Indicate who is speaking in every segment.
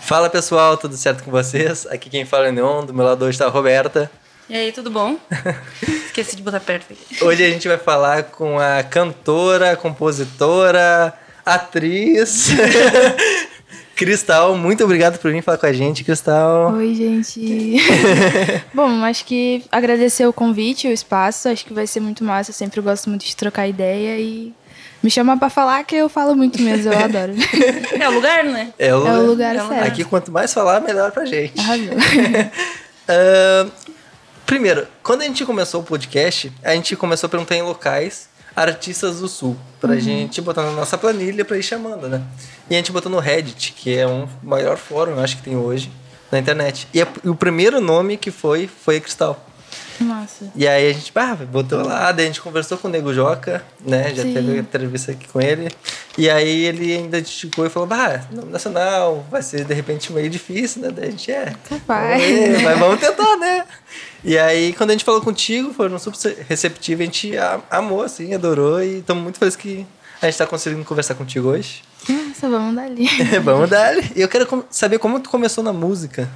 Speaker 1: Fala pessoal, tudo certo com vocês? Aqui quem fala é o Neon, do meu lado hoje está a Roberta.
Speaker 2: E aí, tudo bom? Esqueci de botar perto aqui.
Speaker 1: Hoje a gente vai falar com a cantora, compositora, atriz. Cristal, muito obrigado por vir falar com a gente, Cristal.
Speaker 3: Oi, gente. Bom, acho que agradecer o convite, o espaço, acho que vai ser muito massa. Eu sempre gosto muito de trocar ideia e me chama pra falar que eu falo muito mesmo, eu adoro.
Speaker 2: É o lugar, né?
Speaker 1: É o,
Speaker 3: É o lugar
Speaker 2: É o.
Speaker 1: Aqui quanto mais falar, melhor pra gente.
Speaker 3: Arrasou.
Speaker 1: Ah, primeiro, quando a gente começou o podcast, a gente começou a perguntar em locais artistas do sul, pra gente botar na nossa planilha pra ir chamando, né? E a gente botou no Reddit, que é um maior fórum, eu acho que tem hoje, na internet. E, a- e o primeiro nome que foi, foi a Cristal.
Speaker 3: Massa.
Speaker 1: E aí a gente ah, botou lá, daí a gente conversou com o Nego Joca, né? Já
Speaker 3: Sim.
Speaker 1: teve entrevista aqui com ele. E aí ele ainda esticou e falou, bah, nome nacional, vai ser de repente meio difícil, né? Daí a gente é.
Speaker 3: Capaz.
Speaker 1: Mas vamos tentar, né? E aí, quando a gente falou contigo, foram super receptivos, a gente amou, assim, adorou e estamos muito felizes que a gente está conseguindo conversar contigo hoje.
Speaker 3: Nossa, vamos dali.
Speaker 1: vamos dar. E eu quero saber como tu começou na música.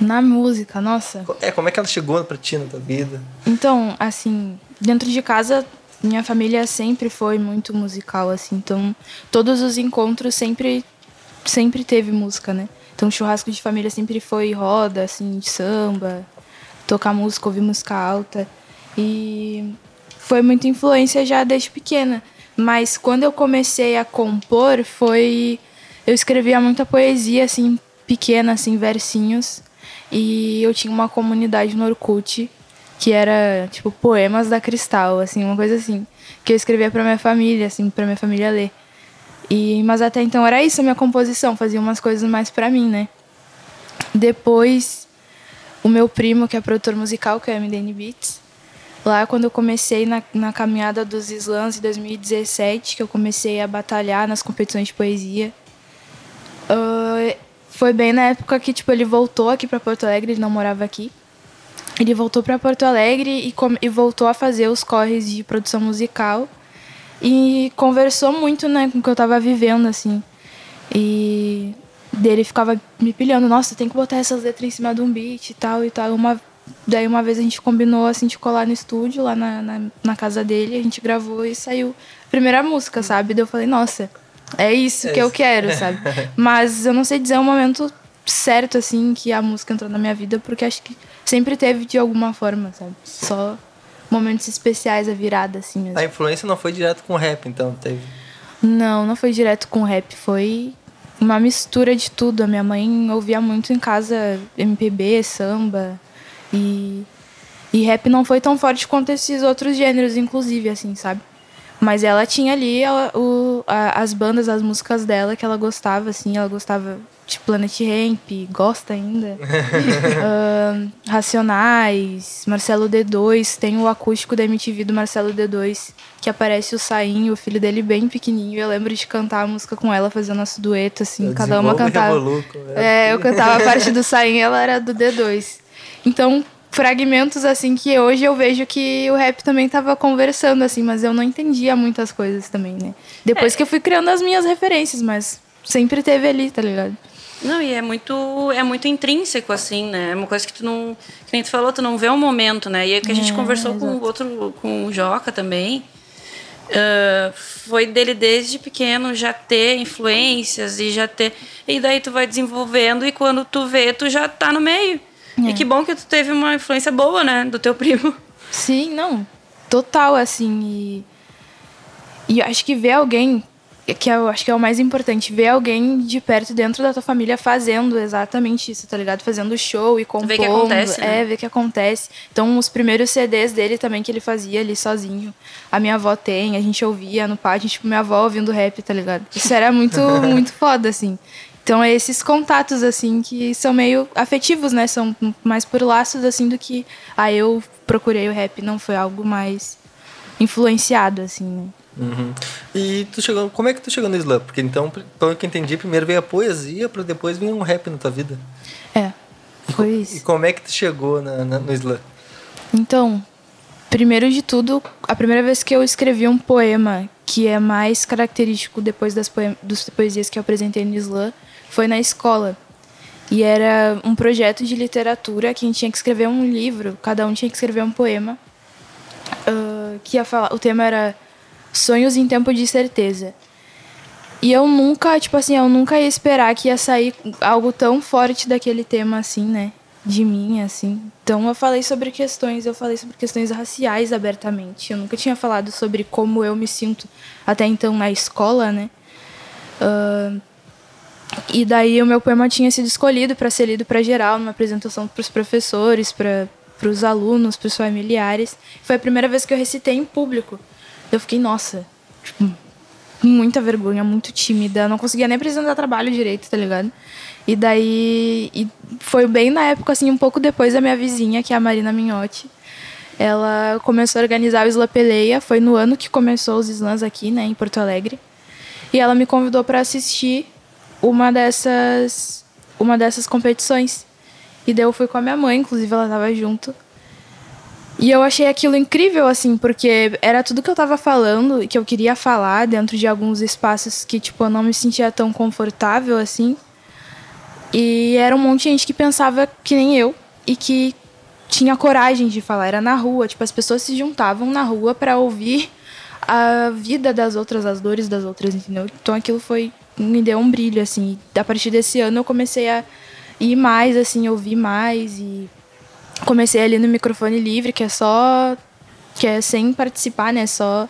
Speaker 3: Na música, nossa.
Speaker 1: É, como é que ela chegou pra ti na tua vida?
Speaker 3: Então, assim, dentro de casa, minha família sempre foi muito musical, assim. Então, todos os encontros sempre, sempre teve música, né? Então, churrasco de família sempre foi roda, assim, de samba, tocar música, ouvir música alta. E foi muita influência já desde pequena. Mas quando eu comecei a compor, foi. Eu escrevia muita poesia, assim, pequena, assim, versinhos. E eu tinha uma comunidade no Orkut que era tipo poemas da Cristal, assim, uma coisa assim, que eu escrevia para minha família, assim, para minha família ler. E mas até então era isso a minha composição, fazia umas coisas mais para mim, né? Depois o meu primo, que é produtor musical, que é o MDN Beats, lá quando eu comecei na, na caminhada dos slams em 2017, que eu comecei a batalhar nas competições de poesia, ah, foi bem na época que tipo ele voltou aqui para Porto Alegre, ele não morava aqui. Ele voltou para Porto Alegre e, e voltou a fazer os corres de produção musical e conversou muito, né, com o que eu tava vivendo assim. E dele ficava me pilhando, nossa, tem que botar essas letras em cima de um beat e tal e tal. Uma daí uma vez a gente combinou assim de colar no estúdio lá na, na, na casa dele, a gente gravou e saiu a primeira música, sabe? Daí eu falei, nossa, é isso
Speaker 1: É
Speaker 3: que eu
Speaker 1: isso.
Speaker 3: quero, sabe? Mas eu não sei dizer o momento certo, assim, que a música entrou na minha vida, porque acho que sempre teve de alguma forma, sabe? Só momentos especiais, a virada, assim mesmo.
Speaker 1: A influência não foi direto com o rap, então teve.
Speaker 3: Não, não foi direto com rap, foi uma mistura de tudo. A minha mãe ouvia muito em casa MPB, samba e e rap não foi tão forte quanto esses outros gêneros, inclusive, assim, sabe? Mas ela tinha ali o, a- as bandas, as músicas dela que ela gostava, assim, ela gostava de Planet Ramp, gosta ainda. Ahn, Racionais, Marcelo D2, tem o acústico da MTV do Marcelo D2, que aparece o Sainho, o filho dele bem pequenininho. Eu lembro de cantar a música com ela, fazer nosso dueto, assim,
Speaker 1: Eu
Speaker 3: cada uma cantava.
Speaker 1: revoluo com ela.
Speaker 3: É, eu cantava a parte do Sainho, ela era do D2. Então, fragmentos assim que hoje eu vejo que o rap também tava conversando assim, mas eu não entendia muitas coisas também, né? Depois que eu fui criando as minhas referências, mas sempre teve ali, tá ligado?
Speaker 2: Não, e é muito, é muito intrínseco, assim, né? É uma coisa que tu não. Que nem tu falou, tu não vê o momento, né? E aí que a gente
Speaker 3: É,
Speaker 2: conversou com o
Speaker 3: exato.
Speaker 2: outro, com o Joca também. ah, foi dele desde pequeno já ter influências e já ter. E daí tu vai desenvolvendo e quando tu vê, tu já tá no meio.
Speaker 3: É.
Speaker 2: E que bom que tu teve uma influência boa, né? Do teu primo.
Speaker 3: Sim, não. Total, assim. E, e eu acho que ver alguém, que eu acho que é o mais importante, ver alguém de perto dentro da tua família fazendo exatamente isso, tá ligado? Fazendo show e compondo.
Speaker 2: Ver que acontece, né?
Speaker 3: É, ver que acontece. Então, os primeiros CDs dele também que ele fazia ali sozinho. A minha avó tem, a gente ouvia no pátio, tipo, minha avó ouvindo rap, tá ligado? Isso era muito, muito foda, assim. Então, é esses contatos, assim, que são meio afetivos, né? São mais por laços, assim, do que... Ah, eu procurei o rap. Não, foi algo mais influenciado, assim, né?
Speaker 1: Uhum. E tu chegou, como é que tu chegou no slam? Porque então, pelo que eu entendi, primeiro veio a poesia, para depois vir um rap na tua vida.
Speaker 3: É, foi
Speaker 1: E
Speaker 3: isso.
Speaker 1: como é que tu chegou na, na- no slam?
Speaker 3: Então, primeiro de tudo, a primeira vez que eu escrevi um poema que é mais característico depois das, poe das poesias que eu apresentei no Slam foi na escola. E era um projeto de literatura que a gente tinha que escrever um livro, cada um tinha que escrever um poema. Uh, que ia falar, o tema era Sonhos em Tempo de Certeza. E eu nunca, tipo assim, eu nunca ia esperar que ia sair algo tão forte daquele tema assim, né? De mim, assim. Então eu falei sobre questões, eu falei sobre questões raciais abertamente. Eu nunca tinha falado sobre como eu me sinto até então na escola, né? Uh, e daí o meu poema tinha sido escolhido para ser lido para geral, numa apresentação para os professores, para os alunos, para os familiares. Foi a primeira vez que eu recitei em público. Eu fiquei, nossa, tipo, muita vergonha, muito tímida, não conseguia nem apresentar trabalho direito, tá ligado? E daí e foi bem na época assim, um pouco depois da minha vizinha, que é a Marina Minhotti. Ela começou a organizar o Isla Peleia, foi no ano que começou os slams aqui, né, em Porto Alegre. E ela me convidou para assistir uma dessas uma dessas competições. E daí eu fui com a minha mãe, inclusive ela estava junto. E eu achei aquilo incrível, assim, porque era tudo que eu tava falando e que eu queria falar dentro de alguns espaços que, tipo, eu não me sentia tão confortável, assim. E era um monte de gente que pensava que nem eu e que tinha coragem de falar. Era na rua, tipo, as pessoas se juntavam na rua para ouvir a vida das outras, as dores das outras, entendeu? Então aquilo foi me deu um brilho, assim. A partir desse ano eu comecei a ir mais, assim, ouvir mais e comecei ali no microfone livre, que é só que é sem participar, né? Só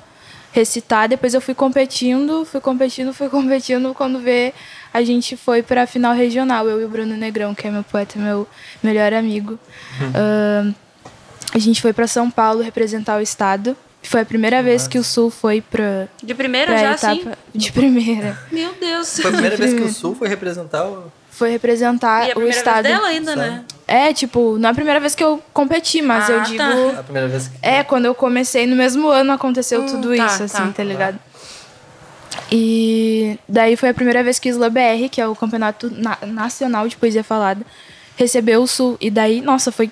Speaker 3: recitar. Depois eu fui competindo, fui competindo, fui competindo. Quando vê, a gente foi para a final regional. Eu e o Bruno Negrão, que é meu poeta, meu melhor amigo. Uhum. Uh, a gente foi para São Paulo representar o estado. Foi a primeira vez que o Sul foi pra.
Speaker 2: De primeira pra já, etapa sim?
Speaker 3: De primeira.
Speaker 2: Meu Deus.
Speaker 1: Foi a primeira vez que o Sul foi representar o.
Speaker 3: Foi representar
Speaker 2: e a
Speaker 3: o estado.
Speaker 2: Vez dela ainda, né?
Speaker 3: É, tipo, não é a primeira vez que eu competi, mas
Speaker 2: ah,
Speaker 3: eu digo.
Speaker 1: Tá. A primeira vez que...
Speaker 3: É, quando eu comecei, no mesmo ano aconteceu hum, tudo tá, isso, assim, tá, tá ligado? E daí foi a primeira vez que o Isla BR, que é o campeonato na nacional de poesia falada, recebeu o Sul. E daí, nossa, foi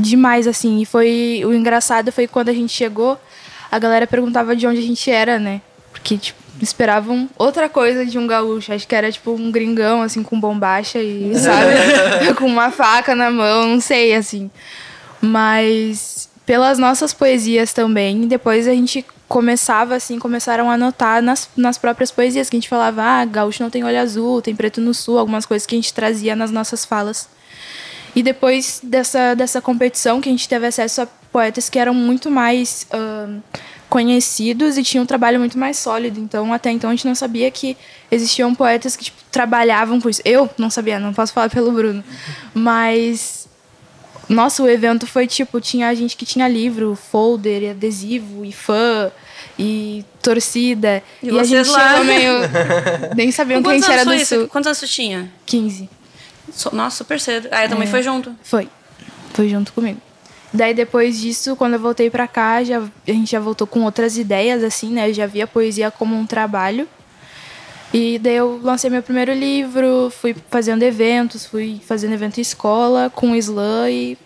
Speaker 3: demais, assim. E foi. O engraçado foi quando a gente chegou, a galera perguntava de onde a gente era, né? Porque, tipo, esperavam outra coisa de um gaúcho. Acho que era tipo um gringão, assim, com bombacha e, sabe? com uma faca na mão, não sei, assim. Mas pelas nossas poesias também, depois a gente começava, assim, começaram a anotar nas, nas próprias poesias, que a gente falava, ah, gaúcho não tem olho azul, tem preto no sul, algumas coisas que a gente trazia nas nossas falas. E depois dessa, dessa competição, que a gente teve acesso a poetas que eram muito mais uh, conhecidos e tinham um trabalho muito mais sólido. Então, até então, a gente não sabia que existiam poetas que tipo, trabalhavam com isso. Eu não sabia, não posso falar pelo Bruno. Mas, nossa, o evento foi tipo: tinha gente que tinha livro, folder, adesivo e fã e torcida.
Speaker 2: E, e a gente lá?
Speaker 3: meio. Nem sabiam que a gente era do
Speaker 2: isso?
Speaker 3: sul.
Speaker 2: Quantos anos você tinha?
Speaker 3: 15.
Speaker 2: Nossa, super cedo. Ah, também é. foi junto?
Speaker 3: Foi. Foi junto comigo. Daí depois disso, quando eu voltei para cá, já, a gente já voltou com outras ideias, assim, né? Eu já via a poesia como um trabalho. E daí eu lancei meu primeiro livro, fui fazendo eventos, fui fazendo evento em escola com o slam e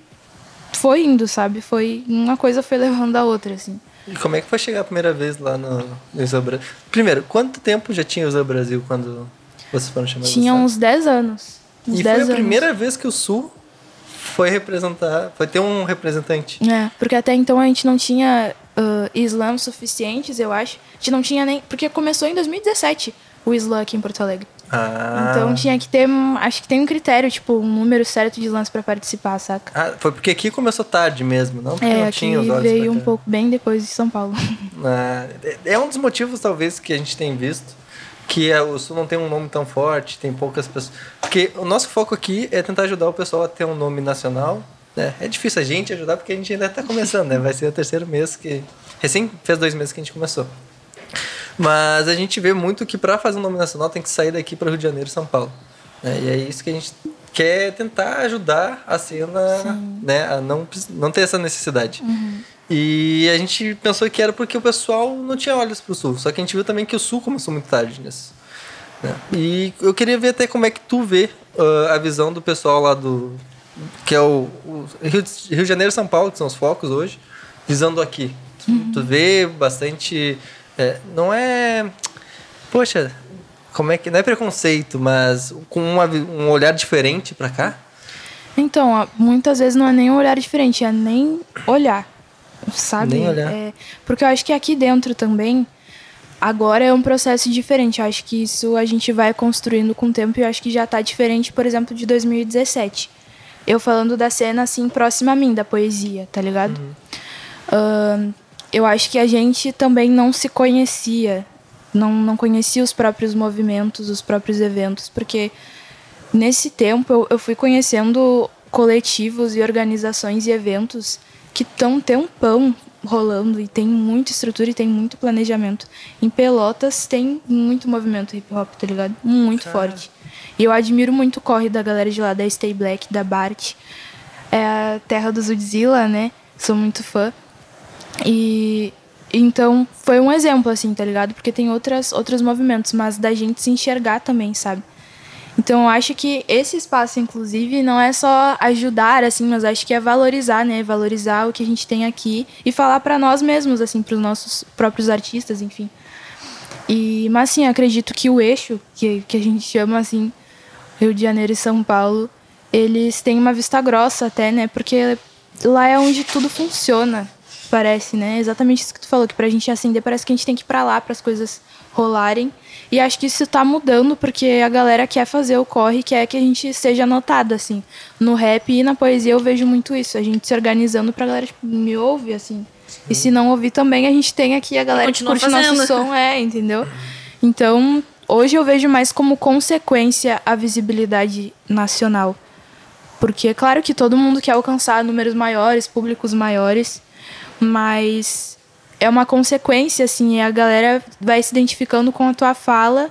Speaker 3: foi indo, sabe? Foi uma coisa foi levando a outra, assim.
Speaker 1: E como é que foi chegar a primeira vez lá no, no Isla Brasil? Primeiro, quanto tempo já tinha o Isla Brasil quando vocês foram chamados?
Speaker 3: Tinha uns 10 anos. Uns
Speaker 1: e foi a primeira vez que o Sul foi representar, foi ter um representante.
Speaker 3: É, porque até então a gente não tinha uh, suficientes, eu acho. A gente não tinha nem. Porque começou em 2017 o Islã aqui em Porto Alegre.
Speaker 1: Ah.
Speaker 3: Então tinha que ter. Acho que tem um critério, tipo, um número certo de Islãs para participar, saca?
Speaker 1: Ah, foi porque aqui começou tarde mesmo, não? Porque
Speaker 3: é,
Speaker 1: não
Speaker 3: aqui
Speaker 1: tinha os
Speaker 3: veio um pouco bem depois de São Paulo.
Speaker 1: Ah, é um dos motivos, talvez, que a gente tem visto que é, o Sul não tem um nome tão forte, tem poucas pessoas. Porque o nosso foco aqui é tentar ajudar o pessoal a ter um nome nacional. Né? É difícil a gente ajudar porque a gente ainda está começando, né? Vai ser o terceiro mês que. Recém fez dois meses que a gente começou. Mas a gente vê muito que para fazer um nome nacional tem que sair daqui para Rio de Janeiro e São Paulo. Né? E é isso que a gente quer tentar ajudar a cena né, a não, não ter essa necessidade.
Speaker 3: Uhum.
Speaker 1: E a gente pensou que era porque o pessoal não tinha olhos para o sul. Só que a gente viu também que o sul começou muito tarde nisso. Né? E eu queria ver até como é que tu vê uh, a visão do pessoal lá do. que é o, o Rio, de, Rio de Janeiro e São Paulo, que são os focos hoje, visando aqui. Tu, uhum. tu vê bastante é, não é. Poxa, como é que. Não é preconceito, mas com uma um olhar diferente pra cá?
Speaker 3: Então, muitas vezes não é nem um olhar diferente, é nem olhar, sabe?
Speaker 1: Nem olhar.
Speaker 3: É, porque eu acho que aqui dentro também, agora é um processo diferente. Eu acho que isso a gente vai construindo com o tempo e eu acho que já tá diferente, por exemplo, de 2017. Eu falando da cena, assim, próxima a mim, da poesia, tá ligado? Ahn, eu acho que a gente também não se conhecia, não, não conhecia os próprios movimentos, os próprios eventos, porque nesse tempo eu, eu fui conhecendo coletivos e organizações e eventos que estão tempão rolando e tem muita estrutura e tem muito planejamento. Em Pelotas tem muito movimento hip hop, tá ligado? Muito forte. E eu admiro muito o corre da galera de lá, da Stay Black, da Bart. É a terra do Zudzilla, né? Sou muito fã. E então foi um exemplo, assim, tá ligado? Porque tem outras, outros movimentos, mas da gente se enxergar também, sabe? Então eu acho que esse espaço, inclusive, não é só ajudar, assim, mas acho que é valorizar, né? Valorizar o que a gente tem aqui e falar para nós mesmos, assim, para os nossos próprios artistas, enfim. E, mas assim, acredito que o eixo, que, que a gente chama assim, Rio de Janeiro e São Paulo, eles têm uma vista grossa até, né? Porque lá é onde tudo funciona, parece, né? Exatamente isso que tu falou, que pra gente acender parece que a gente tem que ir pra lá para as coisas rolarem. E acho que isso tá mudando porque a galera quer fazer o corre, quer que a gente seja notado, assim. No rap e na poesia eu vejo muito isso, a gente se organizando pra galera, tipo, me ouve, assim. E se não ouvir também, a gente tem aqui a galera que curte nosso
Speaker 2: fazendo.
Speaker 3: som, é, entendeu? Então, hoje eu vejo mais como consequência a visibilidade nacional. Porque é claro que todo mundo quer alcançar números maiores, públicos maiores, mas é uma consequência, assim, a galera vai se identificando com a tua fala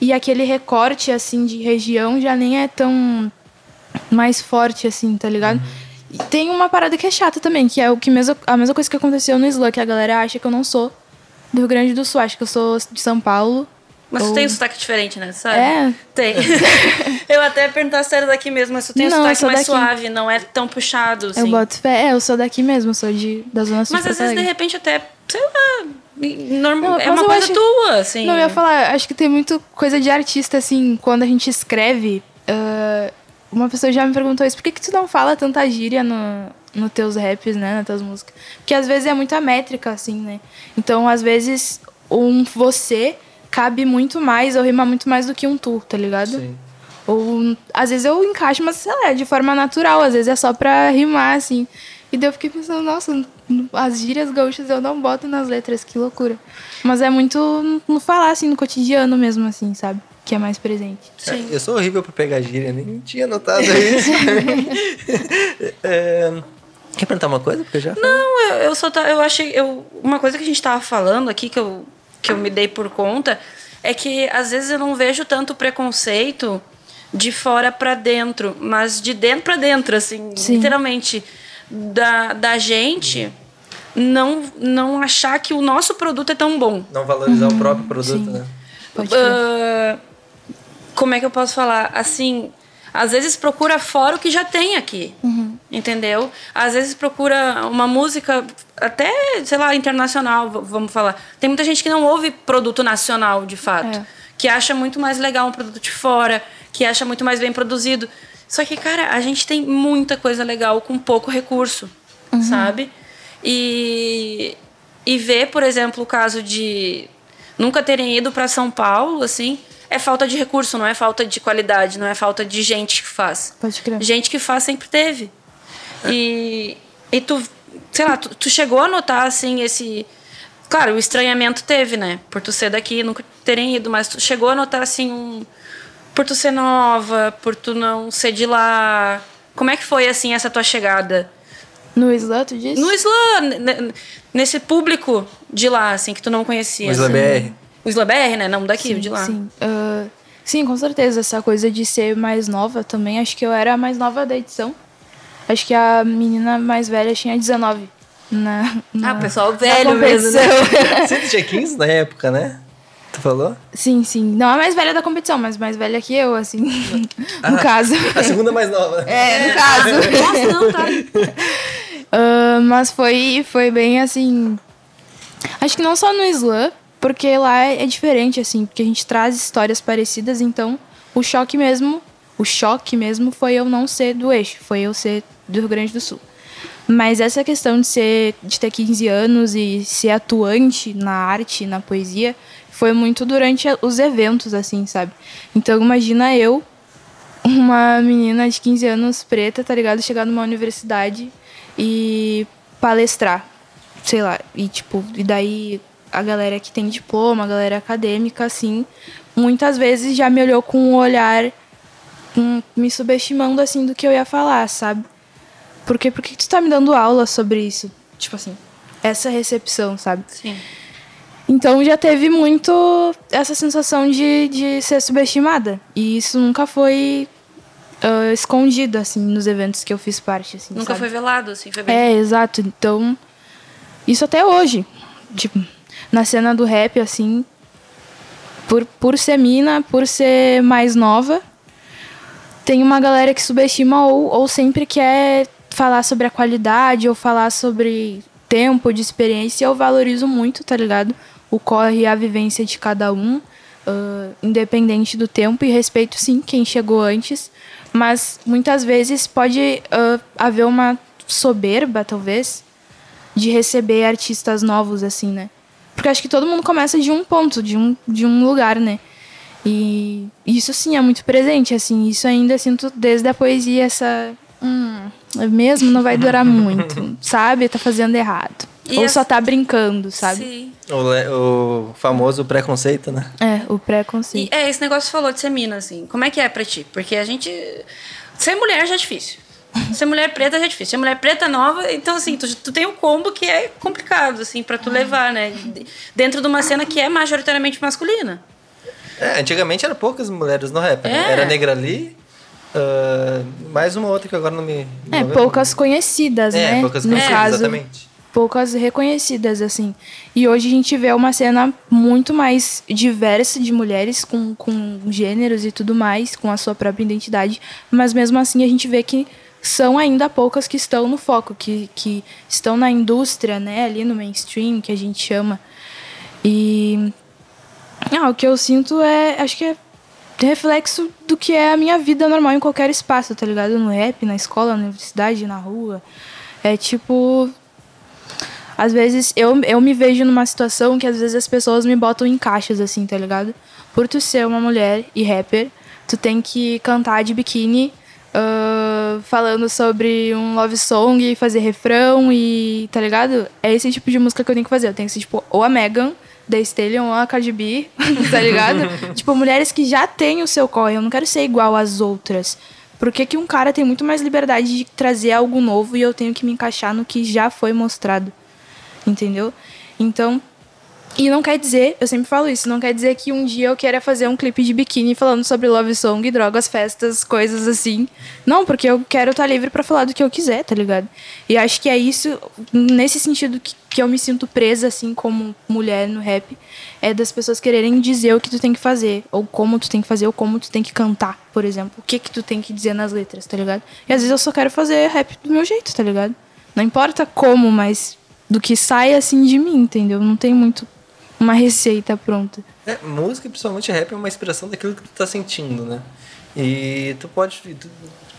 Speaker 3: e aquele recorte, assim, de região já nem é tão mais forte, assim, tá ligado? E tem uma parada que é chata também, que é o que mesmo, a mesma coisa que aconteceu no Slam, que a galera acha que eu não sou do Rio Grande do Sul, acha que eu sou de São Paulo.
Speaker 2: Mas
Speaker 3: Ou-
Speaker 2: tu tem um sotaque diferente, né? Sabe?
Speaker 3: É.
Speaker 2: Tem. eu até ia perguntar se era daqui mesmo, mas tu tem um
Speaker 3: Não,
Speaker 2: sotaque mais
Speaker 3: daqui.
Speaker 2: suave, não é tão puxado, assim.
Speaker 3: Eu boto fé. É, eu sou daqui mesmo, eu sou de, da Zona Sul
Speaker 2: Mas às vezes, de repente, até, sei lá, normal,
Speaker 3: Não,
Speaker 2: é uma coisa
Speaker 3: acho-
Speaker 2: tua, assim.
Speaker 3: Não, eu ia falar, acho que tem muito coisa de artista, assim, quando a gente escreve. ah, uma pessoa já me perguntou isso, por que, que tu não fala tanta gíria no, no teus raps, né, nas tuas músicas? Porque às vezes é muita métrica, assim, né? Então, às vezes, um você cabe muito mais, ou rima muito mais do que um tu, tá ligado?
Speaker 1: Sim.
Speaker 3: Ou às vezes eu encaixo, mas sei lá, de forma natural, às vezes é só pra rimar, assim. E daí eu fiquei pensando, nossa, as gírias gaúchas eu não boto nas letras, que loucura. Mas é muito no falar, assim, no cotidiano mesmo, assim, sabe? Que é mais presente.
Speaker 2: Sim.
Speaker 1: É, eu sou horrível pra pegar gíria, nem tinha notado isso. é, quer perguntar uma coisa? Porque eu já falei.
Speaker 2: Não, eu, eu só tá, eu achei. Eu, uma coisa que a gente tava falando aqui que eu, que eu me dei por conta é que às vezes eu não vejo tanto preconceito de fora pra dentro, mas de dentro pra dentro, assim,
Speaker 3: Sim.
Speaker 2: literalmente. Da, da gente não, não achar que o nosso produto é tão bom.
Speaker 1: Não valorizar o próprio produto,
Speaker 3: sim.
Speaker 1: né?
Speaker 2: Ah, como é que eu posso falar? Assim, às vezes procura fora o que já tem aqui. Entendeu? Às vezes procura uma música até, sei lá, internacional, vamos falar. Tem muita gente que não ouve produto nacional, de fato.
Speaker 3: É.
Speaker 2: Que acha muito mais legal um produto de fora, que acha muito mais bem produzido. Só que, cara, a gente tem muita coisa legal com pouco recurso, sabe? E, e ver, por exemplo, o caso de nunca terem ido para São Paulo, assim, é falta de recurso, não é falta de qualidade, não é falta de gente que faz.
Speaker 3: Pode crer.
Speaker 2: Gente que faz sempre teve. E, e tu, sei lá, tu, tu chegou a notar, assim, esse. Claro, o estranhamento teve, né? Por tu ser daqui, nunca terem ido, mas tu chegou a notar, assim, um. Por tu ser nova, por tu não ser de lá. Como é que foi, assim, essa tua chegada?
Speaker 3: No Islã, tu disse?
Speaker 2: No Islã, nesse público de lá, assim, que tu não conhecia.
Speaker 1: O Isla BR.
Speaker 2: O Isla BR, né? Não daqui,
Speaker 3: sim,
Speaker 2: de lá.
Speaker 3: Sim. Ah, sim, com certeza. Essa coisa de ser mais nova também. Acho que eu era a mais nova da edição. Acho que a menina mais velha tinha 19. Na, na,
Speaker 2: Ah, o pessoal
Speaker 3: na
Speaker 2: velho mesmo, né?
Speaker 1: Você tinha 15 na época, né? Tu falou?
Speaker 3: Sim, sim. Não a mais velha da competição, mas mais velha que eu, assim. no
Speaker 1: Ah.
Speaker 3: caso.
Speaker 1: A segunda mais nova.
Speaker 3: É, no caso.
Speaker 2: Nossa, não, tá.
Speaker 3: Ah, mas foi, foi bem assim. Acho que não só no slam, porque lá é, é diferente, assim, porque a gente traz histórias parecidas, então o choque mesmo, o choque mesmo foi eu não ser do eixo, foi eu ser do Rio Grande do Sul. Mas essa questão de ser de ter 15 anos e ser atuante na arte, na poesia, foi muito durante os eventos, assim, sabe? Então imagina eu, uma menina de 15 anos preta, tá ligado? Chegar numa universidade e palestrar, sei lá, e tipo, e daí a galera que tem diploma, a galera acadêmica, assim, muitas vezes já me olhou com um olhar um, me subestimando assim do que eu ia falar, sabe? Porque por que tu tá me dando aula sobre isso? Tipo assim, essa recepção, sabe?
Speaker 2: Sim.
Speaker 3: Então já teve muito essa sensação de, de ser subestimada. E isso nunca foi uh, escondido, assim, nos eventos que eu fiz parte, assim,
Speaker 2: Nunca
Speaker 3: sabe?
Speaker 2: foi velado, assim, foi bem.
Speaker 3: É, exato. Então, isso até hoje. Tipo, na cena do rap, assim, por, por ser mina, por ser mais nova, tem uma galera que subestima ou, ou sempre quer falar sobre a qualidade ou falar sobre tempo de experiência. Eu valorizo muito, tá ligado? O corre e a vivência de cada um, ah, independente do tempo, e respeito sim quem chegou antes. Mas muitas vezes pode ah, haver uma soberba, talvez, de receber artistas novos, assim, né? Porque acho que todo mundo começa de um ponto, de um, de um lugar, né? E isso sim é muito presente, assim, isso ainda sinto desde a poesia essa. Hum, mesmo não vai durar muito, sabe? Tá fazendo errado.
Speaker 2: E
Speaker 3: Ou só tá brincando, sabe?
Speaker 2: Sim.
Speaker 1: O, le- o famoso preconceito, né?
Speaker 3: É, o preconceito.
Speaker 2: E é, esse negócio que você falou de ser mina, assim. Como é que é pra ti? Porque a gente. Ser mulher já é difícil. Ser mulher preta já é difícil. Ser mulher preta nova, então, assim, tu, tu tem um combo que é complicado, assim, pra tu levar, né? De- Dentro de uma cena que é majoritariamente masculina.
Speaker 1: É, antigamente eram poucas mulheres no rap. né?
Speaker 2: É.
Speaker 1: Era Negra Lee, ah, mais uma outra que agora não me.
Speaker 3: É,
Speaker 1: não me-
Speaker 3: poucas conhecidas,
Speaker 1: É,
Speaker 3: né?
Speaker 1: poucas
Speaker 3: no
Speaker 1: conhecidas,
Speaker 3: caso,
Speaker 1: exatamente.
Speaker 3: poucas reconhecidas, assim. E hoje a gente vê uma cena muito mais diversa de mulheres com, com gêneros e tudo mais, com a sua própria identidade. Mas mesmo assim a gente vê que são ainda poucas que estão no foco, que, que estão na indústria, né? Ali no mainstream, que a gente chama. E. Ah, o que eu sinto é. Acho que é reflexo do que é a minha vida normal em qualquer espaço, tá ligado? No rap, na escola, na universidade, na rua. É tipo. Às vezes eu, eu me vejo numa situação que às vezes as pessoas me botam em caixas, assim, tá ligado? Por tu ser uma mulher e rapper, tu tem que cantar de biquíni, ah, falando sobre um love song e fazer refrão e. tá ligado? É esse tipo de música que eu tenho que fazer. Eu tenho que ser, tipo, ou a Megan, da Stallion, ou a Cardi B, tá ligado? tipo, mulheres que já têm o seu corre. Eu não quero ser igual às outras. Por que, que um cara tem muito mais liberdade de trazer algo novo e eu tenho que me encaixar no que já foi mostrado? Entendeu? Então, e não quer dizer, eu sempre falo isso, não quer dizer que um dia eu queira fazer um clipe de biquíni falando sobre love song, drogas, festas, coisas assim. Não, porque eu quero estar livre pra falar do que eu quiser, tá ligado? E acho que é isso, nesse sentido que, que eu me sinto presa, assim, como mulher no rap, é das pessoas quererem dizer o que tu tem que fazer, ou como tu tem que fazer, ou como tu tem que cantar, por exemplo. O que que tu tem que dizer nas letras, tá ligado? E às vezes eu só quero fazer rap do meu jeito, tá ligado? Não importa como, mas do que sai assim de mim, entendeu? Não tem muito uma receita pronta.
Speaker 1: É, música, principalmente rap, é uma inspiração daquilo que tu tá sentindo, né? E tu pode. Tu,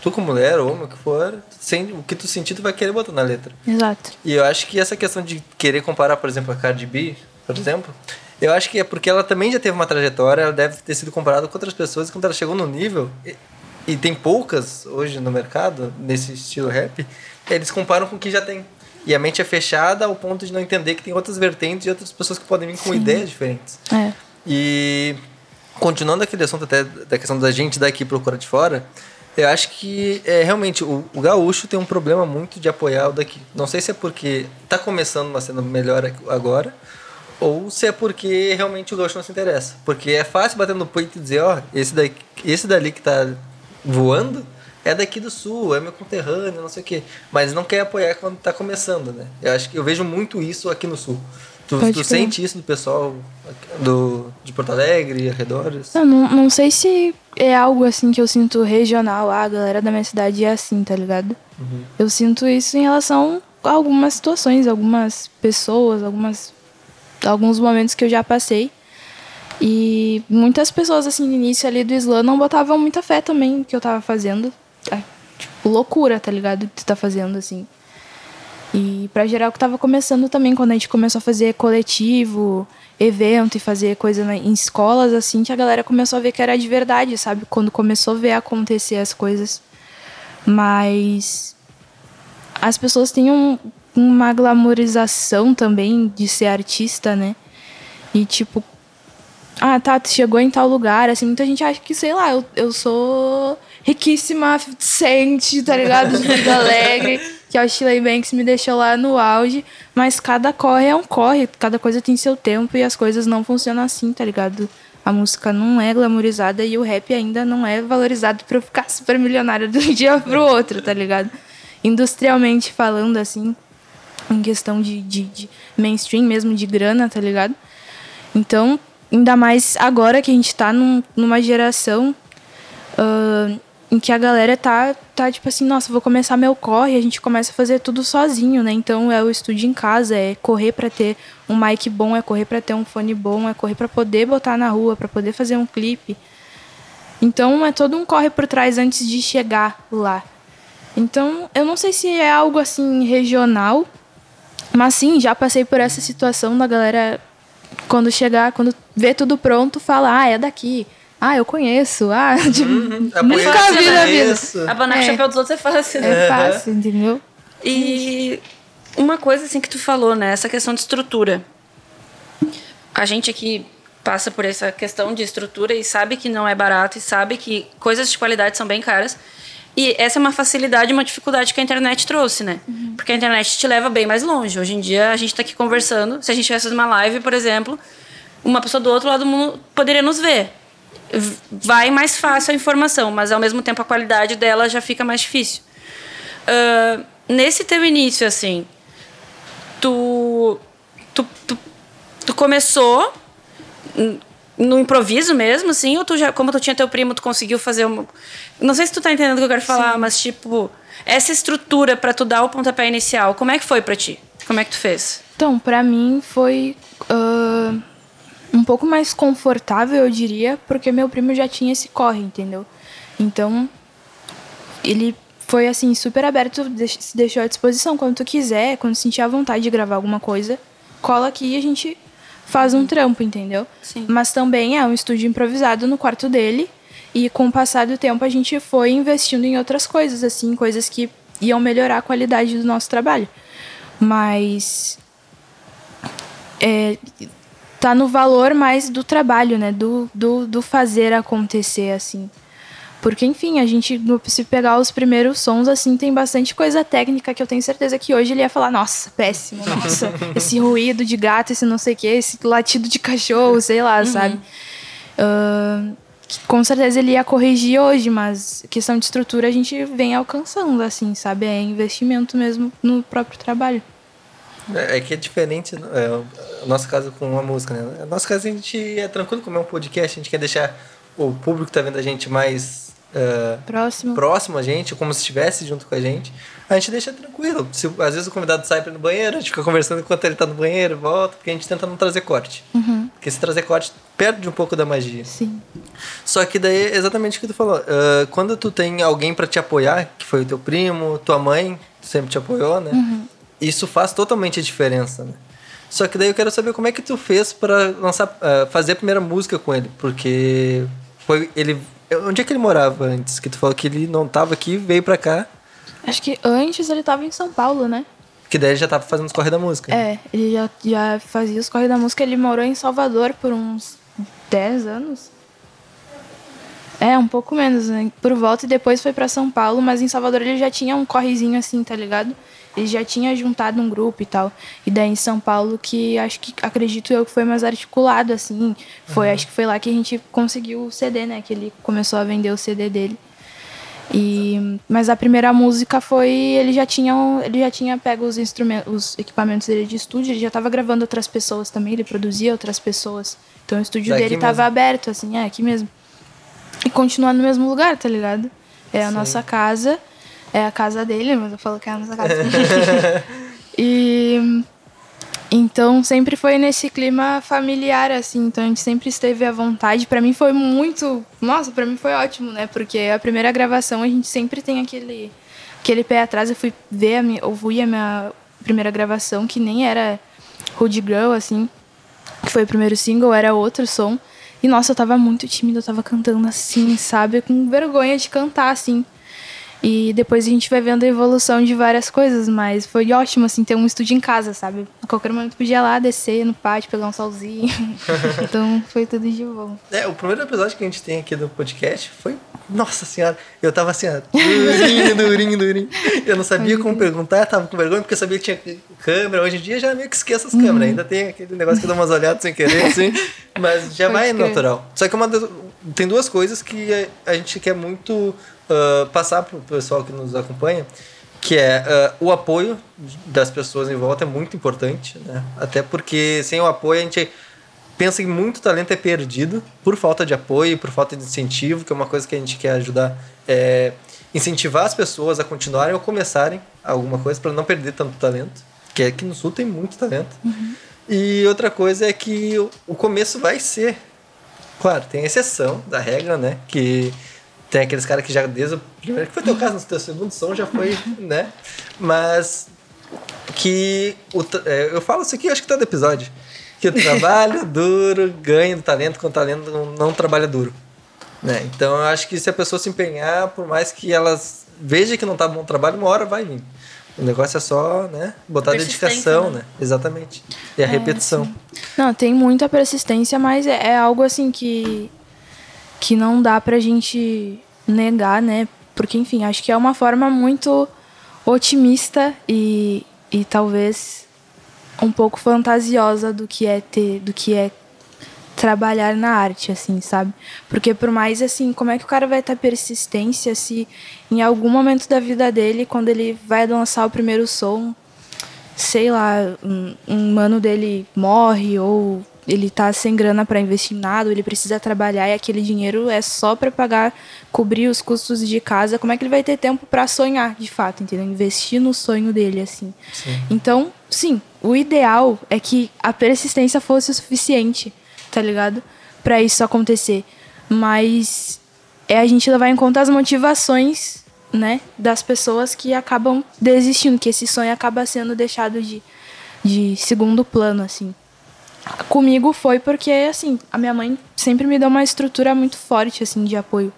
Speaker 1: tu como mulher, ou homem, o que for, tu sente- o que tu sentir, tu vai querer botar na letra.
Speaker 3: Exato.
Speaker 1: E eu acho que essa questão de querer comparar, por exemplo, a Cardi B, por exemplo, eu acho que é porque ela também já teve uma trajetória, ela deve ter sido comparada com outras pessoas, e quando ela chegou no nível, e, e tem poucas hoje no mercado, nesse estilo rap, eles comparam com o que já tem. E a mente é fechada ao ponto de não entender que tem outras vertentes e outras pessoas que podem vir com ideias diferentes.
Speaker 3: É.
Speaker 1: E continuando aquele assunto até da questão da gente daqui procurar de fora, eu acho que é, realmente o, o gaúcho tem um problema muito de apoiar o daqui. Não sei se é porque tá começando uma cena melhor ag- agora, ou se é porque realmente o gaúcho não se interessa. Porque é fácil bater no peito e dizer, ó, esse, daqui, esse dali que tá voando é daqui do sul, é meu conterrâneo, não sei o quê. Mas não quer apoiar quando tá começando, né? Eu acho que eu vejo muito isso aqui no sul. Tu, tu sente isso do pessoal do, de Porto Alegre, arredores?
Speaker 3: Eu não, não sei se é algo assim que eu sinto regional. Ah, a galera da minha cidade é assim, tá ligado? Eu sinto isso em relação a algumas situações, algumas pessoas, algumas alguns momentos que eu já passei. E muitas pessoas, assim, no início ali do slam não botavam muita fé também no que eu tava fazendo. É, tipo, loucura, tá ligado? Que tu tá fazendo, assim. E pra geral que tava começando também, quando a gente começou a fazer coletivo, evento e fazer coisa na, em escolas, assim, que a galera começou a ver que era de verdade, sabe? Quando começou a ver acontecer as coisas. Mas as pessoas têm um, uma glamorização também de ser artista, né? E tipo, ah, tá, tu chegou em tal lugar, assim, muita gente acha que, sei lá, eu, eu sou riquíssima, sente, tá ligado? De vida alegre, que é o Shirley Banks me deixou lá no auge, mas cada corre é um corre, cada coisa tem seu tempo e as coisas não funcionam assim, tá ligado? A música não é glamorizada e o rap ainda não é valorizado pra eu ficar super milionária de um dia pro outro, tá ligado? Industrialmente falando, assim, em questão de, de, de mainstream mesmo, de grana, tá ligado? Então, ainda mais agora que a gente tá num, numa geração uh, em que a galera tá, tá tipo assim, nossa, vou começar meu corre, a gente começa a fazer tudo sozinho, né? Então é o estúdio em casa, é correr para ter um mic bom, é correr para ter um fone bom, é correr para poder botar na rua, para poder fazer um clipe. Então é todo um corre por trás antes de chegar lá. Então, eu não sei se é algo assim regional, mas sim, já passei por essa situação da galera quando chegar, quando vê tudo pronto, fala: "Ah, é daqui". Ah, eu conheço. Ah, tipo,
Speaker 1: Uhum,
Speaker 3: nunca
Speaker 1: apoio
Speaker 3: vi na vida.
Speaker 1: isso.
Speaker 2: Abanar
Speaker 3: É.
Speaker 2: o chapéu dos outros é fácil, né?
Speaker 3: É fácil, entendeu?
Speaker 2: E uma coisa assim que tu falou, né? Essa questão de estrutura. A gente aqui passa por essa questão de estrutura e sabe que não é barato e sabe que coisas de qualidade são bem caras. E essa é uma facilidade e uma dificuldade que a internet trouxe, né? Porque a internet te leva bem mais longe. Hoje em dia a gente tá aqui conversando. Se a gente tivesse uma live, por exemplo, uma pessoa do outro lado do mundo poderia nos ver. Vai mais fácil a informação, mas ao mesmo tempo a qualidade dela já fica mais difícil. Ah, nesse teu início, assim, tu, tu, tu, tu começou no improviso mesmo, assim, ou tu já, como tu tinha teu primo, tu conseguiu fazer uma... Não sei se tu tá entendendo o que eu quero falar, mas, tipo, essa estrutura pra tu dar o pontapé inicial, como é que foi pra ti? Como é que tu fez?
Speaker 3: Então, pra mim foi ah, um pouco mais confortável, eu diria, porque meu primo já tinha esse corre, entendeu? Então, ele foi assim super aberto, se deixou à disposição quando tu quiser, quando sentir a vontade de gravar alguma coisa, cola aqui e a gente faz um trampo, entendeu?
Speaker 2: Sim.
Speaker 3: Mas também é um estúdio improvisado no quarto dele e com o passar do tempo a gente foi investindo em outras coisas, assim, coisas que iam melhorar a qualidade do nosso trabalho. Mas é, tá no valor mais do trabalho, né? Do, do, do fazer acontecer, assim. Porque, enfim, a gente, se pegar os primeiros sons, assim, tem bastante coisa técnica que eu tenho certeza que hoje ele ia falar, nossa, péssimo, nossa, esse ruído de gato, esse não sei o quê, esse latido de cachorro, sei lá, sabe? Ahn, que com certeza ele ia corrigir hoje, mas questão de estrutura a gente vem alcançando, assim, sabe? É investimento mesmo no próprio trabalho.
Speaker 1: É é que é diferente, é, a nossa casa com uma música, né? A nossa casa a gente é tranquilo como é um podcast, a gente quer deixar o público que tá vendo a gente mais é,
Speaker 3: Próximo.
Speaker 1: próximo a gente, como se estivesse junto com a gente. A gente deixa tranquilo. Se, às vezes o convidado sai pra ir no banheiro, a gente fica conversando enquanto ele tá no banheiro, volta, porque a gente tenta não trazer corte. Porque se trazer corte, perde um pouco da magia.
Speaker 3: Sim.
Speaker 1: Só que daí é exatamente o que tu falou. Ah, quando tu tem alguém pra te apoiar, que foi o teu primo, tua mãe, sempre te apoiou, né? Isso faz totalmente a diferença, né? Só que daí eu quero saber como é que tu fez pra lançar, ah, fazer a primeira música com ele, porque foi ele. Onde é que ele morava antes? Que tu falou que ele não tava aqui, veio pra cá,
Speaker 3: Acho que antes ele tava em São Paulo, né?
Speaker 1: que daí ele já tava fazendo os corre da música.
Speaker 3: É, ele já, já fazia os corre da música. Ele morou em Salvador por uns 10 anos. É, um pouco menos, né? Por volta e depois foi pra São Paulo, mas em Salvador ele já tinha um correzinho assim, tá ligado? Ele já tinha juntado um grupo e tal. E daí em São Paulo que acho que acredito eu que foi mais articulado assim. Foi, acho que foi lá que a gente conseguiu o CD, né, que ele começou a vender o CD dele. E mas a primeira música foi ele já tinha ele já tinha pego os instrumentos, os equipamentos dele de estúdio, ele já estava gravando outras pessoas também, ele produzia outras pessoas. Então o estúdio
Speaker 1: Daqui
Speaker 3: dele estava aberto assim, é aqui mesmo. E continua no mesmo lugar, tá ligado? É a
Speaker 1: Sim.
Speaker 3: nossa casa, é a casa dele, mas eu falo que é a nossa casa. e Então sempre foi nesse clima familiar assim, então a gente sempre esteve à vontade. Para mim foi muito, nossa, para mim foi ótimo, né? Porque a primeira gravação a gente sempre tem aquele aquele pé atrás. Eu fui ver a minha, ouvi a minha primeira gravação que nem era Hood Girl assim, que foi o primeiro single, era outro som. E nossa, eu tava muito tímida, eu tava cantando assim, sabe? Com vergonha de cantar assim. E depois a gente vai vendo a evolução de várias coisas, mas foi ótimo, assim, ter um estúdio em casa, sabe? A qualquer momento podia ir lá, descer no pátio, pegar um solzinho. então foi tudo de bom.
Speaker 1: É, o primeiro episódio que a gente tem aqui do podcast foi. Nossa senhora, eu tava assim, ó, durinho, durinho, durinho. Eu não sabia como perguntar, tava com vergonha, porque eu sabia que tinha câmera. Hoje em dia já meio que esqueço as câmeras. Ainda tem aquele negócio que dá umas olhadas sem querer, assim, mas já Pode vai crer. natural. Só que uma das, tem duas coisas que a, a gente quer muito uh, passar para o pessoal que nos acompanha, que é uh, o apoio das pessoas em volta é muito importante, né? Até porque sem o apoio a gente pensa que muito talento é perdido por falta de apoio, por falta de incentivo, que é uma coisa que a gente quer ajudar, é incentivar as pessoas a continuarem ou começarem alguma coisa para não perder tanto talento, que aqui no sul tem muito talento. Uhum. E outra coisa é que o começo vai ser, claro, tem exceção da regra, né? Que tem aqueles caras que já desde o primeiro. Que foi teu caso no teu segundo som, já foi, né? Mas que. O, é, eu falo isso aqui, acho que todo episódio. Que o trabalho duro ganha do talento, com o talento não, trabalha duro. Né? Então eu acho que se a pessoa se empenhar, por mais que elas veja que não tá bom trabalho, uma hora vai vir. O negócio é só, né, botar dedicação, né? né? Exatamente. E a é, repetição.
Speaker 3: Sim. Não, tem muita persistência, mas é, é algo assim que que não dá pra gente negar, né? Porque, enfim, acho que é uma forma muito otimista e, e talvez um pouco fantasiosa do que é ter, do que é trabalhar na arte, assim, sabe? Porque por mais assim, como é que o cara vai ter persistência se em algum momento da vida dele, quando ele vai lançar o primeiro som, sei lá, um, um mano dele morre ou ele tá sem grana para investir em nada, ele precisa trabalhar e aquele dinheiro é só para pagar, cobrir os custos de casa. Como é que ele vai ter tempo para sonhar, de fato, entendeu? Investir no sonho dele assim. Sim. Então, sim, o ideal é que a persistência fosse o suficiente, tá ligado? Para isso acontecer. Mas é a gente levar em conta as motivações, né, das pessoas que acabam desistindo, que esse sonho acaba sendo deixado de de segundo plano assim. Comigo foi porque, assim, a minha mãe sempre me deu uma estrutura muito forte, assim, de apoio.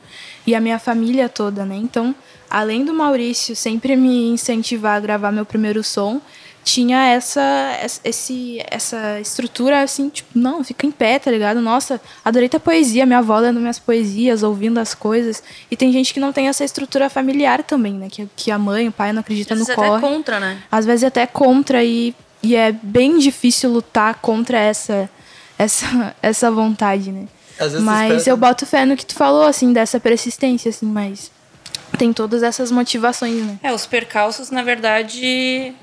Speaker 3: E a minha família toda, né? Então, além do Maurício sempre me incentivar a gravar meu primeiro som, tinha essa, esse, essa estrutura, assim, tipo, não, fica em pé, tá ligado? Nossa, adorei tua poesia, minha avó lendo minhas poesias, ouvindo as coisas. E tem gente que não tem essa estrutura familiar também, né? Que, que a mãe, o pai não acredita no corre. Às vezes
Speaker 2: até contra, né?
Speaker 3: Às vezes até contra e e é bem difícil lutar contra essa essa essa vontade, né? Mas eu boto fé no que tu falou assim dessa persistência assim, mas tem todas essas motivações, né?
Speaker 2: É, os percalços, na verdade,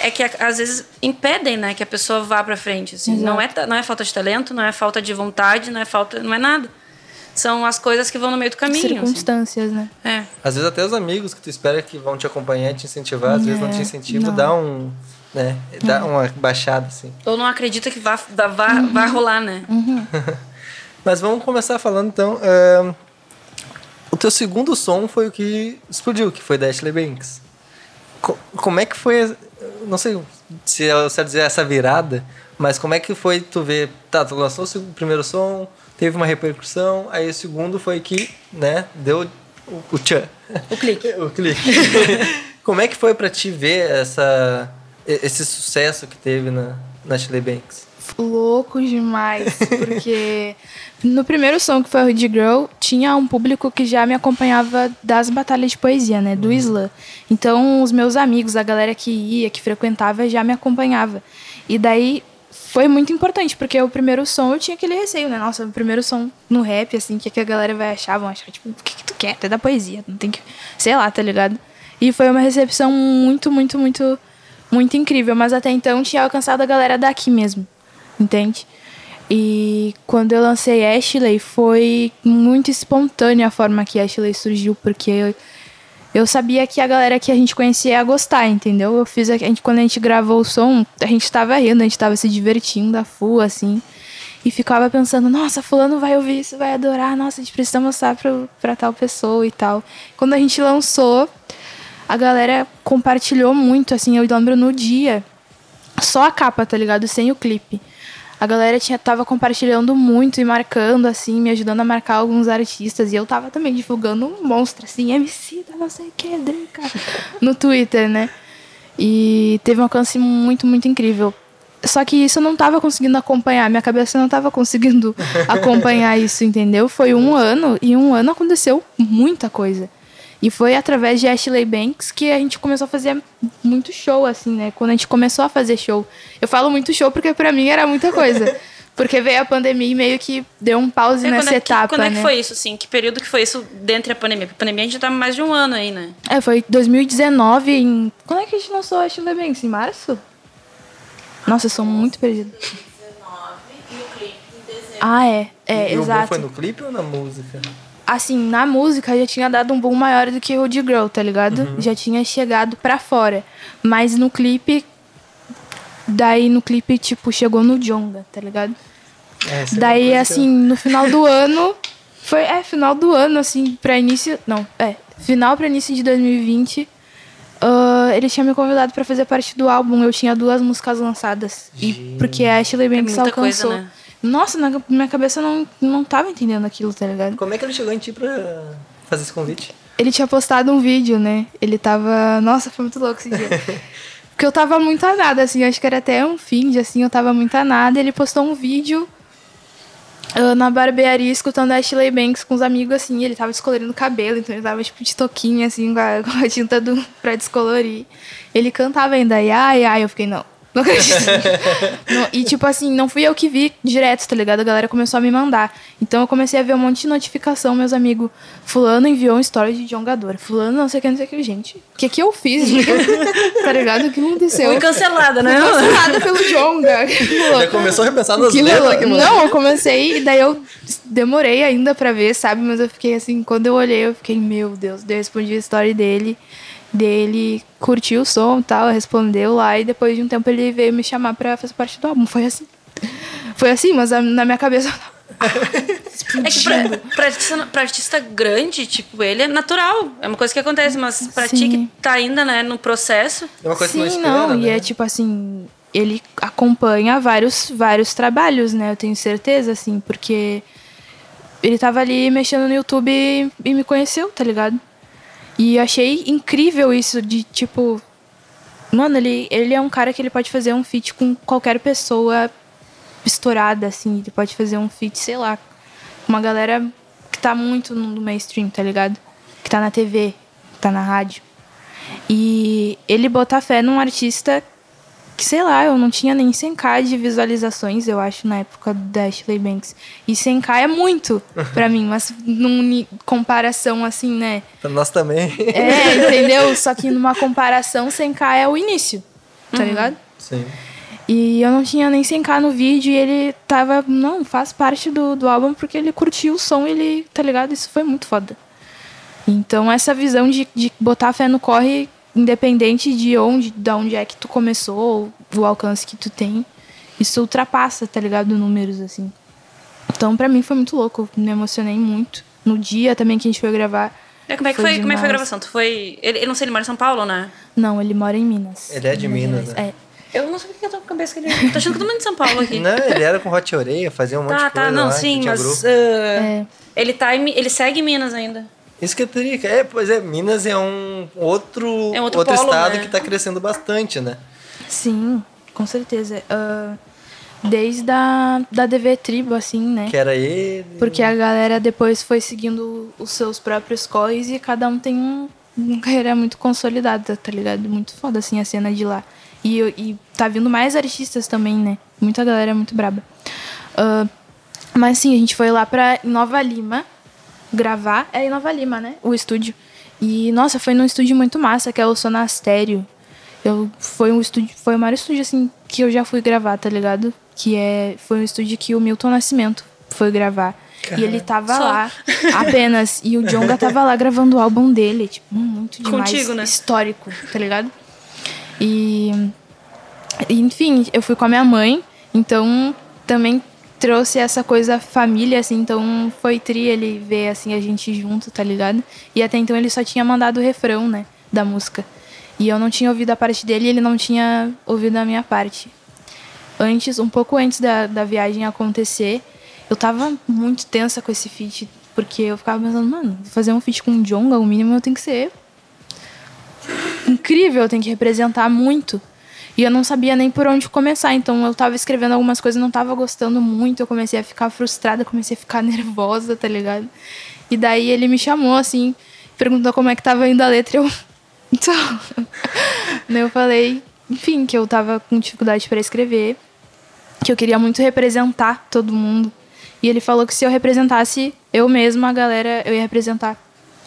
Speaker 2: é que às vezes impedem, né, que a pessoa vá para frente, assim. Não é não é falta de talento, não é falta de vontade, não é falta, não é nada. São as coisas que vão no meio do caminho. Assim.
Speaker 3: Circunstâncias,
Speaker 2: assim.
Speaker 3: né?
Speaker 2: É.
Speaker 1: Às vezes até os amigos que tu espera que vão te acompanhar, te incentivar, às é, vezes não te incentivam, dá um né? Dá uhum. uma baixada, assim.
Speaker 2: Ou não acredita que vai, vai, uhum. vai rolar, né?
Speaker 3: Uhum.
Speaker 1: Mas vamos começar falando, então... Uh, o teu segundo som foi o que explodiu, que foi da Ashley Banks. Co como é que foi... Não sei se eu sei dizer essa virada, mas como é que foi tu ver... Tá, tu lançou o primeiro som, teve uma repercussão, aí o segundo foi que, né, deu o, o tchan.
Speaker 2: O clique.
Speaker 1: o clique. como é que foi para ti ver essa esse sucesso que teve na, na Chile Banks?
Speaker 3: Louco demais, porque no primeiro som que foi o Hood Girl, tinha um público que já me acompanhava das batalhas de poesia, né, do uhum. Então, os meus amigos, a galera que ia, que frequentava, já me acompanhava. E daí foi muito importante, porque o primeiro som eu tinha aquele receio, né? Nossa, o primeiro som no rap, assim, o que, que a galera vai achar? Vão achar, tipo, o que, que tu quer? Até da poesia, não tem que. Sei lá, tá ligado? E foi uma recepção muito, muito, muito muito incrível, mas até então tinha alcançado a galera daqui mesmo, entende? E quando eu lancei Ashley, foi muito espontânea a forma que Ashley surgiu, porque eu sabia que a galera que a gente conhecia ia gostar, entendeu? Eu fiz a gente quando a gente gravou o som, a gente tava rindo, a gente tava se divertindo a full assim. E ficava pensando, nossa, fulano vai ouvir isso, vai adorar, nossa, a gente precisa mostrar pra, pra tal pessoa e tal. Quando a gente lançou, a galera compartilhou muito, assim, eu lembro no dia, só a capa, tá ligado? Sem o clipe. A galera tinha, tava compartilhando muito e marcando, assim, me ajudando a marcar alguns artistas. E eu tava também divulgando um monstro, assim, MC da não sei o que, Drica, no Twitter, né? E teve um alcance muito, muito incrível. Só que isso eu não tava conseguindo acompanhar, minha cabeça não tava conseguindo acompanhar isso, entendeu? Foi um ano e um ano aconteceu muita coisa. E foi através de Ashley Banks que a gente começou a fazer muito show, assim, né? Quando a gente começou a fazer show. Eu falo muito show porque pra mim era muita coisa. Porque veio a pandemia e meio que deu um pause
Speaker 2: É,
Speaker 3: nessa
Speaker 2: quando é que,
Speaker 3: etapa,
Speaker 2: quando é
Speaker 3: né?
Speaker 2: que foi isso, assim? Que período que foi isso dentro da pandemia? Porque a pandemia a gente já tá mais de um ano aí, né?
Speaker 3: É, foi 2019 em... Quando é que a gente lançou Ashley Banks? Em março? Nossa, eu sou muito perdida. Ah, é. É,
Speaker 1: e o
Speaker 3: exato.
Speaker 1: foi no clipe ou na música?
Speaker 3: Assim, na música já tinha dado um boom maior do que o de Girl, tá ligado?
Speaker 1: Uhum.
Speaker 3: Já tinha chegado pra fora. Mas no clipe. Daí no clipe, tipo, chegou no Jonga, tá ligado?
Speaker 1: É, essa é
Speaker 3: Daí,
Speaker 1: coisa que
Speaker 3: assim, no final do ano. Foi, é, final do ano, assim, pra início. Não, é. Final pra início de 2020. ah, ele tinha me convidado pra fazer parte do álbum. Eu tinha duas músicas lançadas. E porque a Ashley Banks
Speaker 2: coisa,
Speaker 3: alcançou.
Speaker 2: né?
Speaker 3: Nossa, na minha cabeça não, não tava entendendo aquilo, tá ligado?
Speaker 1: eu- Como é que ele chegou em ti pra fazer esse convite?
Speaker 3: Ele tinha postado um vídeo, né? Ele tava. Nossa, foi muito louco esse dia. Porque eu tava muito a nada, assim, acho que era até um fim de assim, eu tava muito a nada. Ele postou um vídeo ah, na barbearia escutando a Ashley Banks com os amigos, assim. Ele tava descolorindo o cabelo, então ele tava tipo de toquinha, assim, com a, com a tinta do, pra descolorir. Ele cantava ainda, ai, ai, ai. Eu fiquei, não. Não acredito. Não, e, tipo assim, não fui eu que vi direto, tá ligado? A galera começou a me mandar. Então eu comecei a ver um monte de notificação, meus amigos. Fulano enviou um story de jongador. Fulano, não sei o que, não sei o que. Gente, o que que eu fiz? tá ligado? O que aconteceu?
Speaker 2: Fui cancelada, né?
Speaker 3: Cancelada pelo Jonga.
Speaker 1: Já começou a repensar nas
Speaker 3: Que
Speaker 1: letras que mano.
Speaker 3: Não, eu comecei e daí eu demorei ainda pra ver, sabe? Mas eu fiquei assim, quando eu olhei, eu fiquei, meu Deus. Daí eu respondi a história dele. Dele curtiu o som e tal, respondeu lá. E depois de um tempo ele veio me chamar pra fazer parte do álbum. Foi assim. Foi assim, mas na minha cabeça.
Speaker 2: É que pra, pra artista, pra artista grande, tipo, ele é natural. É uma coisa que acontece, mas pra ti
Speaker 3: Sim.
Speaker 2: que tá ainda, né, no processo.
Speaker 1: É uma coisa que
Speaker 3: Sim,
Speaker 1: não espera,
Speaker 3: não,
Speaker 1: né?
Speaker 3: e é tipo assim, ele acompanha vários, vários trabalhos, né? Eu tenho certeza, assim, porque ele tava ali mexendo no YouTube e, e me conheceu, tá ligado? E achei incrível isso de, tipo... Mano, ele, ele é um cara que ele pode fazer um feat com qualquer pessoa estourada, assim. Ele pode fazer um feat, sei lá, com uma galera que tá muito no no mainstream, tá ligado? Que tá na TV, que tá na rádio. E ele botar fé num artista que, sei lá, eu não tinha nem 100k de visualizações, eu acho, na época da Ashley Banks. E 100k é muito pra mim, mas numa comparação assim, né?
Speaker 1: Pra nós também.
Speaker 3: É, entendeu? Só que numa comparação, 100k é o início, tá ligado?
Speaker 1: Sim.
Speaker 3: E eu não tinha nem 100k no vídeo e ele tava, não, faz parte do, do álbum porque ele curtiu o som, ele, tá ligado? Isso foi muito foda. Então essa visão de, de botar fé no corre, independente de onde, de onde é que tu começou, o alcance que tu tem, isso ultrapassa, tá ligado? Números, assim. Então pra mim foi muito louco, me emocionei muito. No dia também que a gente foi gravar.
Speaker 2: É, como é que
Speaker 3: Foi
Speaker 2: foi, como é que foi a gravação? Tu foi. Ele, eu não sei, ele mora em São Paulo, né?
Speaker 3: Não, ele mora em Minas.
Speaker 1: Ele é de Minas, né?
Speaker 3: É.
Speaker 2: Eu não sei porque eu tô com a cabeça que ele. Tô achando que todo mundo de São Paulo aqui.
Speaker 1: Não, ele era com Hot Oreia, fazia um monte
Speaker 2: Tá,
Speaker 1: de coisa
Speaker 2: tá, não,
Speaker 1: lá,
Speaker 2: sim, mas. ah,
Speaker 3: É.
Speaker 2: Ele, tá em ele segue Minas ainda.
Speaker 1: Isso que é trica. É, pois é, Minas é um outro,
Speaker 2: É um outro polo,
Speaker 1: estado
Speaker 2: né?
Speaker 1: que tá crescendo bastante, né?
Speaker 3: Sim, com certeza. Ah, desde a da DV Tribo, assim, né?
Speaker 1: Que era ele.
Speaker 3: Porque a galera depois foi seguindo os seus próprios corres e cada um tem um, uma carreira muito consolidada, tá ligado? Muito foda, assim, a cena de lá. E, e tá vindo mais artistas também, né? Muita galera muito braba. Ah, mas sim, a gente foi lá pra Nova Lima gravar. É em Nova Lima, né? O estúdio. E, nossa, foi num estúdio muito massa, que é o Sonastério. Eu, foi um estúdio, foi o maior estúdio, assim, que eu já fui gravar, tá ligado? Que é, foi um estúdio que o Milton Nascimento foi gravar. E ele tava
Speaker 2: Só.
Speaker 3: lá apenas. E o Jonga tava lá gravando o álbum dele. Tipo, muito demais.
Speaker 2: Contigo, né?
Speaker 3: Histórico, tá ligado? E. e, Enfim, eu fui com a minha mãe. Então também trouxe essa coisa família, assim. Então foi tri ele ver, assim, a gente junto, tá ligado? E até então ele só tinha mandado o refrão, né? Da música. E eu não tinha ouvido a parte dele e ele não tinha ouvido a minha parte antes, um pouco antes da, da viagem acontecer, eu tava muito tensa com esse feat, porque eu ficava pensando, mano, fazer um feat com o Jonga, o mínimo eu tenho que ser incrível, eu tenho que representar muito. E eu não sabia nem por onde começar, então eu tava escrevendo algumas coisas, não tava gostando muito, eu comecei a ficar frustrada, comecei a ficar nervosa, tá ligado? E daí ele me chamou assim, perguntou como é que tava indo a letra, eu então, eu falei, enfim, que eu tava com dificuldade para escrever, que eu queria muito representar todo mundo. E ele falou que se eu representasse eu mesma, a galera, eu ia representar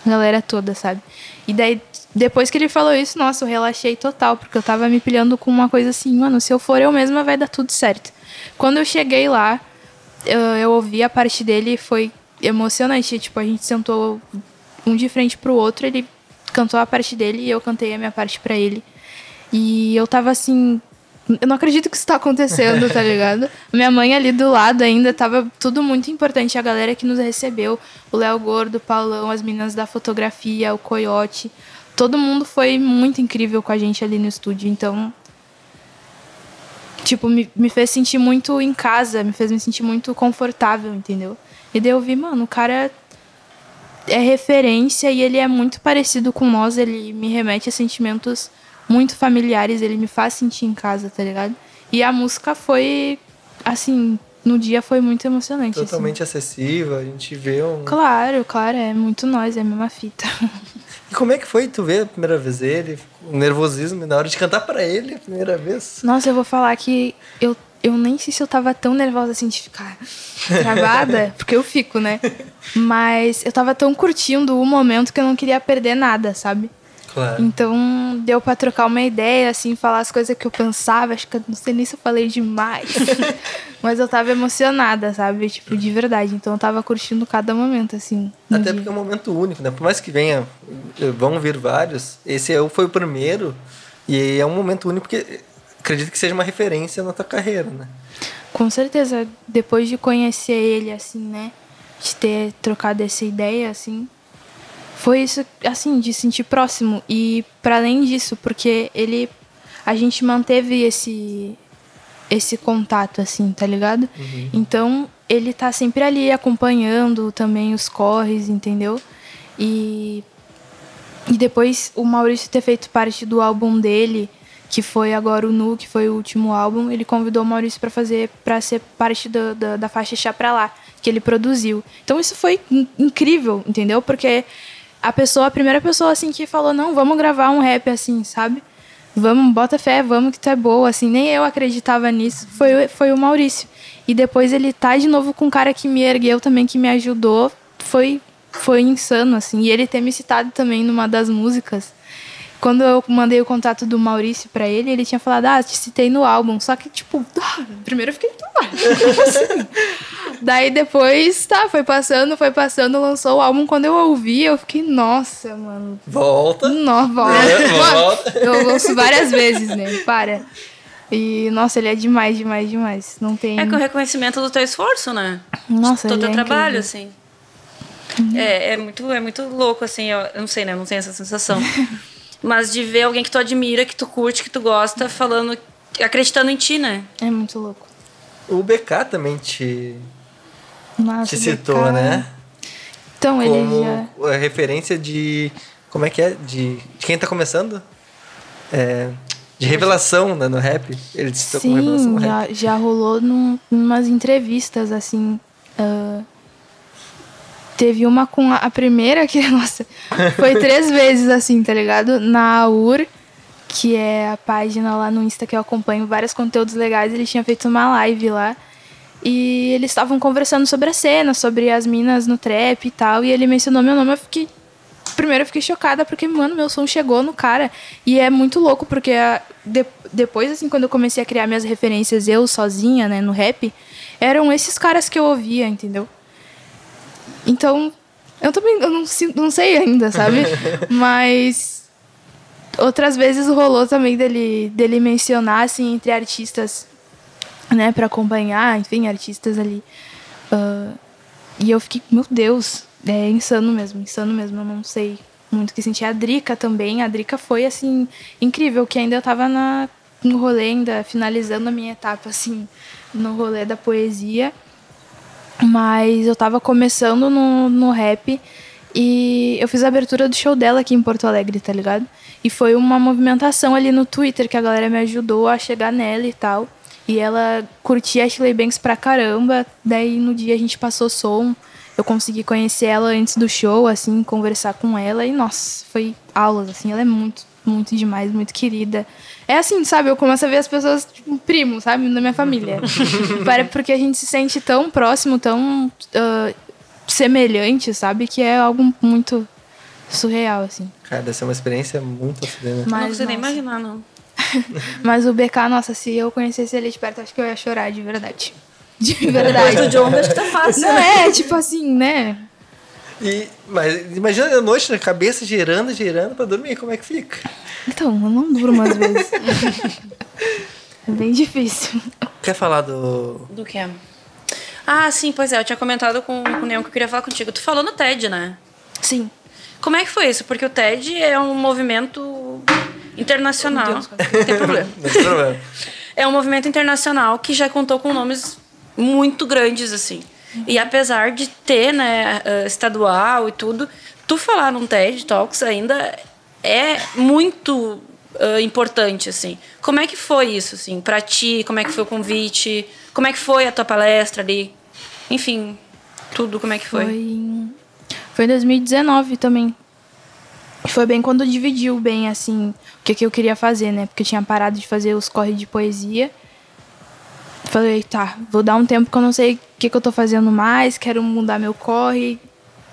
Speaker 3: a galera toda, sabe? E daí, depois que ele falou isso, nossa, eu relaxei total, porque eu tava me pilhando com uma coisa assim, mano, se eu for eu mesma, vai dar tudo certo. Quando eu cheguei lá, eu, eu ouvi a parte dele e foi emocionante. Tipo, a gente sentou um de frente pro outro, ele cantou a parte dele e eu cantei a minha parte pra ele. E eu tava assim. Eu não acredito que isso tá acontecendo, tá ligado? Minha mãe ali do lado ainda tava tudo muito importante. A galera que nos recebeu, o Léo Gordo, o Paulão, as meninas da fotografia, o Coyote. Todo mundo foi muito incrível com a gente ali no estúdio. Então, tipo, me, me fez sentir muito em casa, me fez me sentir muito confortável, entendeu? E daí eu vi, mano, o cara é referência e ele é muito parecido com nós, ele me remete a sentimentos muito familiares, ele me faz sentir em casa, tá ligado? E a música foi, assim, no dia foi muito emocionante. assim.
Speaker 1: Totalmente acessível, a gente vê um.
Speaker 3: Claro, claro, é muito nós, é a mesma fita.
Speaker 1: E como é que foi tu ver a primeira vez ele? O nervosismo na hora de cantar pra ele a primeira vez?
Speaker 3: Nossa, eu vou falar que eu, eu nem sei se eu tava tão nervosa assim de ficar travada, porque eu fico, né? Mas eu tava tão curtindo o momento que eu não queria perder nada, sabe?
Speaker 1: Claro.
Speaker 3: Então deu pra trocar uma ideia, assim, falar as coisas que eu pensava. Acho que eu não sei nem se eu falei demais. Mas eu tava emocionada, sabe? Tipo, de verdade. Então eu tava curtindo cada momento, assim.
Speaker 1: Até
Speaker 3: dia.
Speaker 1: porque é um momento único, né? Por mais que venha, vão vir vários, esse é foi o primeiro e é um momento único porque acredito que seja uma referência na tua carreira, né?
Speaker 3: Com certeza, depois de conhecer ele, assim, né? De ter trocado essa ideia, assim. Foi isso, assim, de sentir próximo. E para além disso, porque ele. A gente manteve esse. Esse contato, assim, tá ligado? Então, ele tá sempre ali acompanhando também os corres, entendeu? E. E depois o Maurício ter feito parte do álbum dele, que foi agora o Nu, que foi o último álbum, ele convidou o Maurício para fazer, para ser parte da, da, da faixa Chá Pra Lá, que ele produziu. Então isso foi in- incrível, entendeu? Porque a pessoa, a primeira pessoa assim que falou, não, vamos gravar um rap assim, sabe? Vamos, bota fé, vamos que tu é boa, assim, nem eu acreditava nisso, foi, foi o Maurício. E depois ele tá de novo com um cara que me ergueu também, que me ajudou, foi, foi insano, assim. E ele ter me citado também numa das músicas. Quando eu mandei o contato do Maurício pra ele, ele tinha falado, ah, te citei no álbum. Só que, tipo, ah, primeiro eu fiquei, ah, assim? Daí depois, tá, foi passando, foi passando, lançou o álbum. Quando eu ouvi, eu fiquei, nossa, mano.
Speaker 1: Volta.
Speaker 3: Nossa,
Speaker 1: É, volta.
Speaker 3: Eu ouço várias vezes, né? Para. E, nossa, ele é demais, demais, demais. Não tem.
Speaker 2: É com o reconhecimento do teu esforço, né?
Speaker 3: Nossa,
Speaker 2: do
Speaker 3: ele
Speaker 2: teu
Speaker 3: é
Speaker 2: trabalho,
Speaker 3: incrível.
Speaker 2: assim. É, é, muito, é muito louco, assim. Eu, eu não sei, né? Eu não tenho essa sensação. Mas de ver alguém que tu admira, que tu curte, que tu gosta, falando, acreditando em ti, né?
Speaker 3: É muito louco.
Speaker 1: O BK também te,
Speaker 3: Nossa,
Speaker 1: te citou,
Speaker 3: BK
Speaker 1: né?
Speaker 3: Então, ele
Speaker 1: Como
Speaker 3: já.
Speaker 1: a referência de. Como é que é? De, de quem tá começando? É, de revelação né, no rap. Ele te citou como revelação
Speaker 3: Sim,
Speaker 1: no rap.
Speaker 3: já, já rolou num, umas entrevistas, assim. ah, teve uma com a, a primeira que, nossa, foi três vezes, assim, tá ligado? Na AUR, que é a página lá no Insta que eu acompanho vários conteúdos legais, ele tinha feito uma live lá. E eles estavam conversando sobre a cena, sobre as minas no trap e tal. E ele mencionou meu nome, eu fiquei primeiro eu fiquei chocada porque, mano, meu som chegou no cara. E é muito louco porque de- depois, assim, quando eu comecei a criar minhas referências eu sozinha, né, no rap, eram esses caras que eu ouvia, entendeu? Então, eu também eu não, não sei ainda, sabe? Mas outras vezes rolou também dele, dele mencionar, assim, entre artistas, né, para acompanhar, enfim, artistas ali. Uh, e eu fiquei, meu Deus, é insano mesmo, insano mesmo, eu não sei muito o que sentir. A Drica também, a Drica foi, assim, incrível, que ainda eu tava na, no rolê, ainda finalizando a minha etapa, assim, no rolê da poesia. Mas eu tava começando no, no rap e eu fiz a abertura do show dela aqui em Porto Alegre, tá ligado? E foi uma movimentação ali no Twitter que a galera me ajudou a chegar nela e tal. E ela curtia Ashley Banks pra caramba. Daí no dia a gente passou som. Eu consegui conhecer ela antes do show, assim, conversar com ela. E nossa, foi aulas, assim. Ela é muito, muito demais, muito querida. É assim, sabe? Eu começo a ver as pessoas, tipo, primo, sabe? Da minha família. Porque a gente se sente tão próximo, tão uh, semelhante, sabe? Que é algo muito surreal, assim.
Speaker 1: Cara, deve ser uma experiência muito assim,
Speaker 2: né? Mas, não consigo nem imaginar, não.
Speaker 3: Mas o BK, nossa, se eu conhecesse ele de perto, acho que eu ia chorar de verdade. De verdade.
Speaker 2: Mas o John acho que tá fácil.
Speaker 3: Não é, tipo assim, né?
Speaker 1: E, mas imagina a noite na cabeça girando, girando pra dormir, como é que fica?
Speaker 3: Então, eu não durmo às vezes. é bem difícil.
Speaker 1: Quer falar do.
Speaker 2: Do que? Ah, sim, pois é, eu tinha comentado com, com o Neon que eu queria falar contigo. Tu falou no TED, né?
Speaker 3: Sim.
Speaker 2: Como é que foi isso? Porque o TED é um movimento internacional. Deus, não tem problema. não tem problema. É um movimento internacional que já contou com nomes muito grandes, assim. E apesar de ter, né, eh, estadual e tudo, tu falar num TED Talks ainda é muito uh, importante, assim. Como é que foi isso, assim, para ti? Como é que foi o convite? Como é que foi a tua palestra ali? Enfim, tudo, como é que foi?
Speaker 3: Foi, foi em 2019 também. Foi bem quando dividiu bem, assim, o que, que eu queria fazer, né? Porque eu tinha parado de fazer os corre de poesia Falei, tá, vou dar um tempo que eu não sei o que, que eu tô fazendo mais, quero mudar meu corre.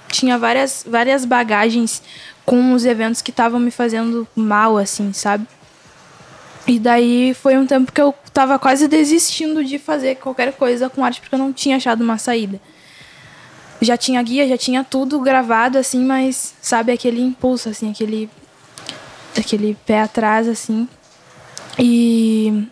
Speaker 3: Tinha várias, várias bagagens com os eventos que estavam me fazendo mal, assim, sabe? E daí foi um tempo que eu tava quase desistindo de fazer qualquer coisa com arte, porque eu não tinha achado uma saída. Já tinha guia, já tinha tudo gravado, assim, mas, sabe, aquele impulso, assim, aquele. aquele pé atrás, assim. E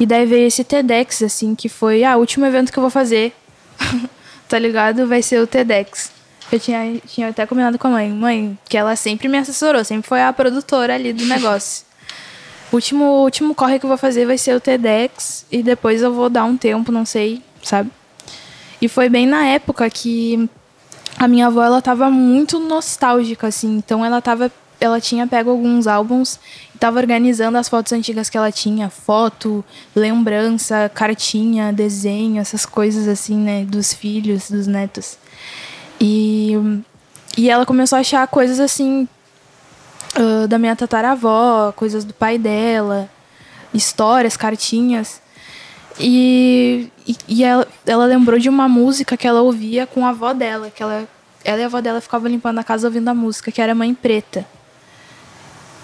Speaker 3: e daí veio esse TEDx, assim, que foi ah, o último evento que eu vou fazer. tá ligado? Vai ser o TEDx. Eu tinha, tinha até combinado com a mãe. Mãe, que ela sempre me assessorou, sempre foi a produtora ali do negócio. o último, último corre que eu vou fazer vai ser o TEDx. E depois eu vou dar um tempo, não sei, sabe? E foi bem na época que a minha avó, ela tava muito nostálgica, assim. Então ela tava ela tinha pego alguns álbuns e estava organizando as fotos antigas que ela tinha, foto, lembrança, cartinha, desenho, essas coisas assim, né, dos filhos, dos netos. E e ela começou a achar coisas assim uh, da minha tataravó, coisas do pai dela, histórias, cartinhas. E, e, e ela, ela lembrou de uma música que ela ouvia com a avó dela, que ela ela e a avó dela ficavam limpando a casa ouvindo a música, que era Mãe Preta.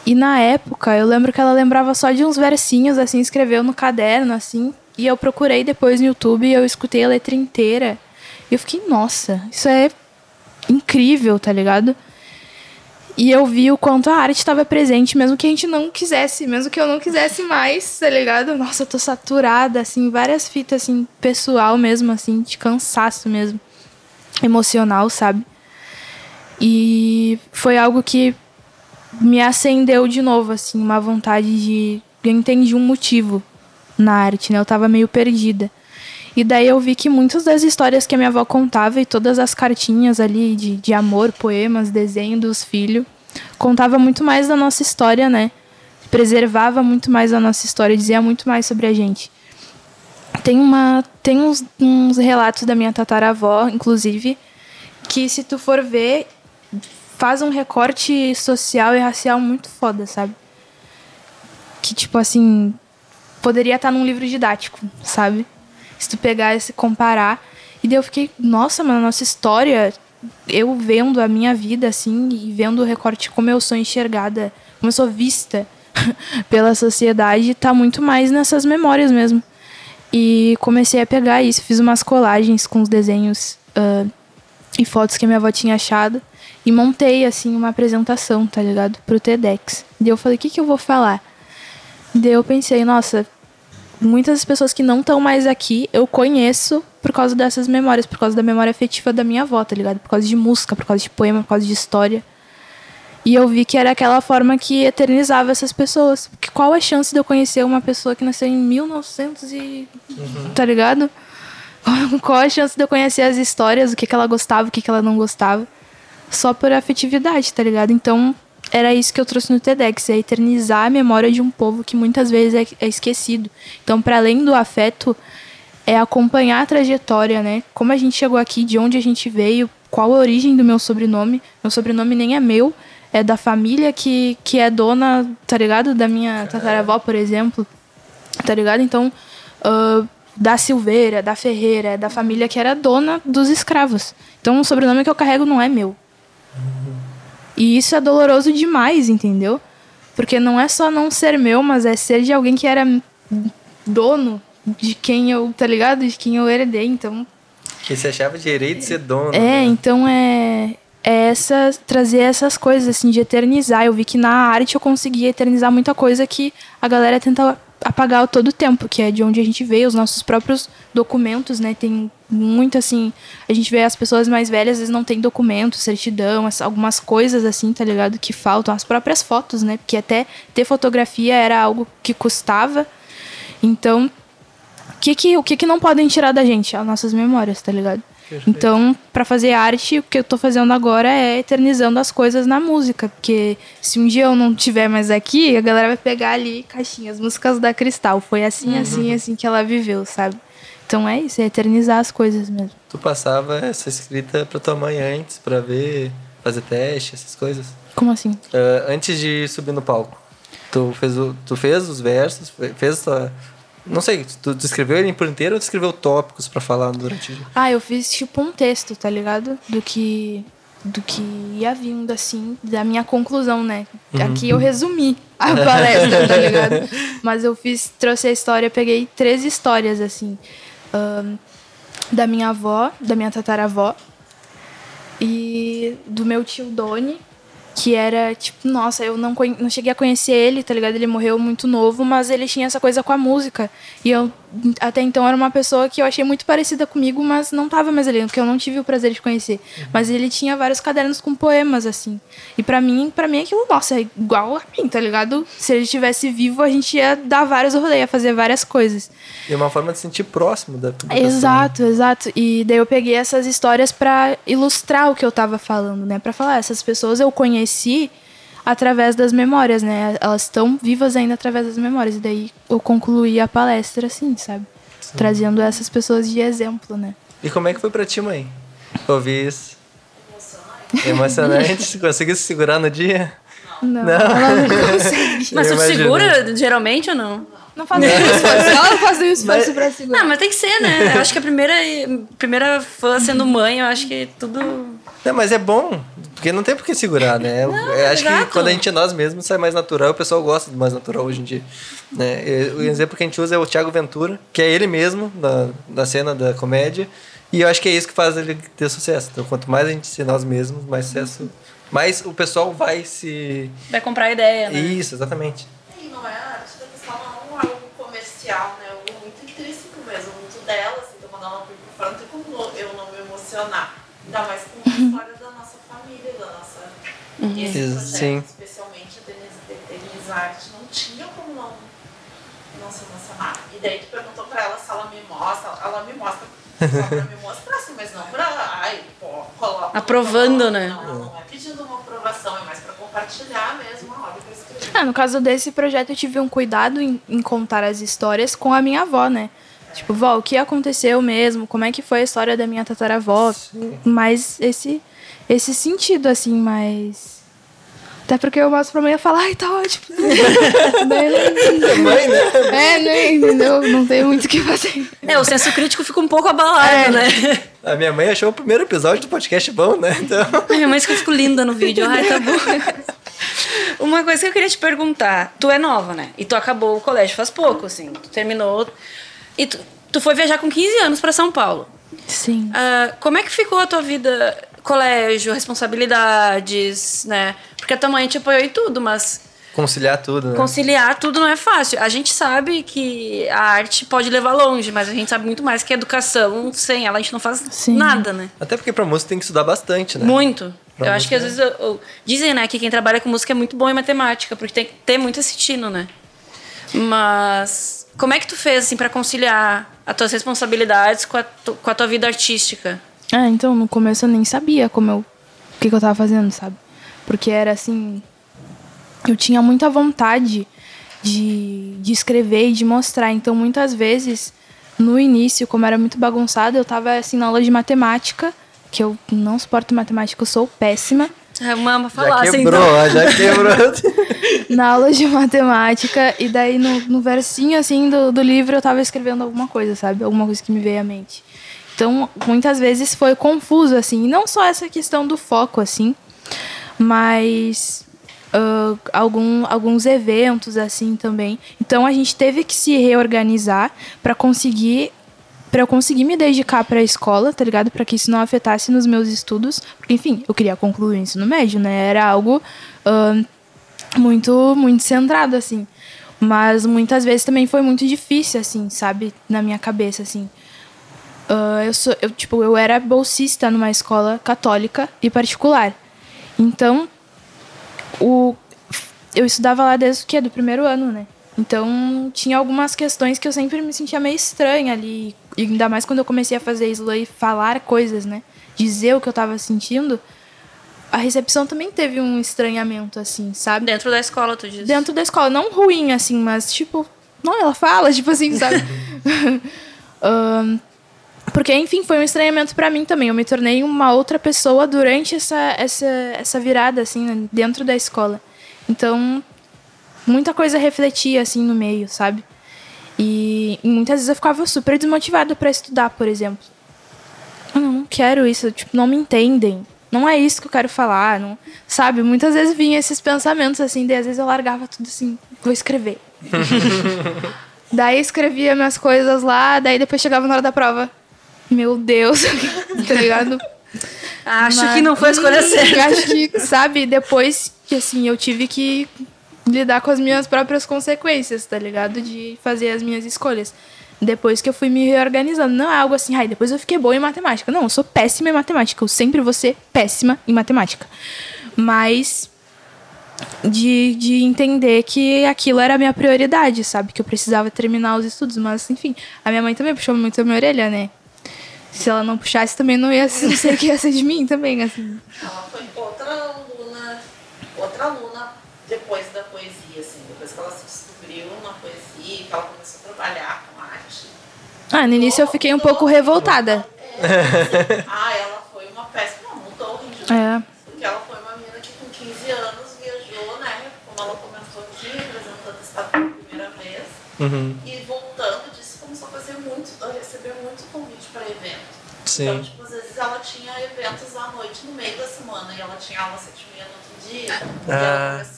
Speaker 3: E na época, eu lembro que ela lembrava só de uns versinhos, assim, escreveu no caderno, assim. E eu procurei depois no YouTube e eu escutei a letra inteira. E eu fiquei, nossa, isso é incrível, tá ligado? E eu vi o quanto a arte estava presente, mesmo que a gente não quisesse, mesmo que eu não quisesse mais, tá ligado? Nossa, eu tô saturada, assim, várias fitas, assim, pessoal mesmo, assim, de cansaço mesmo, emocional, sabe? E foi algo que me acendeu de novo, assim, uma vontade de. Eu entendi um motivo na arte, né? Eu tava meio perdida. E daí eu vi que muitas das histórias que a minha avó contava e todas as cartinhas ali de, de amor, poemas, desenho dos filhos, contava muito mais da nossa história, né? Preservava muito mais a nossa história, dizia muito mais sobre a gente. Tem, uma, tem uns, uns relatos da minha tataravó, inclusive, que se tu for ver, faz um recorte social e racial muito foda, sabe? Que, tipo assim, poderia estar num livro didático, sabe? Se tu pegar e se comparar. E daí eu fiquei, nossa, mano, a nossa história, eu vendo a minha vida, assim, e vendo o recorte como eu sou enxergada, como eu sou vista pela sociedade, tá muito mais nessas memórias mesmo. E comecei a pegar isso, fiz umas colagens com os desenhos uh, e fotos que a minha avó tinha achado. E montei, assim, uma apresentação, tá ligado? Pro TEDx. Daí eu falei, o que, que eu vou falar? Daí eu pensei, nossa, muitas pessoas que não estão mais aqui, eu conheço por causa dessas memórias, por causa da memória afetiva da minha avó, tá ligado? Por causa de música, por causa de poema, por causa de história. E eu vi que era aquela forma que eternizava essas pessoas. Porque qual a chance de eu conhecer uma pessoa que nasceu em 1900 e... Uhum. Tá ligado? Qual a chance de eu conhecer as histórias, o que, que ela gostava, o que, que ela não gostava? Só por afetividade, tá ligado? Então, era isso que eu trouxe no TEDx, é eternizar a memória de um povo que muitas vezes é, é esquecido. Então, para além do afeto, é acompanhar a trajetória, né? Como a gente chegou aqui, de onde a gente veio, qual a origem do meu sobrenome. Meu sobrenome nem é meu, é da família que, que é dona, tá ligado? Da minha tataravó, por exemplo. Tá ligado? Então, uh, da Silveira, da Ferreira, da família que era dona dos escravos. Então, o sobrenome que eu carrego não é meu. E isso é doloroso demais, entendeu? Porque não é só não ser meu, mas é ser de alguém que era dono de quem eu, tá ligado? De quem eu herdei, então.
Speaker 1: Que se achava direito de ser dono.
Speaker 3: É, né? então é, é essa, trazer essas coisas, assim, de eternizar. Eu vi que na arte eu conseguia eternizar muita coisa que a galera tenta apagar todo o tempo, que é de onde a gente veio, os nossos próprios documentos, né? Tem muito assim, a gente vê as pessoas mais velhas às vezes não tem documento, certidão, algumas coisas assim, tá ligado? Que faltam, as próprias fotos, né? Porque até ter fotografia era algo que custava. Então, o que que, o que que não podem tirar da gente? As nossas memórias, tá ligado? Perfeito. Então, para fazer arte, o que eu tô fazendo agora é eternizando as coisas na música. Porque se um dia eu não estiver mais aqui, a galera vai pegar ali caixinhas, músicas da Cristal. Foi assim, uhum. assim, assim que ela viveu, sabe? Então é isso, é eternizar as coisas mesmo.
Speaker 1: Tu passava essa escrita pra tua mãe antes, pra ver, fazer teste, essas coisas?
Speaker 3: Como assim?
Speaker 1: Uh, antes de subir no palco. Tu fez, o, tu fez os versos, fez tua. Não sei, tu, tu escreveu ele por inteiro ou tu escreveu tópicos para falar durante o dia?
Speaker 3: Ah, eu fiz tipo um texto, tá ligado? Do que do que ia vindo, assim, da minha conclusão, né? Uhum. Aqui eu resumi a palestra, tá ligado? Mas eu fiz, trouxe a história, peguei três histórias, assim um, da minha avó, da minha tataravó e do meu tio Doni, que era tipo, nossa, eu não, não cheguei a conhecer ele, tá ligado? Ele morreu muito novo, mas ele tinha essa coisa com a música. E eu até então era uma pessoa que eu achei muito parecida comigo, mas não tava mais ali, porque eu não tive o prazer de conhecer. Uhum. Mas ele tinha vários cadernos com poemas assim. E para mim, para mim aquilo, nossa, é igual a mim, tá ligado? Se ele estivesse vivo, a gente ia dar vários rolês, ia fazer várias coisas.
Speaker 1: E uma forma de sentir próximo da
Speaker 3: publicação. Exato, exato. E daí eu peguei essas histórias para ilustrar o que eu tava falando, né? Para falar, essas pessoas eu conheci através das memórias, né? Elas estão vivas ainda através das memórias. E daí eu concluí a palestra assim, sabe? Sim. Trazendo essas pessoas de exemplo, né?
Speaker 1: E como é que foi pra ti, mãe? Ouvir isso? Emocionante. Emocionante? Conseguiu se segurar no dia?
Speaker 3: Não, não. não
Speaker 2: Mas tu segura geralmente ou não?
Speaker 3: Não faço nenhum esforço. Ela não faz nenhum esforço mas, pra segurar.
Speaker 2: Não, mas tem que ser, né? Eu acho que a primeira, primeira fã sendo mãe, eu acho que tudo.
Speaker 1: Não, mas é bom, porque não tem por que segurar, né? Não, eu acho exato. que quando a gente é nós mesmos, sai mais natural. O pessoal gosta do mais natural hoje em dia. Né? O exemplo que a gente usa é o Thiago Ventura, que é ele mesmo, da, da cena da comédia. E eu acho que é isso que faz ele ter sucesso. Então, quanto mais a gente ser nós mesmos, mais sucesso. Mais o pessoal vai se.
Speaker 2: Vai comprar a ideia, né?
Speaker 1: Isso, exatamente.
Speaker 4: E não é social, né? Algo muito intrínseco mesmo, muito dela, assim, então quando ela põe por fora, não tem como eu não me emocionar. Ainda mais com a história da nossa família, da nossa. Uhum. Esse projeto, Sim. especialmente a Denise Arte, não tinha como não, não se emocionar. E daí tu perguntou pra ela se ela me mostra, ela me mostra só pra me mostrar, assim, mas não pra. Ai, pô, coloca.
Speaker 2: Aprovando,
Speaker 4: coloca,
Speaker 2: né?
Speaker 4: Não, ela não é pedindo uma aprovação, é mais pra compartilhar mesmo a obra que eu escrevi.
Speaker 3: Ah, no caso desse projeto, eu tive um cuidado em, em contar as histórias com a minha avó, né? Tipo, vó, o que aconteceu mesmo? Como é que foi a história da minha tataravó? Sim. Mas esse, esse sentido, assim, mais. Até porque eu mostro pra mãe e falo, ai, tá ótimo. Daí,
Speaker 1: mãe, né?
Speaker 3: É, né? Entendeu? Não tem muito o que fazer.
Speaker 2: É, o senso crítico fica um pouco abalado, é. né?
Speaker 1: A minha mãe achou o primeiro episódio do podcast bom, né? Então...
Speaker 2: A minha mãe ficou linda no vídeo. Ai, tá bom. Uma coisa que eu queria te perguntar. Tu é nova, né? E tu acabou o colégio faz pouco, assim. Tu terminou. E tu, tu foi viajar com 15 anos para São Paulo.
Speaker 3: Sim.
Speaker 2: Ah, como é que ficou a tua vida, colégio, responsabilidades, né? Porque a tua mãe te apoiou em tudo, mas
Speaker 1: Conciliar tudo, né?
Speaker 2: conciliar tudo não é fácil. A gente sabe que a arte pode levar longe, mas a gente sabe muito mais que a educação, sem ela a gente não faz
Speaker 3: Sim.
Speaker 2: nada, né?
Speaker 1: Até porque pra música tem que estudar bastante, né?
Speaker 2: Muito.
Speaker 1: Pra
Speaker 2: eu acho que às vezes eu- eu- dizem, né, que quem trabalha com música é muito bom em matemática, porque tem que ter muito esse tino, né? Mas como é que tu fez assim para conciliar as tuas responsabilidades com a, com a tua vida artística?
Speaker 3: Ah, então no começo eu nem sabia como eu, o que, que eu tava fazendo, sabe? Porque era assim. Eu tinha muita vontade de, de escrever e de mostrar. Então muitas vezes, no início, como era muito bagunçado, eu tava assim na aula de matemática, que eu não suporto matemática, eu sou péssima.
Speaker 2: A mama
Speaker 1: Já
Speaker 2: falar assim,
Speaker 1: quebrou,
Speaker 2: então.
Speaker 1: já quebrou.
Speaker 3: na aula de matemática, e daí no, no versinho assim do, do livro eu tava escrevendo alguma coisa, sabe? Alguma coisa que me veio à mente. Então, muitas vezes foi confuso, assim. Não só essa questão do foco, assim, mas ah, algum, alguns eventos, assim, também. Então, a gente teve que se reorganizar para conseguir para eu conseguir me dedicar para a escola, tá ligado? Para que isso não afetasse nos meus estudos, porque enfim, eu queria concluir o ensino médio, né? Era algo ahn, muito muito centrado assim. Mas muitas vezes também foi muito difícil assim, sabe, na minha cabeça assim. Ah, eu sou eu tipo, eu era bolsista numa escola católica e particular. Então, o eu estudava lá desde o quê? Do primeiro ano, né? Então, tinha algumas questões que eu sempre me sentia meio estranha ali. E ainda mais quando eu comecei a fazer isso e falar coisas, né? Dizer o que eu tava sentindo. A recepção também teve um estranhamento, assim, sabe?
Speaker 2: Dentro da escola, tu diz.
Speaker 3: Dentro da escola. Não ruim, assim, mas tipo... Não, ela fala, tipo assim, sabe? Ahn, porque, enfim, foi um estranhamento pra mim também. Eu me tornei uma outra pessoa durante essa, essa, essa virada, assim, né, dentro da escola. Então, muita coisa refletia, assim, no meio, sabe? E, muitas vezes eu ficava super desmotivada pra estudar, por exemplo. Eu não quero isso, tipo, não me entendem. Não é isso que eu quero falar, não, sabe? Muitas vezes vinha esses pensamentos assim, daí às vezes eu largava tudo assim, vou escrever. daí escrevia minhas coisas lá, daí depois chegava na hora da prova. Meu Deus, tá ligado?
Speaker 2: Acho
Speaker 3: Mas-
Speaker 2: que não foi a escolha certa.
Speaker 3: Acho que, sabe, depois que assim, eu tive que lidar com as minhas próprias consequências, tá ligado? De fazer as minhas escolhas. Depois que eu fui me reorganizando. Não é algo assim, ai, depois eu fiquei boa em matemática. Não, eu sou péssima em matemática. Eu sempre vou ser péssima em matemática. Mas de, de entender que aquilo era a minha prioridade, sabe? Que eu precisava terminar os estudos. Mas, enfim, a minha mãe também puxou muito a minha orelha, né? Se ela não puxasse, também não ia não sei o que ia ser de mim também, assim.
Speaker 4: Ela foi outra aluna, outra aluna depois da poesia, assim, depois que ela se descobriu na poesia, que ela começou a trabalhar com arte.
Speaker 3: Ah, no início eu fiquei um pouco revoltada.
Speaker 4: Ah, ela foi uma péssima, mudou o rendimento.
Speaker 3: É.
Speaker 4: Porque ela foi uma menina que com 15 anos viajou, né? Como ela comentou aqui, apresentando estado pela primeira vez.
Speaker 1: Uhum.
Speaker 4: E voltando disso, começou a fazer muito, a receber muito convite para evento. Então,
Speaker 1: Sim.
Speaker 4: tipo, às vezes ela tinha eventos à noite no meio da semana e ela tinha aula sete e meia no outro dia. E
Speaker 1: Ah.
Speaker 4: ela começou a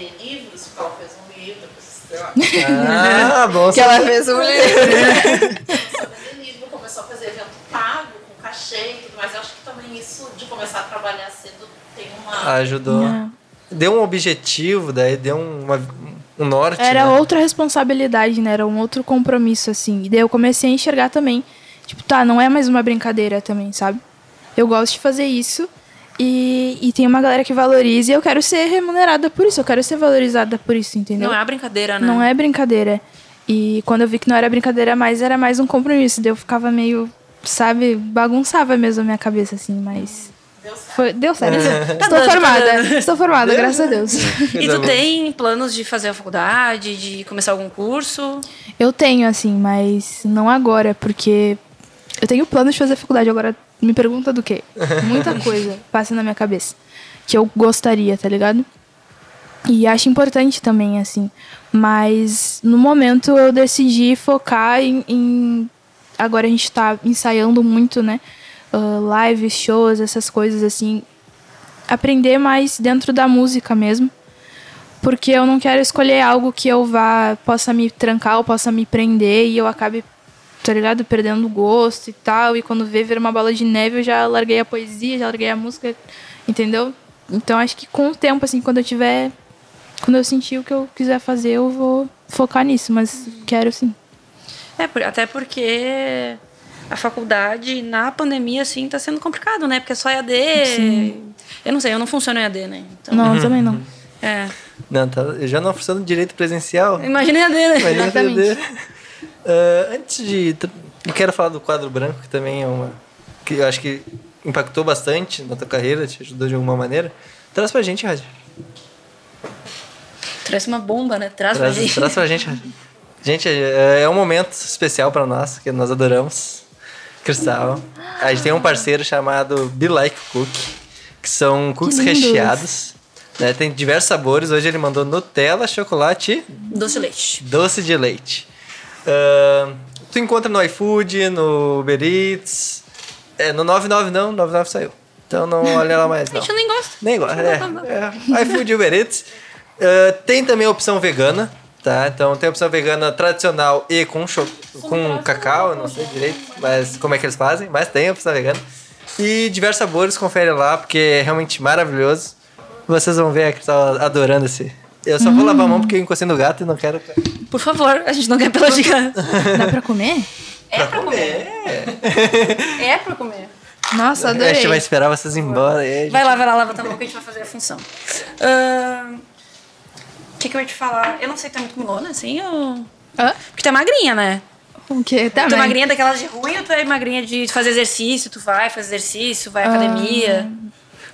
Speaker 4: vender livros, porque ela fez um livro, depois, sei lá,
Speaker 1: Ah, bom.
Speaker 2: Que ela fez um livro.
Speaker 4: começou a vender livro, começou a fazer evento pago, com cachê e tudo mais. Eu acho que também isso de começar a trabalhar cedo tem uma.
Speaker 1: Ajudou.
Speaker 3: É.
Speaker 1: Deu um objetivo, daí deu uma, um norte.
Speaker 3: Era
Speaker 1: né?
Speaker 3: outra responsabilidade, né? Era um outro compromisso, assim. E daí eu comecei a enxergar também. Tipo, tá, não é mais uma brincadeira também, sabe? Eu gosto de fazer isso. E, e tem uma galera que valoriza e eu quero ser remunerada por isso. Eu quero ser valorizada por isso, entendeu?
Speaker 2: Não é brincadeira, né?
Speaker 3: Não é brincadeira. E quando eu vi que não era brincadeira mais, era mais um compromisso. Daí eu ficava meio, sabe, bagunçava mesmo a minha cabeça, assim, mas.
Speaker 4: Deu certo.
Speaker 3: Foi, deu certo. Estou
Speaker 2: Tá tá
Speaker 3: formada. Estou formada, graças a Deus.
Speaker 2: E
Speaker 1: Coisa
Speaker 2: tu tem planos de fazer a faculdade, de começar algum curso?
Speaker 3: Eu tenho, assim, mas não agora, porque eu tenho plano de fazer faculdade. Agora, me pergunta do quê? Muita coisa passa na minha cabeça que eu gostaria, tá ligado? E acho importante também, assim. Mas no momento eu decidi focar em. em- Agora a gente tá ensaiando muito, né? Ah, lives, shows, essas coisas assim. Aprender mais dentro da música mesmo. Porque eu não quero escolher algo que eu vá possa me trancar ou possa me prender e eu acabe tá ligado? Perdendo o gosto e tal. E quando vê, vira uma bola de neve, eu já larguei a poesia, já larguei a música, entendeu? Então acho que com o tempo, assim, quando eu tiver. Quando eu sentir o que eu quiser fazer, eu vou focar nisso, mas quero sim.
Speaker 2: É, até porque a faculdade na pandemia, assim, tá sendo complicado, né? Porque é só EAD. Eu não sei, eu não funciono em EAD, né? Então,
Speaker 3: Não, eu também não.
Speaker 2: É.
Speaker 1: Não, tá, eu já não funciono direito presencial.
Speaker 2: Imagina EAD, né?
Speaker 1: Imagina
Speaker 3: Exatamente.
Speaker 1: entender. Ah, antes de. Eu quero falar do quadro branco, que também é uma. que eu acho que impactou bastante na tua carreira, te ajudou de alguma maneira. Traz pra gente, Rádio.
Speaker 2: Traz uma bomba, né? Traz, pra
Speaker 1: Traz,
Speaker 2: gente.
Speaker 1: traz pra gente, Rádio. Gente, é é um momento especial pra nós, que nós adoramos. Cristal. A gente tem um parceiro chamado Be Like Cook, que são cookies
Speaker 3: lindos.
Speaker 1: recheados. Né? Tem diversos sabores. Hoje ele mandou Nutella, chocolate e
Speaker 2: Doce de leite.
Speaker 1: Doce de leite. Ahn, tu encontra no iFood, no Uber Eats. É, no 99 não, 99 saiu. Então não olha lá mais
Speaker 2: A
Speaker 1: não.
Speaker 2: gente nem gosta.
Speaker 1: Nem gosta. É, é, iFood e Uber Eats. Ah, tem também a opção vegana, tá? Então tem a opção vegana tradicional e com, cho com cacau, eu não sei direito mas como é que eles fazem, mas tem a opção vegana. E diversos sabores, confere lá, porque é realmente maravilhoso. Vocês vão ver a Cristal adorando esse. Eu só vou lavar a mão porque eu encostei no gato e não quero.
Speaker 2: Por favor, a gente não quer pela gigante.
Speaker 3: Dá pra comer?
Speaker 2: É pra comer. É pra comer.
Speaker 3: Nossa,
Speaker 1: A
Speaker 3: adorei.
Speaker 1: gente vai esperar vocês ir embora. E aí,
Speaker 2: Vai lá, vai lá, lava tua mão que a gente vai fazer a função. O que, que eu ia te falar? Eu não sei, tu é muito milona, assim, ou...
Speaker 3: Hã?
Speaker 2: Porque tu é magrinha, né?
Speaker 3: O quê? Tá,
Speaker 2: tu é magrinha daquelas de ruim ou tu é magrinha de fazer exercício? Tu vai, faz exercício, vai à academia?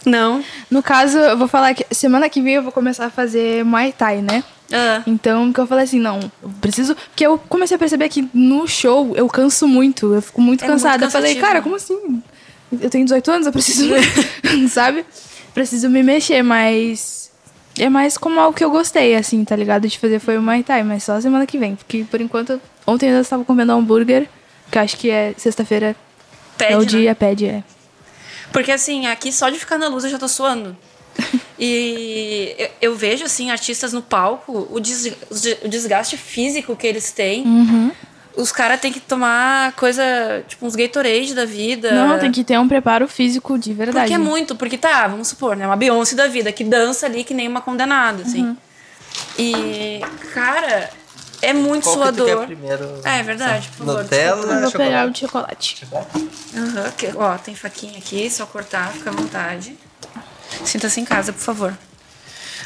Speaker 2: Não.
Speaker 3: No caso, eu vou falar que semana que vem eu vou começar a fazer Muay Thai, né?
Speaker 2: Ah,
Speaker 3: Então, que eu falei assim, não, eu preciso. Porque eu comecei a perceber que no show eu canso muito, eu fico muito
Speaker 2: É muito
Speaker 3: cansada. eu falei, cara, como assim? Eu tenho 18 anos, eu preciso. sabe? Preciso me mexer, mas. É mais como algo que eu gostei, assim, tá ligado? De fazer foi o Muay Thai, mas só semana que vem. Porque por enquanto, ontem eu estava comendo hambúrguer, que eu acho que é sexta-feira.
Speaker 2: pede,
Speaker 3: é o
Speaker 2: né?
Speaker 3: dia, pede, é.
Speaker 2: Porque assim, aqui só de ficar na luz eu já tô suando. E eu, eu vejo, assim, artistas no palco, o, des- o desgaste físico que eles têm.
Speaker 3: Uhum.
Speaker 2: Os caras têm que tomar coisa, tipo, uns Gatorade da vida.
Speaker 3: Não, tem que ter um preparo físico de verdade.
Speaker 2: Porque é muito, porque tá, vamos supor, né? Uma Beyoncé da vida que dança ali que nem uma condenada, assim.
Speaker 3: Uhum.
Speaker 2: E, cara, é muito
Speaker 1: Qual que tu quer
Speaker 2: suador.
Speaker 1: primeiro?
Speaker 2: É, é verdade, por favor.
Speaker 1: Nutella,
Speaker 3: Eu vou pegar o
Speaker 1: chocolate.
Speaker 3: de chocolate.
Speaker 2: Aham, que- ó, tem faquinha aqui, só cortar, fica à vontade. Sinta-se em casa, por favor.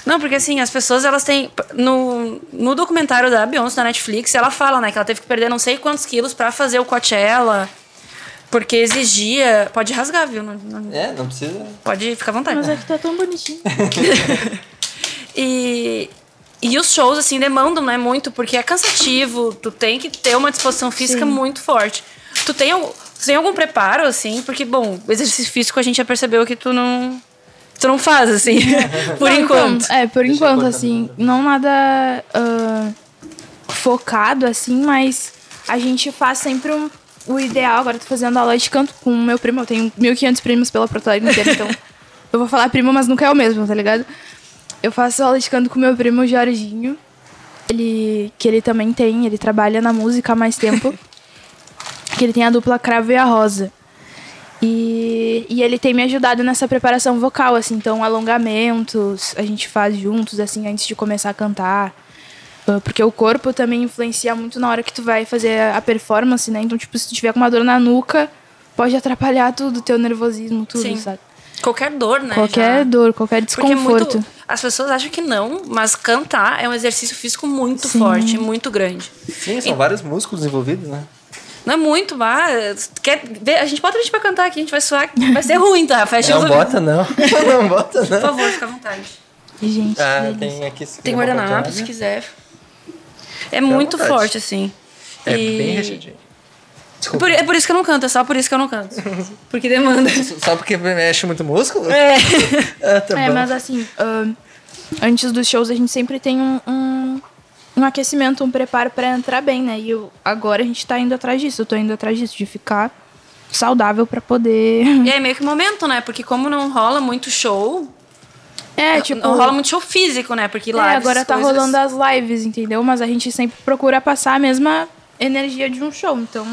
Speaker 2: Não, porque assim, as pessoas, elas têm. No, no documentário da Beyoncé na Netflix, ela fala, né, que ela teve que perder não sei quantos quilos pra fazer o Coachella. Porque exigia. Pode rasgar, viu? Não- não-
Speaker 1: É, não precisa.
Speaker 2: pode ficar à vontade.
Speaker 3: Mas é que tá tão bonitinho.
Speaker 2: E, e os shows, assim, demandam, né, muito, porque é cansativo, tu tem que ter uma disposição física
Speaker 3: Sim.
Speaker 2: muito forte. Tu tem, tu tem algum preparo, assim? Porque, bom, o exercício físico a gente já percebeu que tu não. Tu não faz, assim, por
Speaker 3: Não,
Speaker 2: enquanto.
Speaker 3: então, é, por
Speaker 1: Deixa
Speaker 3: enquanto, assim, não nada ah, focado, assim, mas a gente faz sempre um- o ideal. Agora eu tô fazendo aula de canto com o meu primo, eu tenho 1.500 primos pela Porto Alegre inteira, então eu vou falar primo, mas nunca é o mesmo, tá ligado? Eu faço aula de canto com meu primo Jorginho, ele, que ele também tem, ele trabalha na música há mais tempo, que ele tem a dupla Cravo e a Rosa. E, e ele tem me ajudado nessa preparação vocal, assim, então alongamentos a gente faz juntos, assim, antes de começar a cantar. Ah, Porque o corpo também influencia muito na hora que tu vai fazer a performance, né? Então, tipo, se tu tiver com uma dor na nuca, pode atrapalhar tudo, teu nervosismo, tudo,
Speaker 2: Sim.
Speaker 3: sabe?
Speaker 2: Qualquer dor, né?
Speaker 3: Qualquer
Speaker 2: já.
Speaker 3: dor, qualquer
Speaker 2: Porque é
Speaker 3: desconforto.
Speaker 2: muito. As pessoas acham que não, mas cantar é um exercício físico muito
Speaker 3: Sim.
Speaker 2: forte, muito grande.
Speaker 1: Sim, são vários músculos envolvidos, né?
Speaker 2: Não é muito, vá. Quer ver? A gente bota a gente pra cantar aqui, a gente vai suar. Vai ser ruim, tá? Fecha
Speaker 1: Não bota, não. Não bota,
Speaker 2: Por
Speaker 1: não.
Speaker 2: favor, fica à vontade.
Speaker 3: Gente,
Speaker 1: Ah, tem aqui. se
Speaker 2: Tem
Speaker 1: quiser
Speaker 2: guardanapo, se quiser. É muito
Speaker 1: vontade.
Speaker 2: forte, assim.
Speaker 1: É
Speaker 2: E-
Speaker 1: bem recheadinho. Desculpa.
Speaker 2: Por- é por isso que eu não canto, é só por isso que eu não canto. Porque demanda.
Speaker 1: Só porque mexe muito músculo?
Speaker 2: É.
Speaker 1: Ah, tá
Speaker 3: É,
Speaker 1: bom.
Speaker 3: mas assim, ahn, antes dos shows a gente sempre tem um, um, um aquecimento, um preparo pra entrar bem, né? E eu, agora a gente tá indo atrás disso, eu tô indo atrás disso, de ficar saudável pra poder.
Speaker 2: E aí meio que momento, né? Porque como não rola muito show,
Speaker 3: É, tipo.
Speaker 2: não rola muito show físico, né? Porque lá
Speaker 3: é, agora tá rolando as lives, entendeu? Mas a gente sempre procura passar a mesma energia de um show. Então,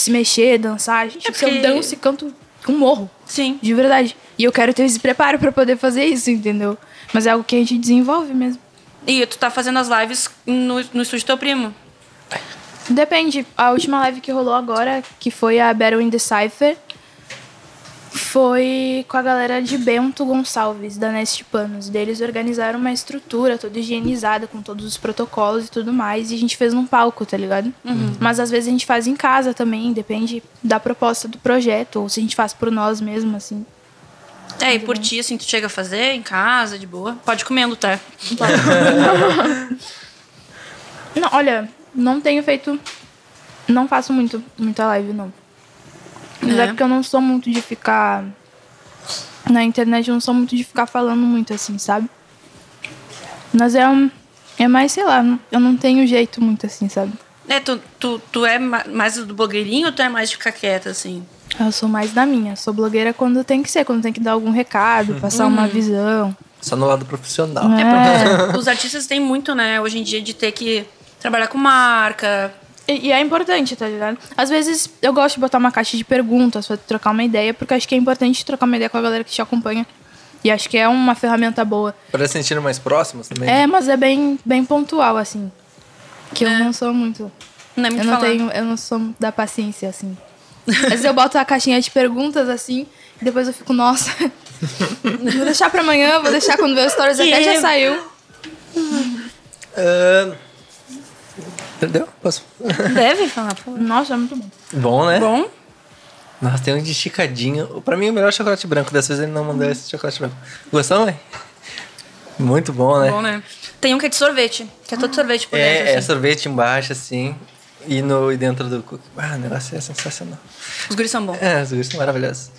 Speaker 3: se mexer, dançar, gente,
Speaker 2: É
Speaker 3: se eu
Speaker 2: porque-
Speaker 3: danço e canto um morro.
Speaker 2: Sim.
Speaker 3: De verdade. E eu quero ter esse preparo pra poder fazer isso, entendeu? Mas é algo que a gente desenvolve mesmo.
Speaker 2: E tu tá fazendo as lives no, no estúdio do teu primo.
Speaker 3: Depende. A última live que rolou agora, que foi a Battle in the Cypher, foi com a galera de Bento Gonçalves, da Nest Panos. Deles organizaram uma estrutura toda higienizada, com todos os protocolos e tudo mais. E a gente fez num palco, tá ligado? Mas às vezes a gente faz em casa também, depende da proposta do projeto, ou se a gente faz por nós mesmo, assim.
Speaker 2: É, e por ti, assim, tu chega a fazer em casa, de boa. Pode comendo, tá?
Speaker 3: Não, olha, não tenho feito. Não faço muito, muita live, não. Mas é.
Speaker 2: É.
Speaker 3: porque eu não sou muito de ficar. Na internet eu não sou muito de ficar falando muito assim, sabe? Mas é um. É mais, sei lá, eu não tenho jeito muito assim, sabe?
Speaker 2: É, tu, tu, tu é ma- mais do blogueirinho ou tu é mais de ficar quieta, assim?
Speaker 3: Eu sou mais da minha. Sou blogueira quando tem que ser, quando tem que dar algum recado, passar uma visão.
Speaker 1: Só no lado profissional.
Speaker 3: É.
Speaker 2: Os artistas têm muito, né, hoje em dia, de ter que trabalhar com marca.
Speaker 3: E, e é importante, tá ligado? Às vezes eu gosto de botar uma caixa de perguntas pra trocar uma ideia, porque eu acho que é importante trocar uma ideia com a galera que te acompanha. E acho que é uma ferramenta boa.
Speaker 1: Para se sentir mais próximos também.
Speaker 3: É, mas é bem, bem pontual, assim. Que eu não sou muito.
Speaker 2: Não é muito
Speaker 3: Eu não
Speaker 2: falar.
Speaker 3: tenho. Eu não sou da paciência, assim. Às vezes eu boto a caixinha de perguntas assim, e depois eu fico, nossa. vou deixar pra amanhã, vou deixar quando ver o stories
Speaker 2: Que
Speaker 3: até já
Speaker 2: eu-
Speaker 3: saiu.
Speaker 1: Ah, entendeu? Posso?
Speaker 2: Deve falar, pô.
Speaker 3: Nossa, é muito bom.
Speaker 1: Bom, né?
Speaker 2: Bom,
Speaker 1: Nossa, tem um de esticadinho. Pra mim, o melhor chocolate branco. Dessa vez ele não mandou esse chocolate branco. Gostou, mãe? Muito bom, né?
Speaker 2: bom, né? Tem um que é de sorvete, que é todo sorvete por dentro.
Speaker 1: É, é
Speaker 2: assim.
Speaker 1: sorvete embaixo, assim. E, no, e dentro do cookie. Ah, o negócio é sensacional.
Speaker 2: Os guris são bons.
Speaker 1: É, os gostos são maravilhosos.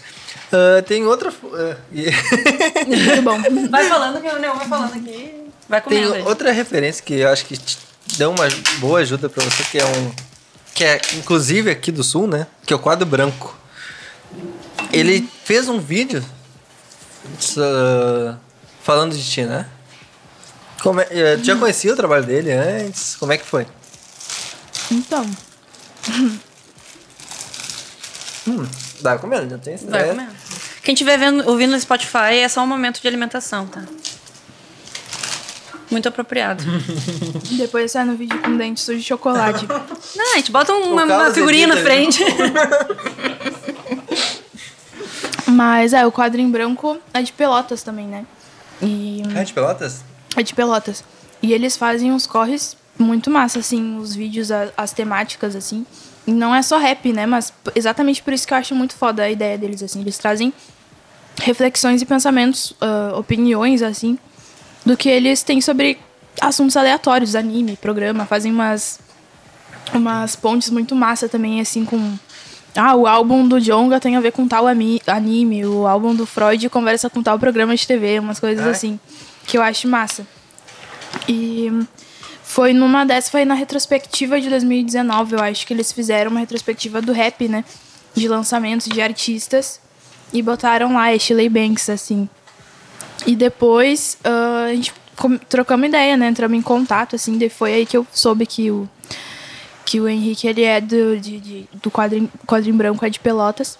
Speaker 1: Ah, tem outra. fu- ah, e-
Speaker 3: Muito bom.
Speaker 2: Vai falando que o Neon vai falando aqui. Vai
Speaker 1: tem
Speaker 2: comendo. aí.
Speaker 1: outra referência que eu acho que deu uma boa ajuda pra você, que é um. Que é, inclusive, aqui do sul, né? Que é o quadro branco. Ele fez um vídeo ah, falando de ti, né? Como é, eh, já conhecia o trabalho dele antes? Como é que foi?
Speaker 3: Então.
Speaker 1: Hum, dá comendo, já tem
Speaker 2: Vai
Speaker 1: é,
Speaker 2: comendo. Quem estiver vendo, ouvindo no Spotify é só um momento de alimentação, tá? Muito apropriado.
Speaker 3: Depois sai no vídeo com dente sujo de chocolate.
Speaker 2: Não, a gente bota uma, uma figurinha na frente.
Speaker 3: Mas é, o quadro em branco é de pelotas também, né? E
Speaker 1: É de Pelotas?
Speaker 3: é de pelotas. E eles fazem uns corres muito massa, assim, os vídeos, a- as temáticas, assim. E não é só rap, né? Mas p- exatamente por isso que eu acho muito foda a ideia deles, assim. Eles trazem reflexões e pensamentos, ah, opiniões, assim, do que eles têm sobre assuntos aleatórios, anime, programa. Fazem umas, umas pontes muito massa também, assim, com... Ah, o álbum do Jonga tem a ver com tal anime, o álbum do Freud conversa com tal programa de TV, umas coisas
Speaker 1: Ai.
Speaker 3: assim, que eu acho massa. E foi numa dessas, foi na retrospectiva de 2019, eu acho que eles fizeram uma retrospectiva do rap, né? De lançamentos de artistas. E botaram lá Ashley Banks, assim. E depois ah, a gente trocamos ideia, né? Entramos em contato, assim. Daí foi aí que eu soube que o, que o Henrique, ele é do, de, de- do quadrinho, quadrinho branco, é de Pelotas.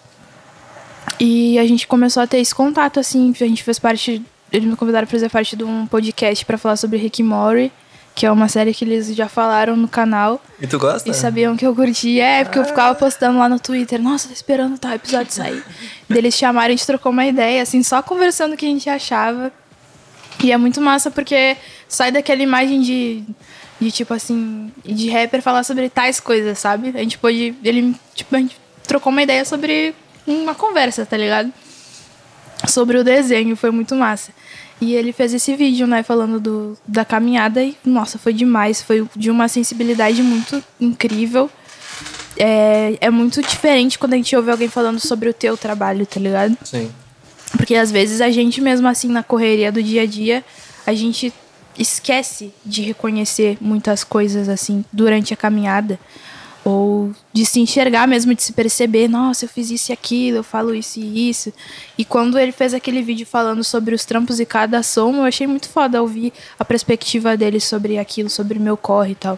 Speaker 3: E a gente começou a ter esse contato, assim. A gente fez parte. Eles me convidaram pra fazer parte de um podcast pra falar sobre Rick Morty, que é uma série que eles já falaram no canal.
Speaker 1: E tu gosta?
Speaker 3: E sabiam que eu curtia. É, porque eu ficava postando lá no Twitter. Nossa, tô esperando tal episódio sair. Daí eles chamaram, a gente trocou uma ideia, assim, só conversando o que a gente achava. E é muito massa porque sai daquela imagem de, de tipo assim, de rapper falar sobre tais coisas, sabe? A gente pôde. Ele, tipo, a gente trocou uma ideia sobre uma conversa, tá ligado? Sobre o desenho, foi muito massa. E ele fez esse vídeo, né, falando do, da caminhada e, nossa, foi demais. Foi de uma sensibilidade muito incrível. É, é muito diferente quando a gente ouve alguém falando sobre o teu trabalho, tá ligado?
Speaker 1: Sim.
Speaker 3: Porque às vezes a gente mesmo assim na correria do dia a dia, a gente esquece de reconhecer muitas coisas assim durante a caminhada ou de se enxergar mesmo, de se perceber, nossa, eu fiz isso e aquilo, eu falo isso e isso. E quando ele fez aquele vídeo falando sobre os trampos e cada som, eu achei muito foda ouvir a perspectiva dele sobre aquilo, sobre o meu corre e tal.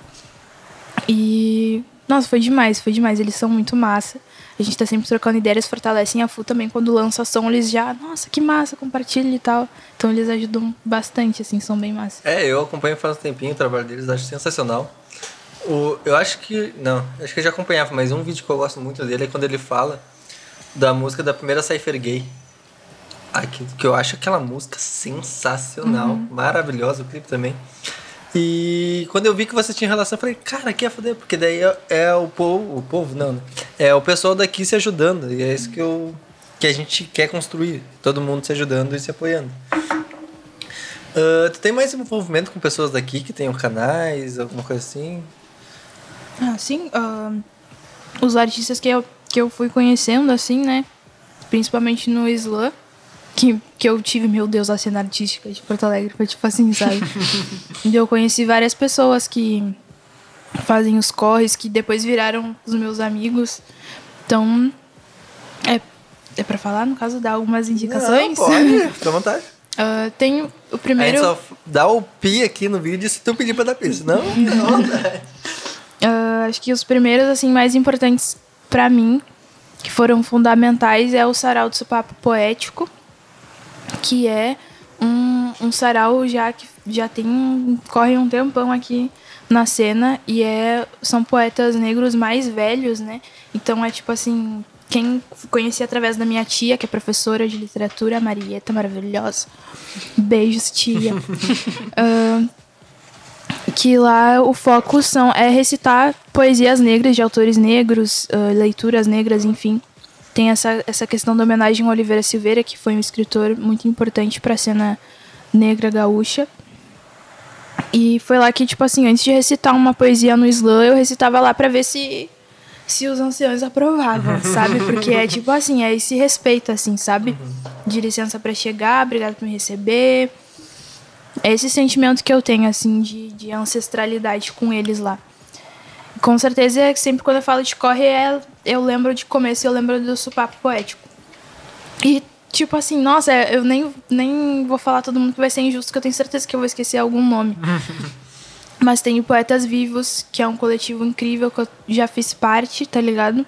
Speaker 3: E Nossa, foi demais, foi demais. Eles são muito massa. A gente tá sempre trocando ideias, fortalecem a FU também. Quando lança som, eles já, nossa, que massa, compartilha e tal. Então eles ajudam bastante, assim, são bem massa.
Speaker 1: É, eu acompanho faz um tempinho o trabalho deles, acho sensacional. O, eu acho que. Não, acho que eu já acompanhava, mas um vídeo que eu gosto muito dele é quando ele fala da música da primeira Cypher Gay. Aqui, que eu acho aquela música sensacional, uhum. maravilhosa, o clipe também. E quando eu vi que você tinha relação, eu falei, cara, que é foder, porque daí é, é, o povo, o povo não, né? É o pessoal daqui se ajudando. E é isso que eu que a gente quer construir. Todo mundo se ajudando e se apoiando. Uh, tu tem mais envolvimento com pessoas daqui que tenham canais, alguma coisa assim?
Speaker 3: Ah, sim. Uh, os artistas que eu, que eu fui conhecendo, assim, né? Principalmente no Slam que, que eu tive, meu Deus, a cena artística de Porto Alegre. Foi tipo assim, sabe? e eu conheci várias pessoas que fazem os corres, que depois viraram os meus amigos. Então, é, é pra falar, no caso, dar algumas indicações?
Speaker 1: Não, pode, fica à vontade.
Speaker 3: Uh, tem o primeiro.
Speaker 1: A gente só dá o pi aqui no vídeo se tu pedir pra dar pi, senão. não,
Speaker 3: uh, acho que os primeiros, assim, mais importantes para mim, que foram fundamentais, é o Sarau do Papo Poético, que é um, um sarau já que já tem corre um tempão aqui na cena e é são poetas negros mais velhos, né? Então é tipo assim, quem conheci através da minha tia, que é professora de literatura, Marieta, maravilhosa. Beijos, tia. uh, que lá o foco são, é recitar poesias negras de autores negros, uh, leituras negras, enfim tem essa, essa questão da homenagem ao Oliveira Silveira, que foi um escritor muito importante para a cena negra gaúcha. E foi lá que, tipo assim, antes de recitar uma poesia no slam, eu recitava lá para ver se se os anciãos aprovavam, sabe? Porque é tipo assim, é esse respeito, assim, sabe? De licença para chegar, obrigado por me receber. É esse sentimento que eu tenho, assim, de, de ancestralidade com eles lá. Com certeza, sempre quando eu falo de corre, é, eu lembro de começo, eu lembro do supapo poético. E, tipo assim, nossa, eu nem, nem vou falar todo mundo que vai ser injusto, que eu tenho certeza que eu vou esquecer algum nome. Mas tem o Poetas Vivos, que é um coletivo incrível que eu já fiz parte, tá ligado?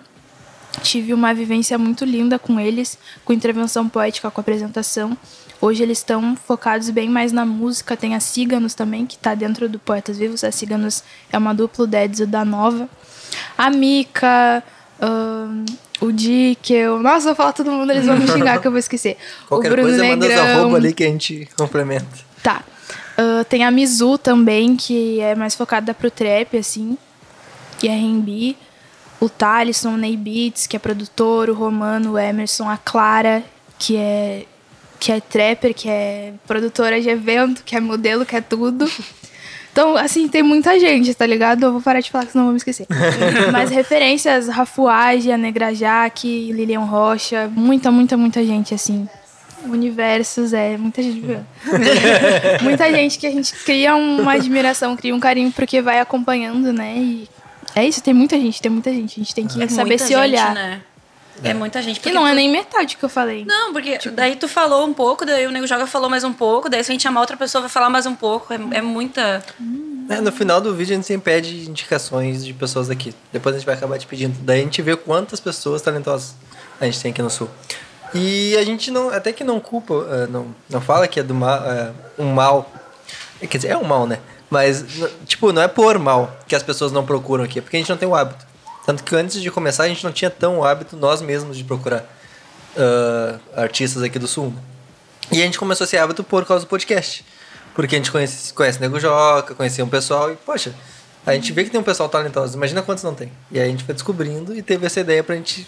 Speaker 3: Tive uma vivência muito linda com eles, com intervenção poética, com apresentação. Hoje eles estão focados bem mais na música. Tem a Ciganos também, que está dentro do Poetas Vivos. A Ciganos é uma dupla Edson da Nova. A Mika, um, o Dickel. Nossa, vou falar todo mundo, eles vão me xingar que eu vou esquecer.
Speaker 1: Qualquer
Speaker 3: o Bruno
Speaker 1: coisa,
Speaker 3: Negrão.
Speaker 1: manda os arroba ali que a gente complementa.
Speaker 3: Tá. Uh, tem a Mizu também, que é mais focada pro trap, assim. Que é R&B. O Thalisson, o Ney Beats, que é produtor. O Romano, o Emerson. A Clara, que é que é trapper, que é produtora de evento, que é modelo, que é tudo. Então, assim, tem muita gente, tá ligado? Eu vou parar de falar, senão eu vou me esquecer. Mas referências, Rafuage, a Negra Jaque, Lilian Rocha, muita, muita, muita gente, assim. Universos, é, muita gente. muita gente que a gente cria uma admiração, cria um carinho, porque vai acompanhando, né? E é isso, tem muita gente, tem muita gente. A gente tem que é saber se gente, olhar. Né?
Speaker 2: É, é muita gente.
Speaker 3: Que não é tu... é nem metade que eu falei.
Speaker 2: Não, porque tipo... daí tu falou um pouco, daí o Nego Joga falou mais um pouco, daí se a gente chamar outra pessoa vai falar mais um pouco. É, é muita.
Speaker 1: É, no final do vídeo a gente sempre pede indicações de pessoas daqui. Depois a gente vai acabar te pedindo. Daí a gente vê quantas pessoas talentosas a gente tem aqui no sul. E a gente não, até que não culpa, uh, não, não fala que é do mal, uh, um mal. Quer dizer, é um mal, né? Mas, tipo, não é por mal que as pessoas não procuram aqui, é porque a gente não tem o hábito. Tanto que antes de começar a gente não tinha tão hábito nós mesmos de procurar uh, artistas aqui do Sul. E a gente começou esse hábito por causa do podcast. Porque a gente conhece, conhece Nego Joca, conhecia um pessoal e, poxa, a gente vê que tem um pessoal talentoso. Imagina quantos não tem. E aí a gente foi descobrindo e teve essa ideia pra gente.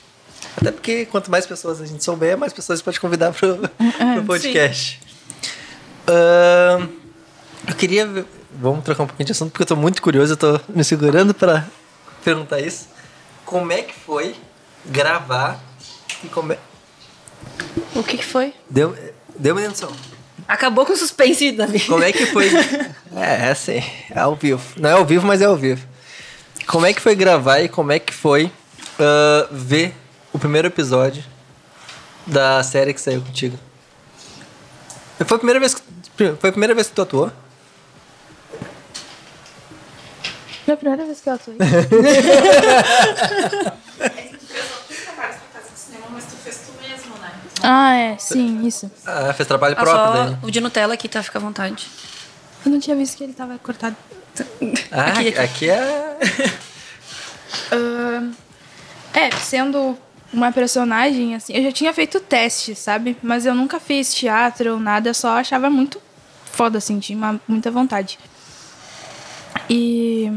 Speaker 1: Até porque quanto mais pessoas a gente souber, mais pessoas a gente pode convidar pro, pro podcast. Uh, eu queria. Vamos trocar um pouquinho de assunto porque eu tô muito curioso, eu tô me segurando para perguntar isso como é que foi gravar e como é...
Speaker 2: O que, que foi?
Speaker 1: Deu, deu uma noção.
Speaker 2: Acabou com o suspense, Davi.
Speaker 1: Como é que foi? é, é assim, é ao vivo. Não é ao vivo, mas é ao vivo. Como é que foi gravar e como é que foi uh, ver o primeiro episódio da série que saiu contigo? Foi a primeira vez que, foi a primeira vez que tu atuou?
Speaker 3: Foi a primeira vez que eu atuei.
Speaker 4: É que tu fez outros trabalhos pra casa de cinema, mas tu fez tu mesmo, né?
Speaker 3: ah, é, sim, isso.
Speaker 1: Ah, fez trabalho
Speaker 2: Ah,
Speaker 1: próprio
Speaker 2: só
Speaker 1: daí.
Speaker 2: o de Nutella aqui, tá? Fica à vontade.
Speaker 3: Eu não tinha visto que ele tava cortado.
Speaker 1: Ah,
Speaker 2: Aqui,
Speaker 1: aqui,
Speaker 2: aqui.
Speaker 1: é.
Speaker 3: Ahn, é, sendo uma personagem, assim, eu já tinha feito teste, sabe? Mas eu nunca fiz teatro ou nada, eu só achava muito foda, assim, tinha uma- muita vontade. E.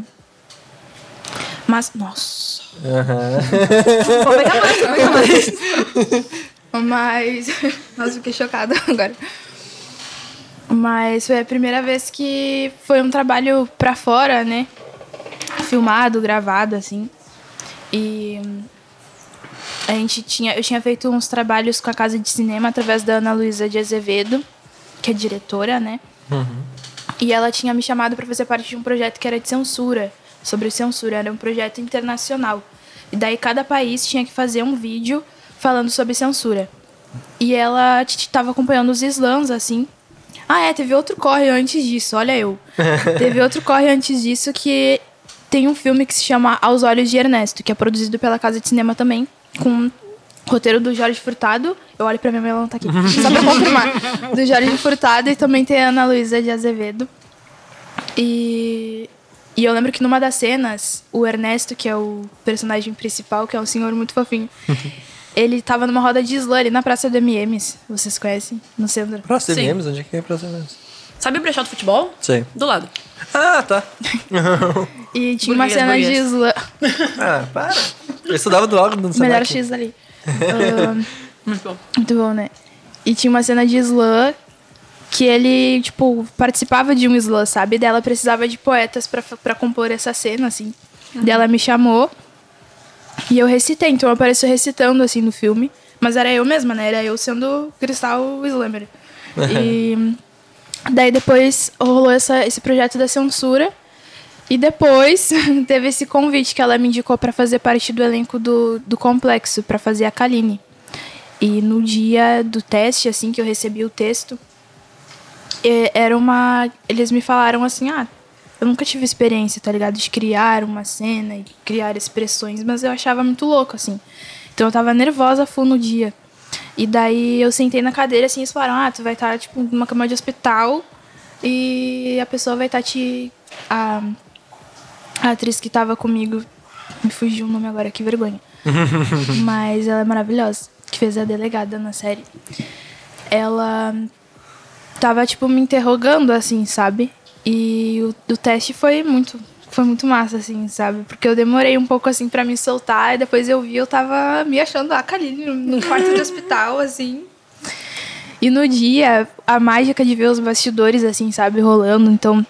Speaker 3: Mas, nossa. Vou pegar mais, vou pegar mais. Mas. Nossa, fiquei chocada agora. Mas foi a primeira vez que foi um trabalho pra fora, né? Filmado, gravado, assim. E a gente tinha, eu tinha feito uns trabalhos com a casa de cinema através da Ana Luísa de Azevedo, que é diretora, né? E ela tinha me chamado para fazer parte de um projeto que era de censura, sobre censura, era um projeto internacional. E daí cada país tinha que fazer um vídeo falando sobre censura. E ela estava acompanhando os slams, assim. Ah, é, teve outro corre antes disso, olha eu. teve outro corre antes disso que tem um filme que se chama Aos Olhos de Ernesto, que é produzido pela Casa de Cinema também, com roteiro do Jorge Furtado. Eu olho pra minha mãe, ela não tá aqui. Só pra confirmar. Do Jorge Furtado e também tem a Ana Luísa de Azevedo. E, e eu lembro que numa das cenas, o Ernesto, que é o personagem principal, que é um senhor muito fofinho, ele tava numa roda de slam ali na Praça do MMs. Vocês conhecem? No centro.
Speaker 1: Praça
Speaker 2: Sim.
Speaker 1: MMs? Onde é que é Praça MMs?
Speaker 2: Sabe o brechó do futebol?
Speaker 1: Sei.
Speaker 2: Do lado.
Speaker 1: Ah, tá.
Speaker 3: E tinha uma
Speaker 2: Burguês,
Speaker 3: cena de slam.
Speaker 1: Ah, para. Eu estudava do lado do
Speaker 3: Melhor. X ali.
Speaker 2: Muito bom.
Speaker 3: Muito bom, né? E tinha uma cena de slam que ele, tipo, participava de um slam, sabe? Daí ela precisava de poetas pra, pra compor essa cena, assim. Daí ela me chamou e eu recitei. Então eu apareço recitando, assim, no filme. Mas era eu mesma, né? Era eu sendo Cristal Slammer. E daí depois rolou essa, esse projeto da censura. E depois teve esse convite que ela me indicou pra fazer parte do elenco do, do complexo, pra fazer a Kaline. E no dia do teste, assim, que eu recebi o texto, era uma. Eles me falaram assim: ah, eu nunca tive experiência, tá ligado? De criar uma cena e criar expressões, mas eu achava muito louco, assim. Então eu tava nervosa full no dia. E daí eu sentei na cadeira assim e eles falaram: ah, tu vai estar, tipo, numa cama de hospital e a pessoa vai estar te. A, a atriz que tava comigo. Me fugiu o nome agora, que vergonha. Mas ela é maravilhosa, que fez a delegada na série. Ela tava, tipo, me interrogando, assim, sabe? E o, o teste foi muito, foi muito massa, assim, sabe? Porque eu demorei um pouco, assim, pra me soltar. E depois eu vi, eu tava me achando a Kaline no, quarto de hospital, assim. E no dia, a mágica de ver os bastidores, assim, sabe? Rolando. Então,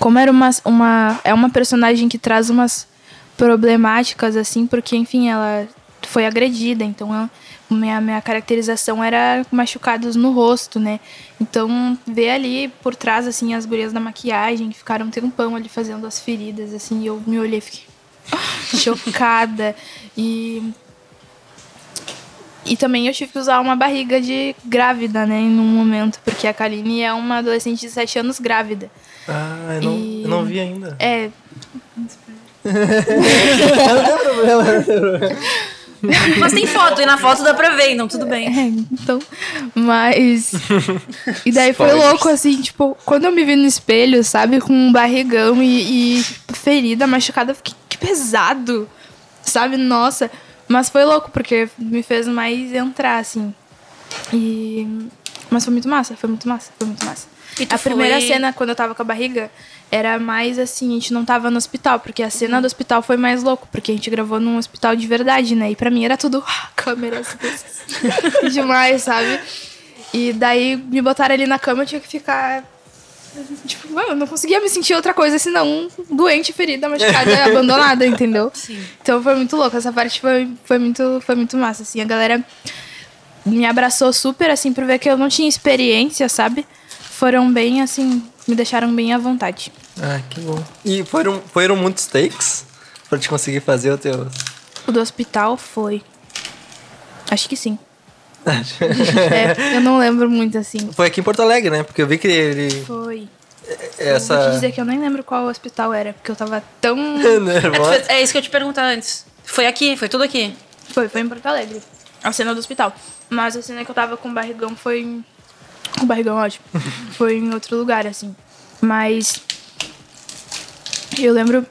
Speaker 3: como era uma, uma... É uma personagem que traz umas problemáticas, assim, porque, enfim, ela foi agredida. Então, a minha, minha caracterização era machucados no rosto, né? Então, ver ali por trás, assim, as gurias da maquiagem, que ficaram um tempão ali fazendo as feridas, assim, e eu me olhei e fiquei chocada. E. E também eu tive que usar uma barriga de grávida, né, em um momento, porque a Kaline é uma adolescente de 7 anos grávida.
Speaker 1: Ah, eu não,
Speaker 3: E-
Speaker 1: eu não vi ainda.
Speaker 3: É,
Speaker 2: Mas tem foto, e na foto dá pra ver, então tudo bem.
Speaker 3: É, então. Mas. E daí foi louco, assim, tipo, quando eu me vi no espelho, sabe, com um barrigão e, e tipo, ferida, machucada, eu fiquei, que pesado, sabe? Nossa. Mas foi louco, porque me fez mais entrar, assim. E. Mas foi muito massa, foi muito massa, foi muito massa. A primeira
Speaker 2: foi-
Speaker 3: cena, quando eu tava com a barriga, era mais assim, a gente não tava no hospital, porque a cena do hospital foi mais louco, porque a gente gravou num hospital de verdade, né? E pra mim era tudo ah, câmeras demais, sabe? E daí me botaram ali na cama, eu tinha que ficar. Tipo, mano, eu não conseguia me sentir outra coisa senão doente, ferida, machucada, abandonada, entendeu?
Speaker 2: Sim.
Speaker 3: Então foi muito louco. Essa parte foi, foi, muito, foi muito massa, assim. A galera me abraçou super, assim, por ver que eu não tinha experiência, sabe? Foram bem, assim, me deixaram bem à vontade.
Speaker 1: Ah, que bom. E foram, foram muitos takes pra te conseguir fazer o teu.
Speaker 3: O do hospital foi. Acho que sim. É, eu não lembro muito, assim.
Speaker 1: Foi aqui em Porto Alegre, né? Porque eu vi que ele.
Speaker 3: Foi.
Speaker 1: essa.
Speaker 3: Eu vou te dizer que eu nem lembro qual hospital era, porque eu tava tão.
Speaker 1: Nervosa.
Speaker 2: É isso que eu te perguntar antes. Foi aqui, foi tudo aqui.
Speaker 3: Foi, foi em Porto Alegre. A cena do hospital. Mas a cena que eu tava com o barrigão foi. O barrigão, ótimo. foi em outro lugar, assim. Mas. Eu lembro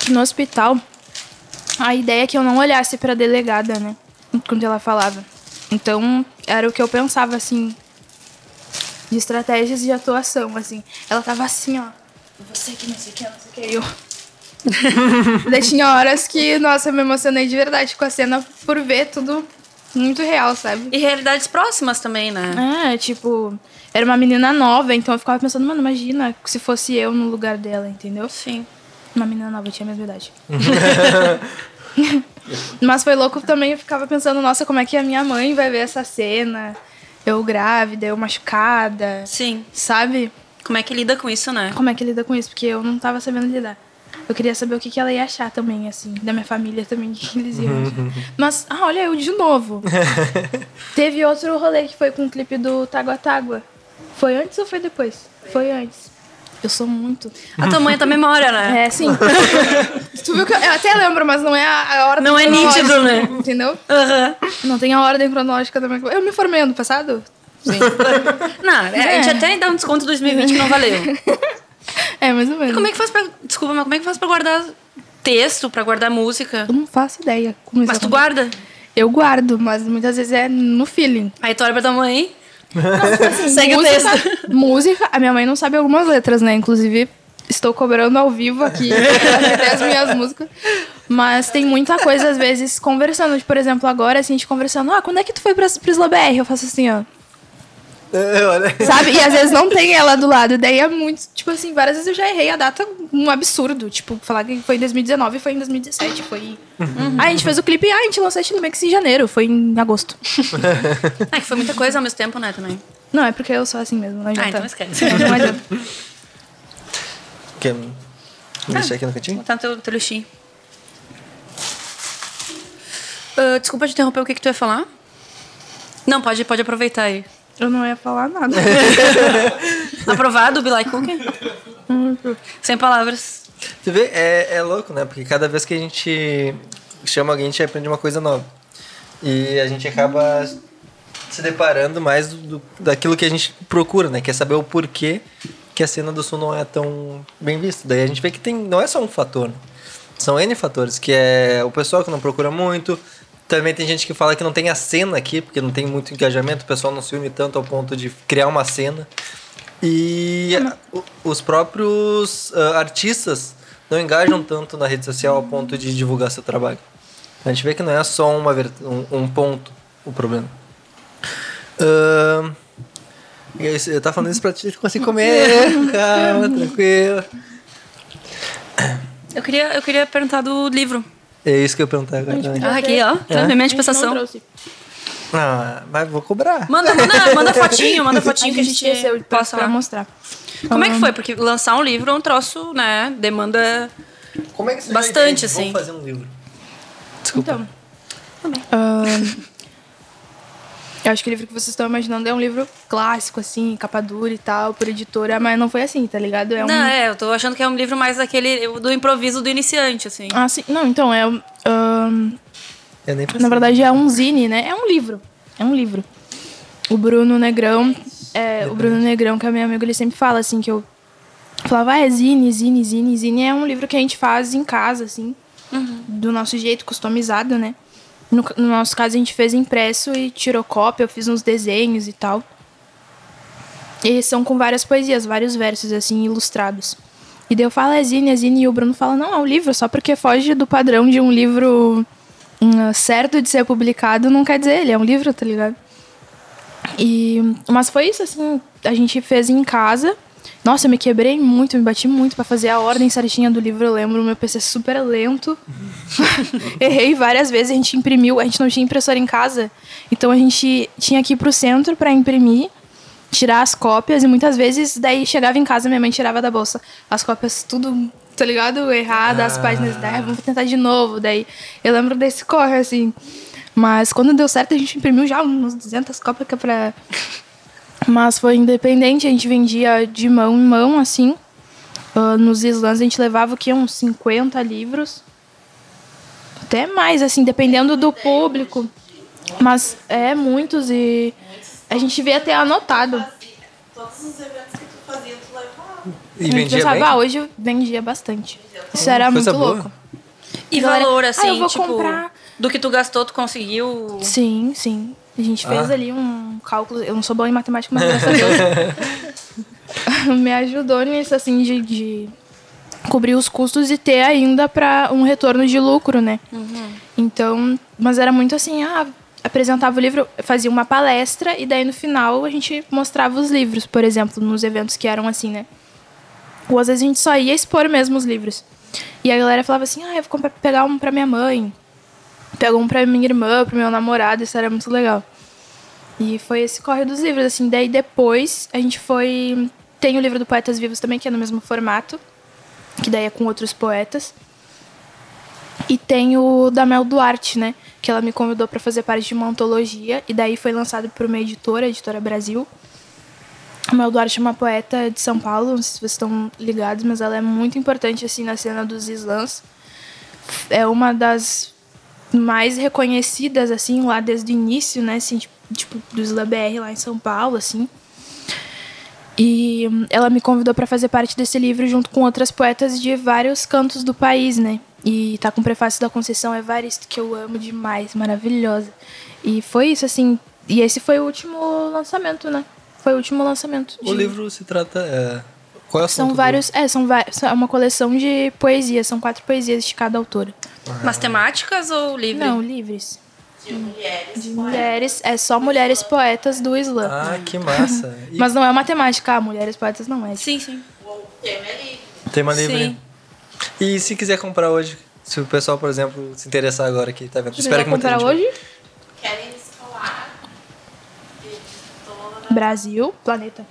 Speaker 3: que no hospital. A ideia é que eu não olhasse pra delegada, né? Quando ela falava. Então, era o que eu pensava, assim. De estratégias de atuação, assim. Ela tava assim, ó. Você que não sei o que, não sei o que. Eu. Daí tinha horas que, nossa, eu me emocionei de verdade com a cena por ver tudo muito real, sabe?
Speaker 2: E realidades próximas também, né?
Speaker 3: É, tipo, era uma menina nova, então eu ficava pensando, mano, imagina se fosse eu no lugar dela, entendeu?
Speaker 2: Sim.
Speaker 3: Uma menina nova, tinha a mesma idade. Mas foi louco também, eu ficava pensando, nossa, como é que a minha mãe vai ver essa cena? Eu grávida, eu machucada,
Speaker 2: Sim.
Speaker 3: sabe?
Speaker 2: Como é que lida com isso, né?
Speaker 3: Como é que lida com isso? Porque eu não tava sabendo lidar. Eu queria saber o que, que ela ia achar também, assim, da minha família também, o que eles iam achar. Mas, ah, olha eu de novo. Teve outro rolê que foi com o clipe do Tágua Tágua. Foi antes ou foi depois? Foi antes. Eu sou muito.
Speaker 2: A tua mãe tá memória, né?
Speaker 3: É, sim. tu viu que eu, eu até lembro, mas não é a, a ordem
Speaker 2: Não é nítido, né?
Speaker 3: Entendeu?
Speaker 2: Aham.
Speaker 3: Não tem a ordem cronológica da minha. Eu me formei ano passado? Sim.
Speaker 2: Não, a gente até dá um desconto 2020 que não valeu.
Speaker 3: É, mais ou menos.
Speaker 2: Como é que faz pra. Desculpa, mas como é que faz pra guardar texto, pra guardar música?
Speaker 3: Eu não faço ideia.
Speaker 2: Mas tu guarda?
Speaker 3: Eu guardo, mas muitas vezes é no feeling.
Speaker 2: Aí tu olha pra tua mãe.
Speaker 3: Assim,
Speaker 2: Segue o
Speaker 3: música,
Speaker 2: texto.
Speaker 3: Música, a minha mãe não sabe algumas letras, né? Inclusive, estou cobrando ao vivo aqui até as minhas músicas. Mas tem muita coisa, às vezes, conversando. Por exemplo, agora, assim, a gente conversando. Ah, quando é que tu foi pra, pra Isla BR? Eu faço assim, ó.
Speaker 1: É.
Speaker 3: Sabe? E às vezes não tem ela do lado. Daí é muito. Tipo assim, várias vezes eu já errei a data um absurdo. Tipo, falar que foi em 2019 foi em 2017. Foi. Ah, a gente fez o clipe. Ah, a gente lançou no Mix em janeiro. Foi em agosto.
Speaker 2: É que foi muita coisa ao mesmo tempo, né, também.
Speaker 3: Não, é porque eu sou assim mesmo. Não adianta.
Speaker 2: Ah, então esquece.
Speaker 3: Não adianta.
Speaker 1: Quer deixar aqui no cantinho?
Speaker 2: Botar no teu, teu lixinho. Ah, desculpa te interromper, o que, que tu ia falar? Não, pode, pode aproveitar aí.
Speaker 3: Eu não ia falar nada.
Speaker 2: Aprovado, Be Like Cookie? Sem palavras.
Speaker 1: Você vê, é, é louco, né? Porque cada vez que a gente chama alguém, a gente aprende uma coisa nova. E a gente acaba se deparando mais do, do- daquilo que a gente procura, né? Que é saber o porquê que a cena do sul não é tão bem vista. Daí a gente vê que tem, não é só um fator, né? São N fatores, que é o pessoal que não procura muito. Também tem gente que fala que não tem a cena aqui, porque não tem muito engajamento, o pessoal não se une tanto ao ponto de criar uma cena. E os próprios ah, artistas não engajam tanto na rede social ao ponto de divulgar seu trabalho. A gente vê que não é só uma um, um ponto o problema. Aí, eu tava falando isso pra te conseguir comer. Calma, tranquilo.
Speaker 2: Eu queria, eu queria perguntar do livro.
Speaker 1: É isso que eu ia perguntar agora.
Speaker 2: Ah, aqui, ó. Minha dispensação.
Speaker 3: Não trouxe.
Speaker 1: Ah, mas vou cobrar.
Speaker 2: Manda, manda, manda fotinho, manda fotinho que a gente
Speaker 3: esqueceu de
Speaker 2: possa
Speaker 3: pra mostrar.
Speaker 2: Como é que foi? Porque lançar um livro é um troço, né? Demanda.
Speaker 1: Como é que você
Speaker 2: Bastante, assim.
Speaker 1: fazer um livro. Desculpa.
Speaker 3: Então. ahn, eu acho que o livro que vocês estão imaginando é um livro clássico, assim, capa dura e tal, por editora, mas não foi assim, tá ligado? É um.
Speaker 2: Não, é, eu tô achando que é um livro mais daquele. do improviso do iniciante, assim.
Speaker 3: Ah, sim. Não, então, é. um,
Speaker 1: Eu nem
Speaker 3: na verdade, é um zine, né? É um livro. É um livro. O Bruno Negrão. É, o Bruno Negrão, que é meu amigo, ele sempre fala assim que eu falava, ah, é zine, zine, zine, zine é um livro que a gente faz em casa, assim, do nosso jeito, customizado, né? No, no nosso caso, a gente fez impresso e tirou cópia, eu fiz uns desenhos e tal. E são com várias poesias, vários versos, assim, ilustrados. E daí eu falo, é zine, é zine, e o Bruno fala, não, é um livro, só porque foge do padrão de um livro hum, certo de ser publicado, não quer dizer, ele é um livro, tá ligado? E, mas foi isso, assim, a gente fez em casa. Nossa, eu me quebrei muito, me bati muito pra fazer a ordem certinha do livro, eu lembro, meu PC super lento. Errei várias vezes, a gente imprimiu, a gente não tinha impressora em casa, então a gente tinha que ir pro centro pra imprimir, tirar as cópias e muitas vezes daí chegava em casa minha mãe tirava da bolsa as cópias tudo, tá ligado? Errada, as páginas, daí, "Ah, vamos tentar de novo, daí eu lembro desse corre assim. Mas quando deu certo, a gente imprimiu já umas 200 cópias que é pra Mas foi independente, a gente vendia de mão em mão, assim. Uh, nos slams a gente levava o quê? Uns 50 livros. Até mais, assim, dependendo do público. Mas é muitos e a gente vê até anotado.
Speaker 4: Todos os eventos que tu fazia, tu levava.
Speaker 1: E vendia
Speaker 3: pensava,
Speaker 1: bem?
Speaker 3: ah, hoje eu vendia bastante. Isso era
Speaker 1: Coisa
Speaker 3: muito
Speaker 1: boa.
Speaker 3: louco.
Speaker 2: E
Speaker 3: Galera,
Speaker 2: valor,
Speaker 3: "Ah,
Speaker 2: assim,
Speaker 3: eu vou
Speaker 2: tipo,
Speaker 3: comprar."
Speaker 2: do que tu gastou, tu conseguiu.
Speaker 3: Sim, sim. A gente fez
Speaker 1: Ah.
Speaker 3: ali um cálculo. Eu não sou boa em matemática, mas graças a Deus. me ajudou nisso, assim, de, de cobrir os custos e ter ainda para um retorno de lucro, né? Então, mas era muito assim, ah, apresentava o livro, fazia uma palestra e daí no final a gente mostrava os livros, por exemplo, nos eventos que eram assim, né? Ou às vezes a gente só ia expor mesmo os livros. E a galera falava assim, ah, eu vou comprar, pegar um pra minha mãe, pegou um pra minha irmã, pro meu namorado, isso era muito legal. E foi esse corre dos livros, assim. Daí depois a gente foi. Tem o livro do Poetas Vivos também, que é no mesmo formato, que daí é com outros poetas. E tem o da Mel Duarte, né? Que ela me convidou para fazer parte de uma antologia, e daí foi lançado por uma editora, a Editora Brasil. A Mel Duarte é uma poeta de São Paulo, não sei se vocês estão ligados, mas ela é muito importante, assim, na cena dos slams. É uma das mais reconhecidas, assim, lá desde o início, né? Assim, tipo, tipo do Slam BR lá em São Paulo, assim. E hum, ela me convidou para fazer parte desse livro junto com outras poetas de vários cantos do país, né? E tá com o prefácio da Conceição Evaristo, que eu amo demais, maravilhosa. E foi isso, assim. E esse foi o último lançamento, né? Foi o último lançamento.
Speaker 1: O
Speaker 3: de-
Speaker 1: livro se trata. É... Qual é o
Speaker 3: São vários. É, são vários. É uma coleção de poesias. São quatro poesias de cada autora.
Speaker 2: Mas temáticas ou livre?
Speaker 3: Não, livres.
Speaker 4: De mulheres.
Speaker 3: De mulheres. É só mulheres poetas do Islã.
Speaker 1: Ah, que massa. E
Speaker 3: Mas não é matemática, ah, mulheres poetas não é.
Speaker 2: Sim, sim.
Speaker 4: O tema é livre.
Speaker 1: tema livre.
Speaker 2: Sim.
Speaker 1: E se quiser comprar hoje? Se o pessoal, por exemplo, se interessar agora que tá vendo.
Speaker 3: Se
Speaker 1: Espero que muita
Speaker 3: comprar
Speaker 1: gente.
Speaker 3: hoje,
Speaker 4: Querem escalar. Editora
Speaker 3: Brasil, planeta.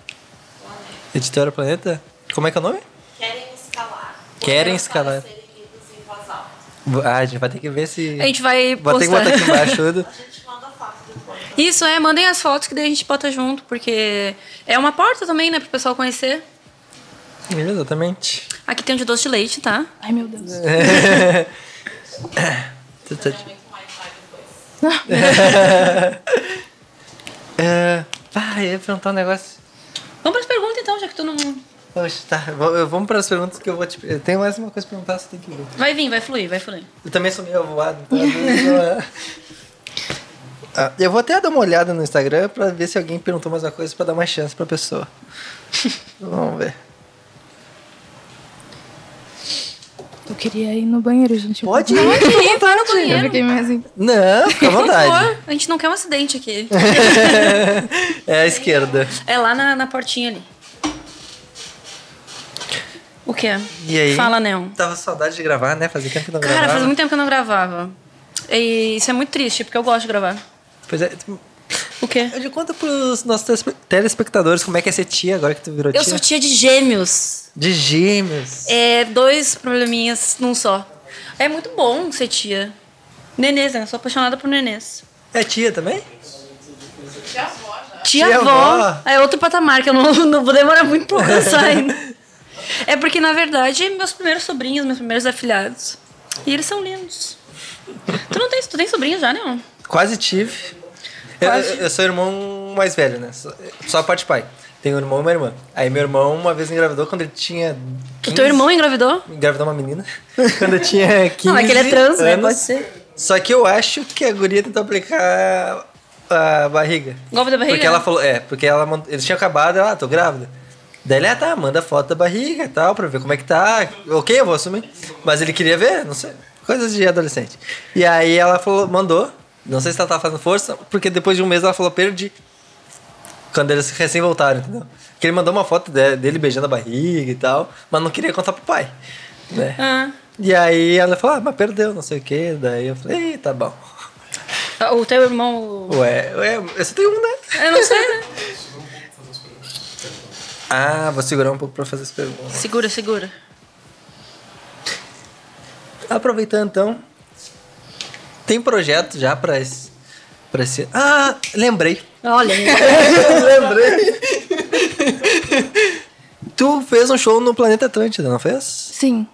Speaker 1: Editora Planeta? Como é que é o nome?
Speaker 4: Querem escalar.
Speaker 1: Querem escalar.
Speaker 4: serem lidos em voz alta.
Speaker 1: Ah, a gente vai ter que ver se.
Speaker 2: A gente vai
Speaker 1: Vou ter que botar aqui embaixo tudo.
Speaker 4: A gente manda foto depois.
Speaker 2: Isso, é, mandem as fotos que daí a gente bota junto, porque é uma porta também, né, pro pessoal conhecer.
Speaker 1: Exatamente.
Speaker 2: Aqui tem o de doce de leite, tá?
Speaker 3: Ai, meu Deus.
Speaker 1: Tá-
Speaker 4: É.
Speaker 1: É... Ah, eu ia perguntar um negócio.
Speaker 2: Vamos pras perguntas então, já que tu não.
Speaker 1: Poxa, tá. Vamos para as perguntas que eu vou te. Eu tenho mais uma coisa pra perguntar, você tem que ver.
Speaker 2: Vai vir, vai fluir, vai fluir.
Speaker 1: Eu também sou meio avoado, então eu. Ah, eu vou até dar uma olhada no Instagram pra ver se alguém perguntou mais uma coisa pra dar uma chance pra pessoa. Vamos ver.
Speaker 3: Eu queria ir no banheiro, gente.
Speaker 1: Pode ir.
Speaker 2: Ih, vai no
Speaker 3: Eu
Speaker 2: banheiro.
Speaker 3: fiquei meio assim.
Speaker 1: Não, fica à
Speaker 2: Por
Speaker 1: vontade.
Speaker 2: favor, a gente não quer um acidente aqui.
Speaker 1: É a esquerda.
Speaker 2: É lá na, na portinha ali. O quê?
Speaker 1: E aí?
Speaker 2: Fala, Neon.
Speaker 1: Tava saudade de gravar, né? Fazia tempo que não
Speaker 2: Cara,
Speaker 1: gravava.
Speaker 2: faz muito tempo que eu não gravava. E isso é muito triste, porque eu gosto de gravar.
Speaker 1: Pois é.
Speaker 2: O quê?
Speaker 1: Eu conta pros nossos telespe- telespectadores como é que é ser tia agora que tu virou
Speaker 2: Eu
Speaker 1: tia.
Speaker 2: sou tia de gêmeos.
Speaker 1: De gêmeos.
Speaker 2: É dois probleminhas num só. É muito bom ser tia. Nenês, né? Eu sou apaixonada por nenês.
Speaker 1: É tia também?
Speaker 4: Tia avó já.
Speaker 2: Tia,
Speaker 1: Tia
Speaker 2: avó,
Speaker 1: avó.
Speaker 2: é outro patamar que eu não, não vou demorar muito pra alcançar ainda. É porque, na verdade, meus primeiros sobrinhos, meus primeiros afilhados. E eles são lindos. Tu não tem, tu tem sobrinhos já, não?
Speaker 1: Quase tive. Eu,
Speaker 2: Quase.
Speaker 1: eu- eu sou irmão mais velho, né? Só, a parte pai. Tenho um irmão e uma irmã. Aí meu irmão uma vez engravidou quando ele tinha. 15,
Speaker 2: O teu irmão engravidou?
Speaker 1: Engravidou uma menina. quando eu tinha 15
Speaker 2: Não, é que ele é trans, né?
Speaker 1: anos.
Speaker 2: Pode ser.
Speaker 1: Só que eu acho que a guria tentou aplicar a barriga.
Speaker 2: Golpe da barriga?
Speaker 1: Porque ela falou, é, porque ela, eles tinham acabado, ela, ah, tô grávida. Daí ele, ah, tá, manda foto da barriga e tal, pra ver como é que tá. Ok, eu vou assumir. Mas ele queria ver, não sei, coisas de adolescente. E aí ela falou, mandou, não sei se ela tava fazendo força, porque depois de um mês ela falou, perdi. Quando eles recém voltaram, entendeu? Que ele mandou uma foto de- dele beijando a barriga e tal, mas não queria contar pro pai, né?
Speaker 2: Ah,
Speaker 1: E aí ela falou, ah, mas perdeu, não sei o quê. Daí eu falei, tá bom.
Speaker 2: o teu irmão.
Speaker 1: Ué, ué, eu só tenho um, né?
Speaker 2: Eu não sei, né?
Speaker 1: Ah, vou segurar um pouco pra fazer as perguntas.
Speaker 2: Segura, segura.
Speaker 1: Aproveitando então, tem projeto já pra esse, pra esse. Ah, lembrei.
Speaker 2: Olha,
Speaker 1: Lembrei. tu fez um show no Planeta Atlântida, não fez?
Speaker 3: Sim.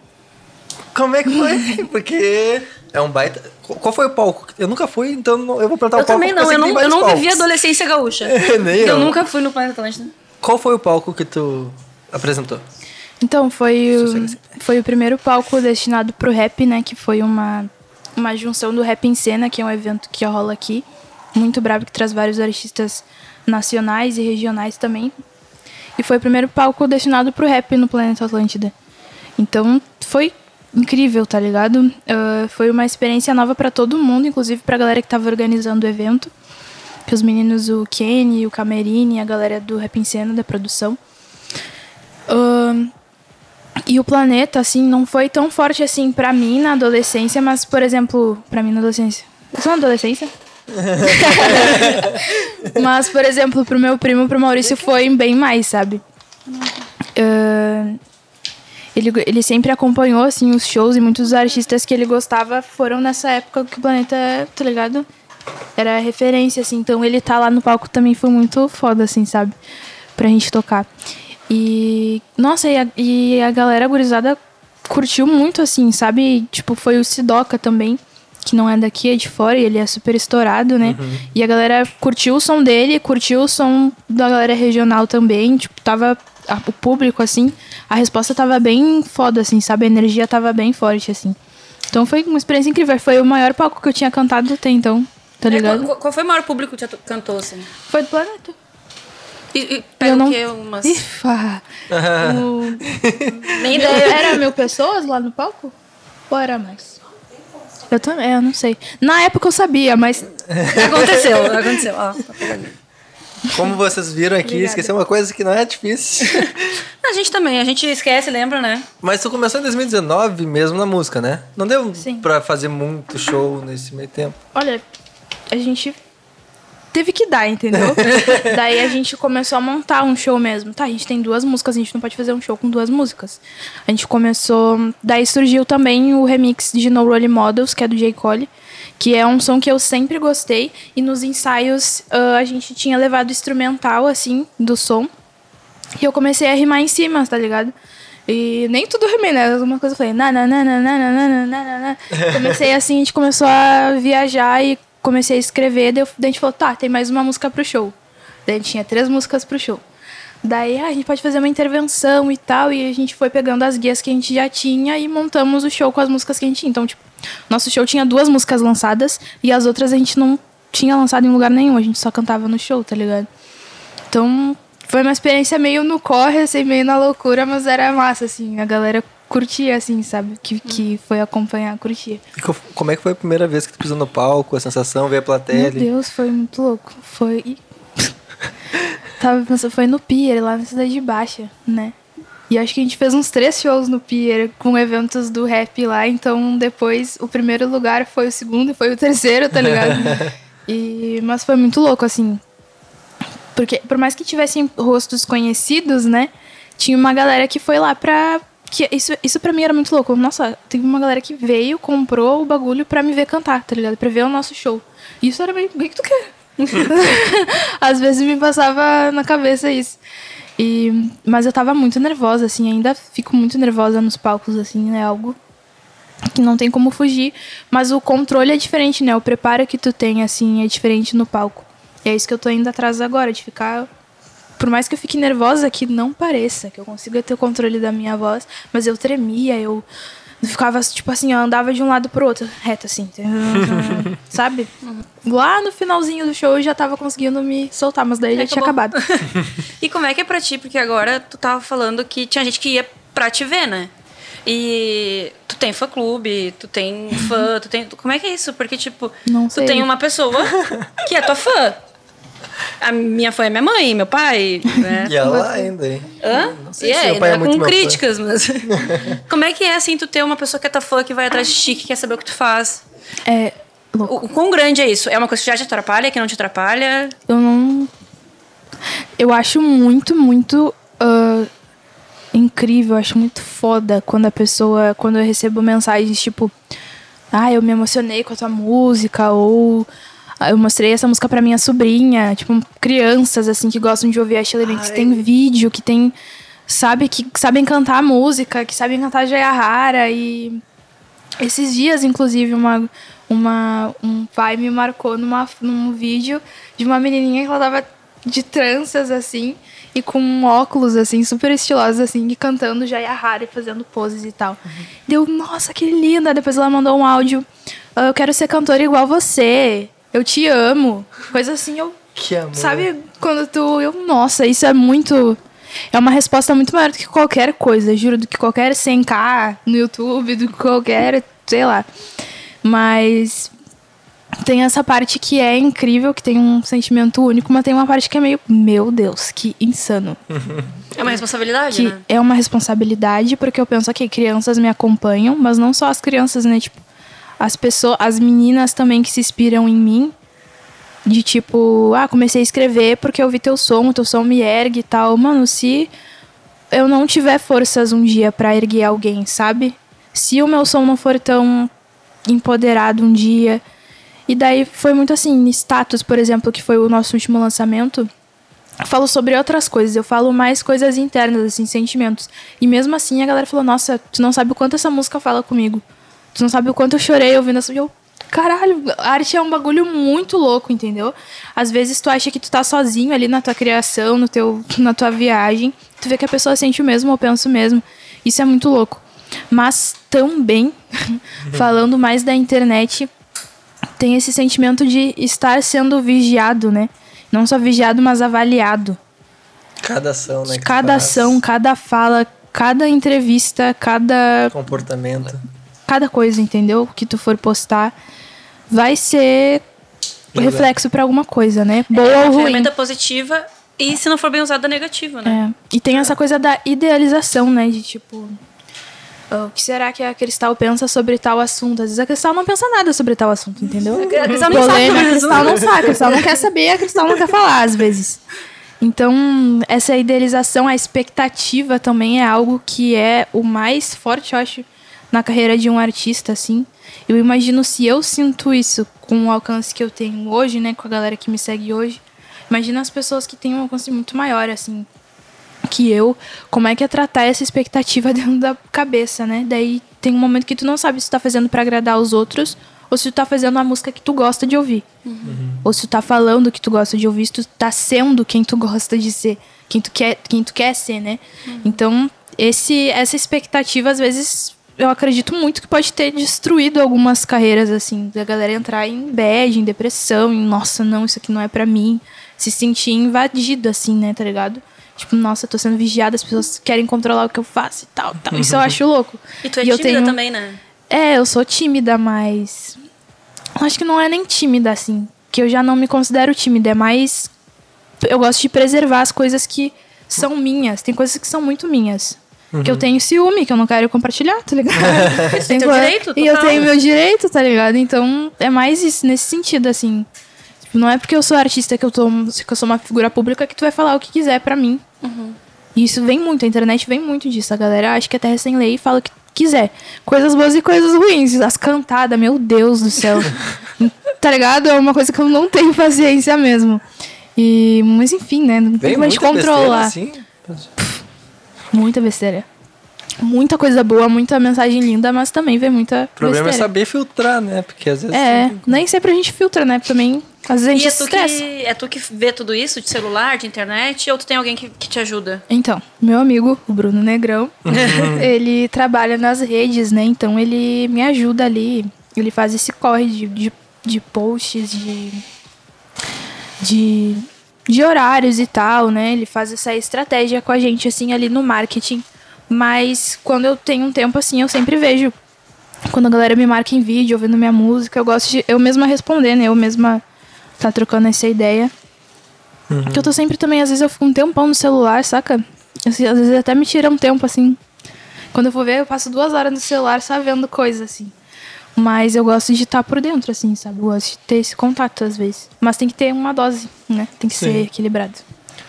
Speaker 1: Como é que foi? Porque é um baita. Qual foi o palco? Eu nunca fui, então eu vou
Speaker 2: eu
Speaker 1: o palco.
Speaker 2: também
Speaker 1: porque
Speaker 2: não, eu, não, eu não vivi a adolescência gaúcha.
Speaker 1: Nem
Speaker 2: eu.
Speaker 1: eu.
Speaker 2: nunca fui no Planeta Atlântida.
Speaker 1: Qual foi o palco que tu apresentou?
Speaker 3: Então, foi o, foi o primeiro palco destinado pro rap, né? Que foi uma, uma junção do Rap em Cena, que é um evento que rola aqui. Muito brabo, que traz vários artistas nacionais e regionais também. E foi o primeiro palco destinado pro rap no Planeta Atlântida. Então, foi incrível, tá ligado? Ah, foi uma experiência nova pra todo mundo, inclusive pra galera que tava organizando o evento. Que os meninos, o Kenny, o Camerini, a galera do Rap Cena, da produção. E o planeta, assim, não foi tão forte assim pra mim na adolescência, mas, por exemplo, pra mim na adolescência. Eu sou na adolescência? mas, por exemplo, pro meu primo, pro Maurício, foi bem mais, sabe? Ahn, ele, ele sempre acompanhou, assim, os shows e muitos artistas que ele gostava foram nessa época que o planeta, tá ligado? Era referência, assim. Então ele tá lá no palco também foi muito foda, assim, sabe? Pra gente tocar. E, nossa, e a, e a galera gurizada curtiu muito, assim, sabe? Tipo, foi o Sidoca também, que não é daqui, é de fora, e ele é super estourado, né? E a galera curtiu o som dele, curtiu o som da galera regional também, tipo, tava a- o público, assim, a resposta tava bem foda, assim, sabe? A energia tava bem forte, assim. Então foi uma experiência incrível. Foi o maior palco que eu tinha cantado até então, tá
Speaker 2: É,
Speaker 3: ligado?
Speaker 2: qual, qual foi o maior público que cantou, assim?
Speaker 3: Foi do planeta.
Speaker 2: E, e pega
Speaker 3: Eu não-
Speaker 2: o quê? Umas...
Speaker 3: Ifa! O-
Speaker 2: Nem ideia.
Speaker 3: Era mil pessoas lá no palco? Ou era mais? Eu também, eu não sei. Na época eu sabia, mas
Speaker 2: Aconteceu, aconteceu. Ó, tá.
Speaker 1: Como vocês viram aqui,
Speaker 3: Obrigada.
Speaker 1: esqueci uma coisa que não é difícil.
Speaker 2: A gente também, a gente esquece, lembra, né?
Speaker 1: Mas tu começou em 2019 mesmo na música, né? Não deu
Speaker 3: Sim.
Speaker 1: pra fazer muito show nesse meio tempo.
Speaker 3: olha, a gente teve que dar, entendeu? Daí a gente começou a montar um show mesmo. Tá, a gente tem duas músicas, a gente não pode fazer um show com duas músicas. A gente começou. Daí surgiu também o remix de No Role Models, que é do J. Cole. Que é um som que eu sempre gostei. E nos ensaios ah, a gente tinha levado instrumental, assim, do som. E eu comecei a rimar em cima, tá ligado? E nem tudo rimei, né? Alguma coisa eu falei, na, na, na, na, na, na, na, na, na. Comecei assim, a gente começou a viajar e comecei a escrever. Daí, eu- daí a gente falou, tá, tem mais uma música pro show. Daí a gente tinha três músicas pro show. Daí ah, a gente pode fazer uma intervenção e tal. E a gente foi pegando as guias que a gente já tinha e montamos o show com as músicas que a gente tinha. Então, tipo, nosso show tinha duas músicas lançadas e as outras a gente não tinha lançado em lugar nenhum. A gente só cantava no show, tá ligado? Então, foi uma experiência meio no corre, assim, meio na loucura, mas era massa, assim. A galera curtia, assim, sabe? Que, que foi acompanhar, curtia.
Speaker 1: E co- como é que foi a primeira vez que tu pisou no palco, a sensação, ver a plateia
Speaker 3: Meu? Deus, foi muito louco. Foi. Tava pensando, foi no Pier, lá na Cidade Baixa, né? E acho que a gente fez uns três shows no Pier com eventos do rap lá, então depois o primeiro lugar foi o segundo e foi o terceiro, tá ligado? e, mas foi muito louco, assim. Porque por mais que tivessem rostos conhecidos, né? Tinha uma galera que foi lá pra. Que isso, isso pra mim era muito louco. Nossa, teve uma galera que veio, comprou o bagulho pra me ver cantar, tá ligado? Pra ver o nosso show. Isso era meio. O que que tu quer? Às vezes me passava na cabeça isso. E, mas eu tava muito nervosa, assim, ainda fico muito nervosa nos palcos, assim, é algo que não tem como fugir. Mas o controle é diferente, né? O preparo que tu tem, assim, é diferente no palco. E é isso que eu tô indo atrás agora, de ficar. Por mais que eu fique nervosa, que não pareça, que eu consiga ter o controle da minha voz, mas eu tremia, eu ficava, tipo assim, eu andava de um lado pro outro, reto, assim, sabe? Lá no finalzinho do show eu já tava conseguindo me soltar, mas daí já tinha
Speaker 2: Acabou.
Speaker 3: acabado.
Speaker 2: E como é que é pra ti? Porque agora tu tava falando que tinha gente que ia pra te ver, né? E tu tem fã-clube, tu tem fã, tu tem... Como é que é isso? Porque, tipo, tu tem uma pessoa que é tua fã. A minha fã é minha mãe, meu pai, né?
Speaker 1: E ela ainda, hein?
Speaker 2: Hã?
Speaker 1: Não sei
Speaker 2: E
Speaker 1: se
Speaker 2: é,
Speaker 1: meu pai é muito
Speaker 2: com
Speaker 1: meu fã.
Speaker 2: críticas, mas... como é que é, assim, tu ter uma pessoa que é tua fã, que vai atrás de ti, que quer saber o que tu faz?
Speaker 3: É louco.
Speaker 2: O, o quão grande é isso? É uma coisa que já te atrapalha, que não te atrapalha?
Speaker 3: Eu não. Eu acho muito, muito ah, incrível, eu acho muito foda quando a pessoa. Quando eu recebo mensagens tipo. Ah, eu me emocionei com a tua música, ou. Eu mostrei essa música pra minha sobrinha, tipo, crianças, assim, que gostam de ouvir a Banks.
Speaker 1: Ai.
Speaker 3: Tem vídeo, que tem, sabe, que sabem cantar música, que sabem cantar Jayahara e... Esses dias, inclusive, uma, uma, um pai me marcou numa, num vídeo de uma menininha que ela tava de tranças, assim, e com óculos, assim, super estilosos, assim, e cantando Jayahara e fazendo poses e tal. Deu, nossa, que linda! Depois ela mandou um áudio, "Ah, eu quero ser cantora igual você, eu te amo. Coisa assim, eu
Speaker 1: Que amor.
Speaker 3: Sabe quando tu. Eu, nossa, isso é muito. É uma resposta muito maior do que qualquer coisa, juro, do que qualquer 100k no YouTube, do que qualquer. sei lá. Mas. Tem essa parte que é incrível, que tem um sentimento único, mas tem uma parte que é meio. Meu Deus, que insano.
Speaker 2: É uma responsabilidade,
Speaker 3: Que
Speaker 2: né?
Speaker 3: é uma responsabilidade, porque eu penso que crianças me acompanham, mas não só as crianças, né? Tipo, as pessoas, as meninas também que se inspiram em mim. De tipo, ah, comecei a escrever porque eu vi teu som, teu som me ergue e tal. Mano, se eu não tiver forças um dia pra erguer alguém, sabe? Se o meu som não for tão empoderado um dia. E daí foi muito assim, status, por exemplo, que foi o nosso último lançamento. Eu falo sobre outras coisas, eu falo mais coisas internas, assim, sentimentos. E mesmo assim a galera falou: Nossa, tu não sabe o quanto essa música fala comigo. Tu não sabe o quanto eu chorei ouvindo essa. Eu, caralho, arte é um bagulho muito louco, entendeu? Às vezes tu acha que tu tá sozinho ali na tua criação, no teu, na tua viagem. Tu vê que a pessoa sente o mesmo ou pensa o mesmo. Isso é muito louco. Mas também, falando mais da internet, tem esse sentimento de estar sendo vigiado, né? Não só vigiado, mas avaliado.
Speaker 1: Cada ação, né?
Speaker 3: Cada ação, cada fala, cada entrevista, cada,
Speaker 1: Comportamento.
Speaker 3: Cada coisa, entendeu? Que tu for postar, vai ser reflexo pra alguma coisa, né? Boa
Speaker 2: é
Speaker 3: ou
Speaker 2: uma
Speaker 3: ruim.
Speaker 2: ferramenta positiva e se não for bem usada, negativa, né?
Speaker 3: É. E tem essa coisa da idealização, né? De tipo. ah, O que será que a Cristal pensa sobre tal assunto? Às vezes a Cristal não pensa nada sobre tal assunto, entendeu?
Speaker 2: A Cristal nem sabe
Speaker 3: Polêmica, a. Cristal não sabe, a Cristal não quer saber, a Cristal não quer falar, às vezes. Então, essa idealização, a expectativa também é algo que é o mais forte, eu acho, na carreira de um artista, assim. Eu imagino se eu sinto isso com o alcance que eu tenho hoje, né, com a galera que me segue hoje. Imagina as pessoas que têm um alcance muito maior, assim, que eu, como é que é tratar essa expectativa dentro da cabeça, né? Daí tem um momento que tu não sabe se tu tá fazendo pra agradar os outros ou se tu tá fazendo a música que tu gosta de ouvir. Ou se tu tá falando o que tu gosta de ouvir, se tu tá sendo quem tu gosta de ser, quem tu quer, quem tu quer ser, né? Então, esse essa expectativa às vezes eu acredito muito que pode ter destruído algumas carreiras assim, da galera entrar em bad, em depressão, em nossa, não, isso aqui não é pra mim, se sentir invadido assim, né, tá ligado? Tipo, nossa, eu tô sendo vigiada, as pessoas querem controlar o que eu faço e tal, tal. Isso eu acho louco.
Speaker 2: E tu é
Speaker 3: E
Speaker 2: tímida
Speaker 3: tenho-
Speaker 2: também, né?
Speaker 3: É, eu sou tímida, mas. Acho que não é nem tímida, assim. Que eu já não me considero tímida. É mais. Eu gosto de preservar as coisas que são minhas. Tem coisas que são muito minhas. Que eu tenho ciúme, que eu não quero compartilhar, tá ligado?
Speaker 2: Isso tem
Speaker 3: Tem
Speaker 2: teu
Speaker 3: coisa-
Speaker 2: direito,
Speaker 3: E eu tenho meu direito, tá ligado? Então, é mais isso, nesse sentido, assim. Tipo, Não é porque eu sou artista que eu, tô, que eu sou uma figura pública que tu vai falar o que quiser pra mim. E isso vem muito, a internet vem muito disso. A galera acha que é terra sem lei e fala o que quiser. Coisas boas e coisas ruins. As cantadas, meu Deus do céu. tá ligado? É uma coisa que eu não tenho paciência mesmo. E, mas enfim, né? Não tem como a gente
Speaker 1: muita besteira,
Speaker 3: controlar.
Speaker 1: assim.
Speaker 3: Muita besteira. Muita coisa boa, muita mensagem linda, mas também vem muita
Speaker 1: O problema
Speaker 3: besteira.
Speaker 1: é saber filtrar, né? Porque às vezes.
Speaker 3: É,
Speaker 1: tem-
Speaker 3: nem sempre a gente filtra, né? Também, às vezes a
Speaker 2: E
Speaker 3: gente
Speaker 2: é tu,
Speaker 3: estressa.
Speaker 2: que, é tu que vê tudo isso de celular, de internet, ou tu tem alguém que, que te ajuda?
Speaker 3: Então, meu amigo, o Bruno Negrão,
Speaker 1: Uhum.
Speaker 3: ele trabalha nas redes, né? Então ele me ajuda ali. Ele faz esse corre de, de, de posts, de, de, de horários e tal, né? Ele faz essa estratégia com a gente, assim, ali no marketing. Mas quando eu tenho um tempo assim, eu sempre vejo. Quando a galera me marca em vídeo, ouvindo minha música, eu gosto de eu mesma responder, né? Eu mesma tá trocando essa ideia. Que eu tô sempre também, às vezes eu fico um tempão no celular, saca? Às vezes até me tira um tempo, assim. Quando eu vou ver, eu passo duas horas no celular só vendo coisa, assim. Mas eu gosto de estar por dentro, assim, sabe? Eu gosto de ter esse contato, às vezes. Mas tem que ter uma dose, né? Tem que ser
Speaker 1: Sim.
Speaker 3: equilibrado.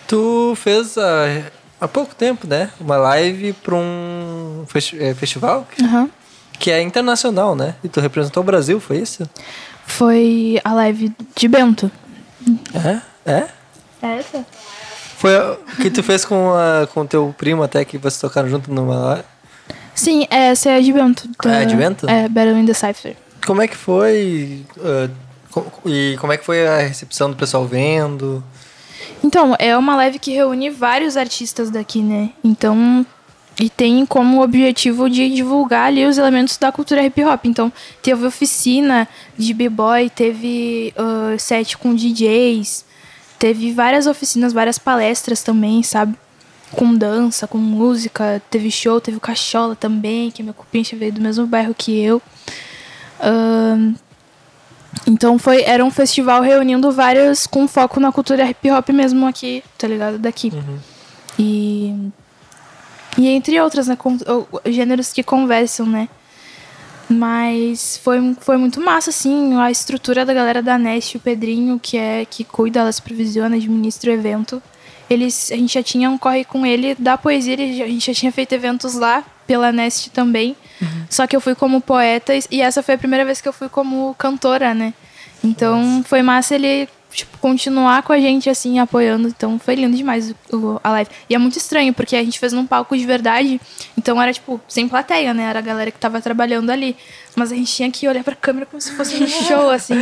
Speaker 1: Tu fez ah, há pouco tempo, né? Uma live pra um festi- eh, festival
Speaker 3: Aham.
Speaker 1: que é internacional, né? E tu representou o Brasil, foi isso?
Speaker 3: Foi a live de Bento.
Speaker 1: É? É?
Speaker 3: É essa?
Speaker 1: Foi o que tu fez com a, com teu primo até que vocês tocaram junto numa.
Speaker 3: Sim, essa é a de Bento.
Speaker 1: Ah, é de Bento?
Speaker 3: É, Battle in the Cypher.
Speaker 1: Como é que foi? uh, e como é que foi a recepção do pessoal vendo?
Speaker 3: Então, é uma live que reúne vários artistas daqui, né? Então, e tem como objetivo de divulgar ali os elementos da cultura hip hop. Então, teve oficina de b-boy, teve ah, set com DJs, teve várias oficinas, várias palestras também, sabe? Com dança, com música, teve show, teve o Cachola também, que é meu cupincha, veio do mesmo bairro que eu. Ahn, então foi, era um festival reunindo vários com foco na cultura hip hop mesmo aqui, tá ligado? Daqui. E e entre outras, né, com, gêneros que conversam, né? Mas foi, foi muito massa, assim, a estrutura da galera da Nest, o Pedrinho, que é que cuida, ela supervisiona, administra o evento. Eles, a gente já tinha um corre com ele da poesia, a gente já tinha feito eventos lá pela Nest também. Só que eu fui como poeta e- essa foi a primeira vez que eu fui como cantora, né? Então foi massa ele tipo, continuar com a gente assim, apoiando. Então foi lindo demais o, o- a live. E é muito estranho, porque a gente fez num palco de verdade, então era tipo, sem plateia, né? Era a galera que tava trabalhando ali. Mas a gente tinha que olhar pra câmera como se fosse um show, assim.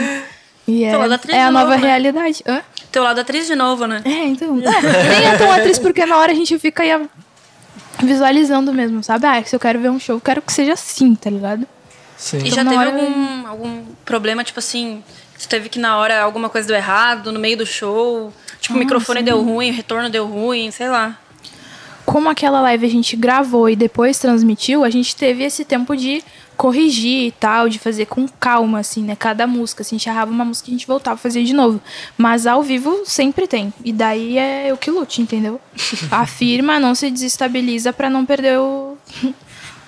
Speaker 3: E é,
Speaker 2: lado atriz
Speaker 3: é a nova
Speaker 2: né?
Speaker 3: realidade. Hã?
Speaker 2: Teu lado atriz de novo, né?
Speaker 3: É, então. É, nem é tão atriz, porque na hora a gente fica aí a- visualizando mesmo, sabe? Ah, se eu quero ver um show, eu quero que seja assim, tá ligado?
Speaker 1: Sim.
Speaker 2: E
Speaker 3: Então,
Speaker 2: já teve
Speaker 3: hora-
Speaker 2: algum, algum problema, tipo assim, tu teve que na hora alguma coisa deu errado, no meio do show? Tipo, o microfone deu ruim, o retorno deu ruim, sei lá.
Speaker 3: Como aquela live a gente gravou e depois transmitiu, a gente teve esse tempo de corrigir e tal, de fazer com calma, assim, né? Cada música. Se a gente errava uma música, a gente voltava a fazer de novo. Mas ao vivo sempre tem. E daí é o que lute, entendeu? A firma não se desestabiliza pra não perder o,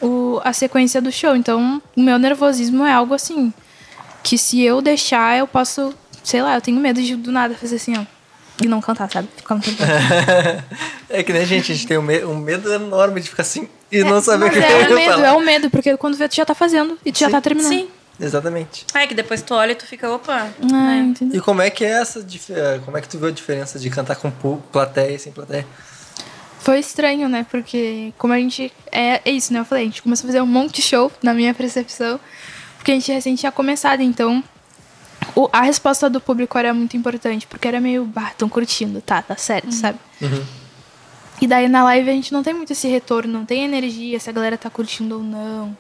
Speaker 3: o, a sequência do show. Então, o meu nervosismo é algo assim. Que se eu deixar, eu posso. Sei lá, eu tenho medo de do nada fazer assim, ó. E não cantar, sabe? Ficar no tempo.
Speaker 1: é que nem a gente, a gente tem um, me- um medo enorme de ficar assim e não saber o que
Speaker 3: é
Speaker 1: eu
Speaker 3: o
Speaker 1: ia
Speaker 3: medo,
Speaker 1: falar.
Speaker 3: é o medo, porque quando vê, tu já tá fazendo e tu já tá terminando.
Speaker 2: Sim.
Speaker 1: Exatamente.
Speaker 2: É que depois tu olha e tu fica, opa.
Speaker 3: Ah,
Speaker 2: né?
Speaker 3: entendeu?
Speaker 1: E como é que é essa como é que tu viu a diferença de cantar com plateia e sem plateia?
Speaker 3: Foi estranho, né? Porque como a gente. É, é isso, né? Eu falei, a gente começou a fazer um monte de show, na minha percepção. Porque a gente recém tinha começado, então. o- a resposta do público era muito importante, porque era meio, bah, tão curtindo, tá, tá certo, sabe? E daí na live a gente não tem muito esse retorno, não tem energia, se a galera tá curtindo ou não.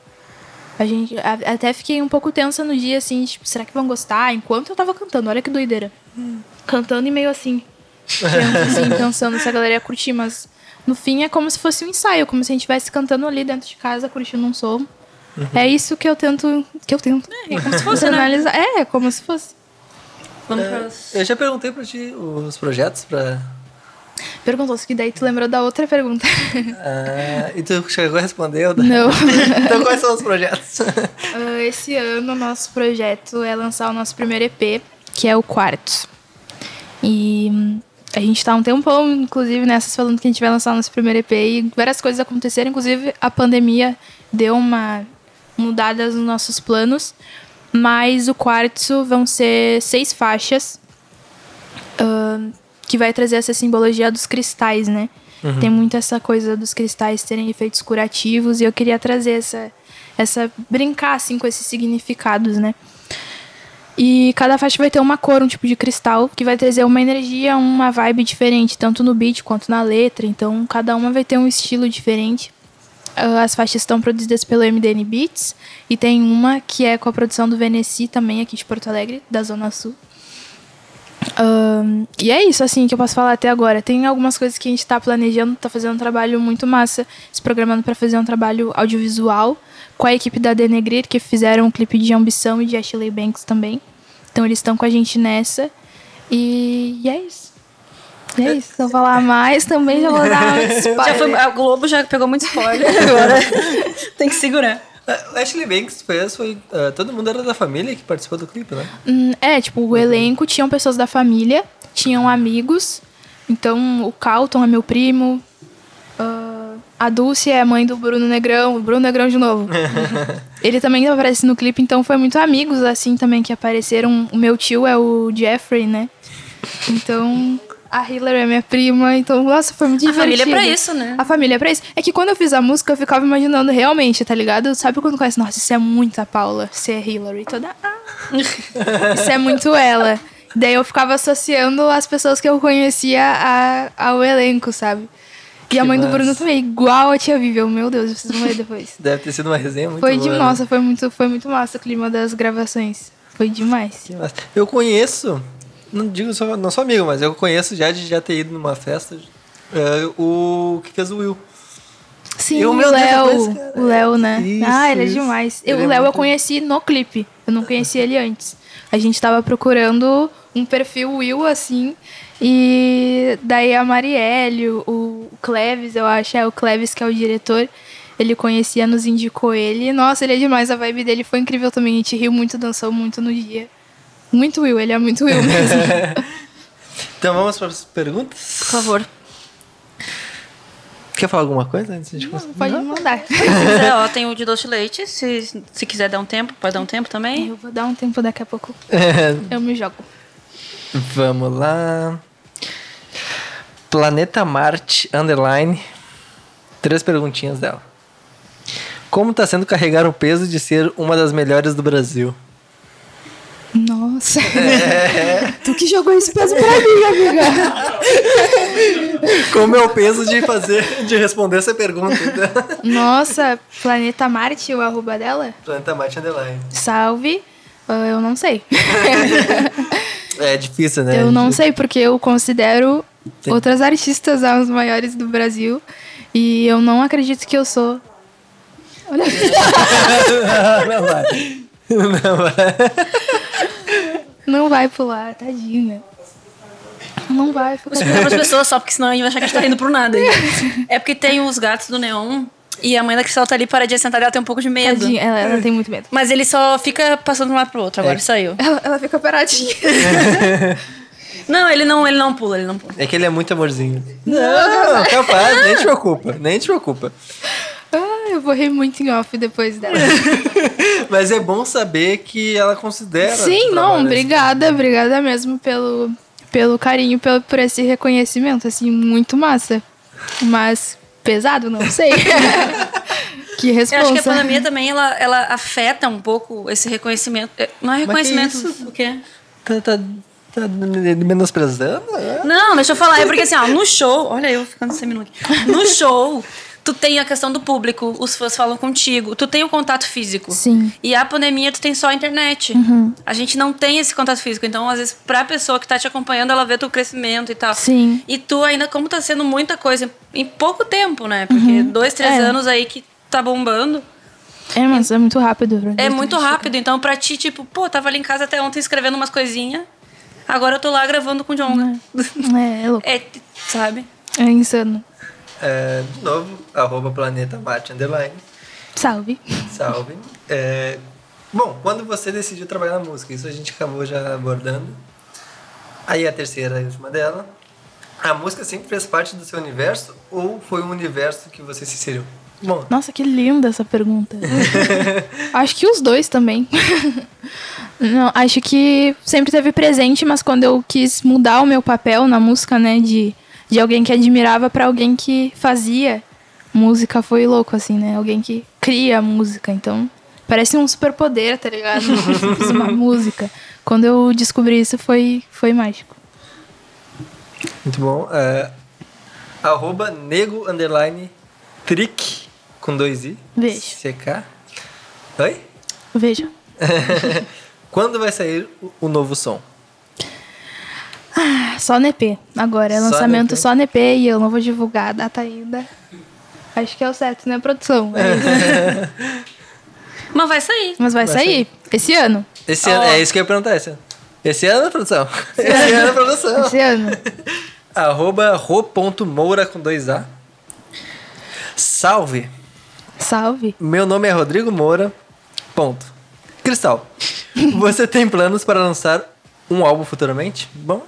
Speaker 3: A gente a- até fiquei um pouco tensa no dia, assim, tipo, será que vão gostar? Enquanto eu tava cantando, olha que doideira. Cantando e meio assim. tensa, assim, pensando se a galera ia curtir, mas no fim é como se fosse um ensaio, como se a gente estivesse cantando ali dentro de casa, curtindo um som. É isso que eu tento. Que eu tento.
Speaker 2: É como se fosse, né?
Speaker 3: analisar. É, como se fosse.
Speaker 2: Vamos
Speaker 1: É, eu já perguntei pra ti os projetos pra.
Speaker 3: Perguntou se que daí tu lembrou da outra pergunta.
Speaker 1: Ah, e tu chegou a responder?
Speaker 3: Não.
Speaker 1: então quais são os projetos?
Speaker 3: Ah, esse ano, o nosso projeto é lançar o nosso primeiro EP, que é o Quartos. E hum, a gente tá um tempão, inclusive, nessas falando que a gente vai lançar o nosso primeiro EP e várias coisas aconteceram. Inclusive, a pandemia deu uma mudada nos nossos planos. Mas o Quartzo vão ser seis faixas ahn, que vai trazer essa simbologia dos cristais, né? Tem muito essa coisa dos cristais terem efeitos curativos e eu queria trazer essa, essa brincar assim com esses significados, né? E cada faixa vai ter uma cor, um tipo de cristal, que vai trazer uma energia, uma vibe diferente, tanto no beat quanto na letra. Então, cada uma vai ter um estilo diferente. Ah, As faixas estão produzidas pelo MDN Beats e tem uma que é com a produção do Veneci também aqui de Porto Alegre, da Zona Sul. E é isso, assim, que eu posso falar até agora. Tem algumas coisas que a gente tá planejando, tá fazendo um trabalho muito massa, se programando para fazer um trabalho audiovisual com a equipe da Denegrir, que fizeram um clipe de Ambição e de Ashley Banks também. Então eles estão com a gente nessa. E, e é isso. E é isso. Se eu falar mais, também já vou dar um spoiler.
Speaker 2: Já foi, a Globo já pegou muito spoiler agora. Tem que segurar.
Speaker 1: A Ashley Banks fez, foi. ah, todo mundo era da família que participou do clipe, né?
Speaker 3: Hum, É, tipo, o elenco tinham pessoas da família, tinham amigos. Então, o Calton é meu primo. ah, a Dulce é mãe do Bruno Negrão, o Bruno Negrão de novo. ele também aparece no clipe, então foi muito amigos assim também que apareceram. O meu tio é o Jeffrey, né? Então, a Hillary é minha prima, então, nossa, foi muito
Speaker 2: A
Speaker 3: divertido.
Speaker 2: família é pra isso, né?
Speaker 3: A família é pra isso. É que quando eu fiz a música, eu ficava imaginando realmente, tá ligado? Sabe quando conhece? Nossa, isso é muito a Paula. Isso é Hillary. Toda. Ah. isso é muito ela. Daí eu ficava associando as pessoas que eu conhecia a- ao elenco, sabe? E a
Speaker 1: Que
Speaker 3: mãe do
Speaker 1: massa.
Speaker 3: Bruno também, igual a tia Vivian. Meu Deus, vocês vão ver depois.
Speaker 1: Deve ter sido uma resenha muito
Speaker 3: foi
Speaker 1: boa.
Speaker 3: de
Speaker 1: né?
Speaker 3: nossa, foi muito, foi muito massa o clima das gravações. Foi demais.
Speaker 1: Que massa. Eu conheço, não digo só, não sou amigo, mas eu conheço já de já ter ido numa festa é, o que fez o Will.
Speaker 3: Sim,
Speaker 1: Eu,
Speaker 3: o Léo. O Léo, né?
Speaker 1: isso,
Speaker 3: ah, ele é
Speaker 1: isso.
Speaker 3: demais. Eu-
Speaker 1: Ele
Speaker 3: o
Speaker 1: é
Speaker 3: Léo eu
Speaker 1: muito-
Speaker 3: conheci no clipe. Eu não conhecia ele antes. A gente tava procurando um perfil Will, assim. E daí a Marielle, o- o Cleves, eu acho, é o Cleves que é o diretor. Ele conhecia, nos indicou ele. Nossa, ele é demais. A vibe dele foi incrível também. A gente riu muito, dançou muito no dia. Muito Will, ele é muito Will mesmo.
Speaker 1: Então vamos para as perguntas?
Speaker 2: Por favor.
Speaker 1: Quer falar alguma coisa antes de começar?
Speaker 3: Pode me mandar.
Speaker 2: Se quiser, ó, tem o de doce de leite. Se, se quiser dar um tempo, pode dar um tempo também.
Speaker 3: Eu vou dar um tempo daqui a pouco. Eu me jogo.
Speaker 1: Vamos lá. Planeta Marte Underline. Três perguntinhas dela. Como tá sendo carregar o peso de ser uma das melhores do Brasil?
Speaker 3: Nossa. tu que jogou esse peso pra mim, amiga.
Speaker 1: Como é o peso de fazer, de responder essa pergunta?
Speaker 3: Nossa, Planeta Marte, o arroba dela?
Speaker 1: Planeta Marte Underline.
Speaker 3: Salve. Ah, eu não sei.
Speaker 1: É difícil, né?
Speaker 3: Eu não sei, porque eu considero
Speaker 1: Tem-
Speaker 3: outras artistas as maiores do Brasil. E eu não acredito que eu sou. Olha.
Speaker 1: Não vai. Não vai.
Speaker 3: Não vai pular, tadinha. Não vai. Fica...
Speaker 2: Explicar pras pessoas só, porque senão a gente vai achar que a gente tá indo pro nada. É porque tem os gatos do neon e a mãe da Cristal tá ali paradinha sentada ela tem um pouco de medo.
Speaker 3: Tadinha, ela, ela tem muito medo.
Speaker 2: Mas ele só fica passando de um lado pro outro, agora
Speaker 1: É.
Speaker 2: ele saiu.
Speaker 3: Ela, ela fica paradinha.
Speaker 2: Não, ele não, ele não pula, ele não pula.
Speaker 1: É que ele é muito amorzinho. Não, capaz, nem te preocupa, nem te preocupa.
Speaker 3: Eu vou rir muito em off depois dela.
Speaker 1: Mas é bom saber que ela considera.
Speaker 3: Sim, não, obrigada, obrigada mesmo pelo, pelo carinho, pelo, por esse reconhecimento, assim, muito massa. Mas pesado, não sei. que
Speaker 2: Eu
Speaker 3: responsa.
Speaker 2: acho que a pandemia também ela, ela afeta um pouco esse reconhecimento. É, Não é
Speaker 1: Mas que
Speaker 2: reconhecimento
Speaker 1: isso?
Speaker 2: o quê?
Speaker 1: Tá, tá, tá menosprezando? É?
Speaker 2: Não, deixa eu falar. É porque assim, ó, no show. Olha eu ficando sem minuto. No show, tu tem a questão do público, os fãs falam contigo, tu tem o contato físico.
Speaker 3: Sim.
Speaker 2: E a pandemia, tu tem só a internet. A gente não tem esse contato físico. Então, às vezes, pra pessoa que tá te acompanhando, ela vê teu crescimento e tal.
Speaker 3: Sim.
Speaker 2: E tu ainda, como tá sendo muita coisa em pouco tempo, né? Porque dois, três
Speaker 3: É.
Speaker 2: anos aí que tá bombando.
Speaker 3: É, mas é muito rápido. pra
Speaker 2: É muito rápido. Então, pra ti, tipo, pô, tava ali em casa até ontem escrevendo umas coisinhas. Agora eu tô lá gravando com o John.
Speaker 3: É, é louco.
Speaker 2: É, sabe?
Speaker 3: É insano.
Speaker 1: É, de novo, arroba Planeta Marte Underline.
Speaker 3: Salve.
Speaker 1: Salve. É, bom, quando você decidiu trabalhar na música, isso a gente acabou já abordando. Aí a terceira e última dela. A música sempre fez parte do seu universo ou foi um universo que você se inseriu? Bom,
Speaker 3: Nossa, que linda essa pergunta. acho que os dois também. Não, acho que sempre teve presente, mas quando eu quis mudar o meu papel na música, né, de, de alguém que admirava pra alguém que fazia música, foi louco, assim, né? Alguém que cria música. Então, parece um superpoder, tá ligado? Uma música. Quando eu descobri isso, foi, foi mágico.
Speaker 1: muito bom. É, arroba nego underline trick com dois i.
Speaker 3: Beijo.
Speaker 1: CK. Oi?
Speaker 3: Veja.
Speaker 1: Quando vai sair o novo som?
Speaker 3: Só no EP. Agora, é
Speaker 1: Só
Speaker 3: lançamento só no EP e eu não vou divulgar a data ainda. Acho que é o certo, né, produção? É isso.
Speaker 2: Mas vai sair.
Speaker 3: Mas vai,
Speaker 1: Vai
Speaker 3: sair. Esse ano.
Speaker 1: Esse ano,
Speaker 2: Ó.
Speaker 1: é isso que eu ia perguntar. Esse ano, esse ano produção? Esse ano, produção.
Speaker 3: Esse ano.
Speaker 1: Arroba ro.moura com dois A. Salve.
Speaker 3: Salve.
Speaker 1: Meu nome é Rodrigo Moura. Ponto. Cristal. Você tem planos para lançar um álbum futuramente? Bom,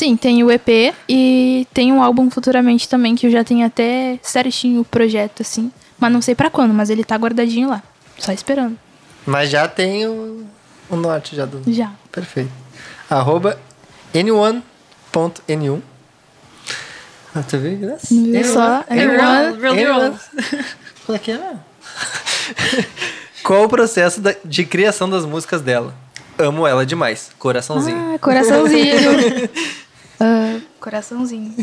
Speaker 3: Sim, tem o EP e tem um álbum futuramente também, que eu já tenho até certinho o projeto, assim. Mas não sei pra quando, mas ele tá guardadinho lá. Só esperando.
Speaker 1: Mas já tem o, o norte já do.
Speaker 3: Já.
Speaker 1: Perfeito. Arroba n1.n1. Ah, tu viu?
Speaker 3: Só?
Speaker 2: É real, real, real.
Speaker 1: Qual é que é? Qual o processo da- de criação das músicas dela? Amo ela demais. Coraçãozinho.
Speaker 3: Ah, coraçãozinho. Ah, coraçãozinho.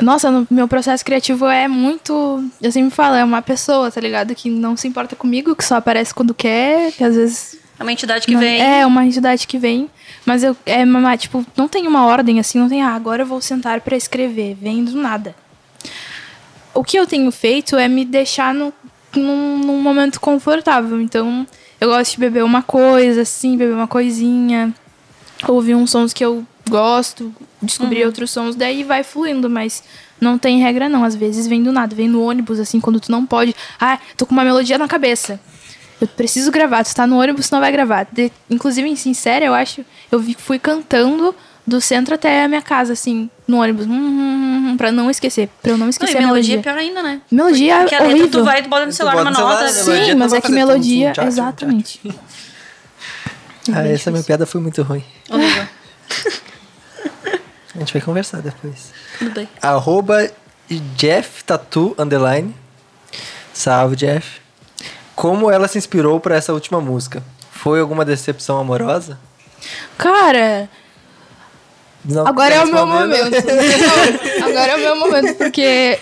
Speaker 3: Nossa, no meu processo criativo é muito. Eu sempre falo, é uma pessoa, tá ligado? Que não se importa comigo, que só aparece quando quer, que às vezes.
Speaker 2: É uma entidade que
Speaker 3: não-
Speaker 2: vem.
Speaker 3: É, uma entidade que vem. Mas eu. É, tipo, não tem uma ordem assim, não tem, ah, agora eu vou sentar pra escrever. Vem do nada. O que eu tenho feito é me deixar no, num, num momento confortável. Então, eu gosto de beber uma coisa, assim, beber uma coisinha ouvir uns sons que eu gosto, descobrir outros sons, daí vai fluindo, mas não tem regra não, às vezes vem do nada, vem no ônibus, assim, quando tu não pode, ah, tô com uma melodia na cabeça, eu preciso gravar, tu tá no ônibus, tu não vai gravar. De- inclusive, em Sincera, eu acho, eu vi- fui cantando do centro até a minha casa, assim, no ônibus, hum, hum, hum, pra não esquecer, pra eu não
Speaker 2: Não,
Speaker 3: esquecer
Speaker 2: e
Speaker 3: a
Speaker 2: melodia
Speaker 3: melodia.
Speaker 2: é pior ainda, né?
Speaker 3: Melodia
Speaker 2: Porque a
Speaker 3: é
Speaker 2: letra
Speaker 3: horrível.
Speaker 2: tu vai e tu bota no celular
Speaker 1: bota
Speaker 2: uma nota.
Speaker 1: celular,
Speaker 2: assim.
Speaker 1: melodia
Speaker 3: Sim, mas é que melodia,
Speaker 1: tum, tchá, tchum, tchá.
Speaker 3: exatamente.
Speaker 1: Ah, essa minha piada foi muito ruim.
Speaker 2: Horrível.
Speaker 1: A gente vai conversar depois.
Speaker 2: Tudo bem.
Speaker 1: Arroba Jeff Tatu Underline. Salve, Jeff. Como ela se inspirou pra essa última música? Foi alguma decepção amorosa?
Speaker 3: Cara,
Speaker 1: Não
Speaker 3: Agora é o meu
Speaker 1: né?
Speaker 3: momento. Não, agora é o meu momento, porque.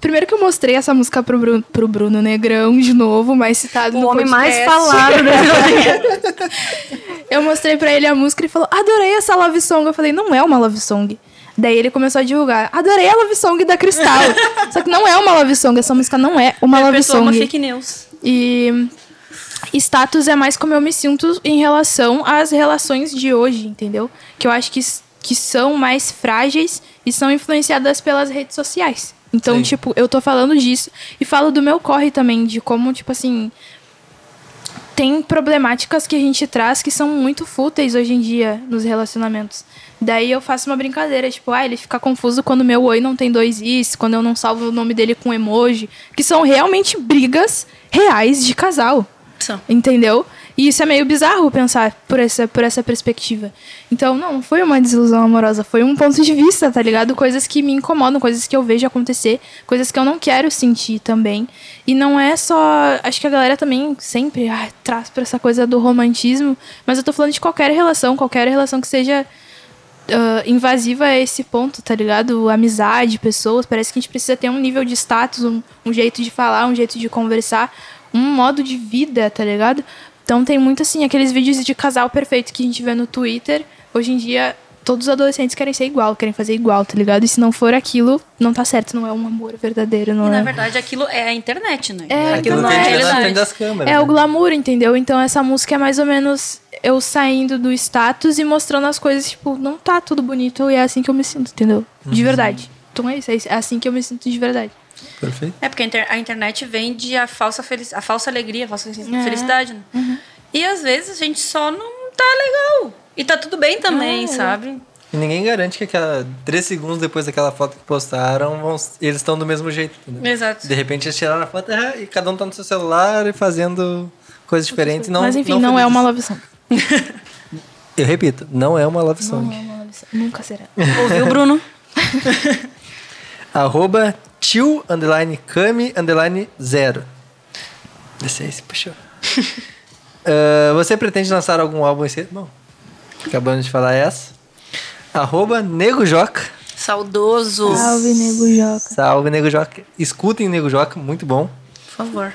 Speaker 3: Primeiro que eu mostrei essa música pro Bruno, pro Bruno Negrão de novo, mais citado
Speaker 2: O
Speaker 3: no
Speaker 2: homem mais falado né?
Speaker 3: Eu mostrei pra ele a música e ele falou: Adorei essa love song. Eu falei: Não é uma love song. Daí ele começou a divulgar: Adorei a love song da Cristal. Só que não é uma love song, essa música não é uma love
Speaker 2: é uma
Speaker 3: song.
Speaker 2: fake news.
Speaker 3: E status é mais como eu me sinto em relação às relações de hoje, entendeu? Que eu acho que, que são mais frágeis e são influenciadas pelas redes sociais. Então,
Speaker 1: Sim.
Speaker 3: tipo, eu tô falando disso e falo do meu corre também, de como, tipo assim. Tem problemáticas que a gente traz que são muito fúteis hoje em dia nos relacionamentos. Daí eu faço uma brincadeira, tipo, ah, ele fica confuso quando meu oi não tem dois is, quando eu não salvo o nome dele com emoji, que são realmente brigas reais de casal.
Speaker 2: São.
Speaker 3: Entendeu? E isso é meio bizarro pensar por essa, por essa perspectiva. Então, não, foi uma desilusão amorosa, foi um ponto de vista, tá ligado? Coisas que me incomodam, coisas que eu vejo acontecer, coisas que eu não quero sentir também. E não é só. Acho que a galera também sempre ah, traz pra essa coisa do romantismo, mas eu tô falando de qualquer relação, qualquer relação que seja ah, invasiva a esse ponto, tá ligado? Amizade, pessoas, parece que a gente precisa ter um nível de status, um, um jeito de falar, um jeito de conversar, um modo de vida, tá ligado? Então tem muito assim, aqueles vídeos de casal perfeito que a gente vê no Twitter. Hoje em dia, todos os adolescentes querem ser igual, querem fazer igual, tá ligado? E se não for aquilo, não tá certo, não é um amor verdadeiro, não
Speaker 2: E na
Speaker 3: é.
Speaker 2: verdade aquilo é a internet, né?
Speaker 3: É,
Speaker 1: Aquilo
Speaker 3: não
Speaker 1: que a
Speaker 3: é
Speaker 1: na frente das câmeras.
Speaker 3: É o
Speaker 1: né?
Speaker 3: glamour, entendeu? Então essa música é mais ou menos eu saindo do status e mostrando as coisas, tipo, não tá tudo bonito e é assim que eu me sinto, entendeu? De verdade. Então é isso, é assim que eu me sinto de verdade.
Speaker 1: Perfeito.
Speaker 2: É porque a, inter- a internet vende a falsa, a falsa alegria, a falsa felicidade, né? E às vezes a gente só não tá legal. E tá tudo bem também,
Speaker 3: É.
Speaker 2: sabe?
Speaker 1: E ninguém garante que aquela três segundos depois daquela foto que postaram, vão, eles estão do mesmo jeito. Entendeu?
Speaker 2: Exato.
Speaker 1: De repente eles tiraram a foto ah, e cada um tá no seu celular e fazendo coisas diferentes. Não,
Speaker 3: Mas enfim, não, é
Speaker 1: felizes.
Speaker 3: uma love song.
Speaker 1: Eu repito, não é uma love song.
Speaker 3: Não é uma love song. Nunca será.
Speaker 2: Ouviu, Bruno?
Speaker 1: Arroba tio underline kami underline zero. Esse aí se puxou. Ah, você pretende lançar algum álbum esse Bom, acabamos de falar essa. Arroba Nego Joca.
Speaker 2: Saudoso.
Speaker 3: Salve, nego Joca.
Speaker 1: Salve, Nego Joca. Escutem Nego Joca, muito bom.
Speaker 2: Por favor.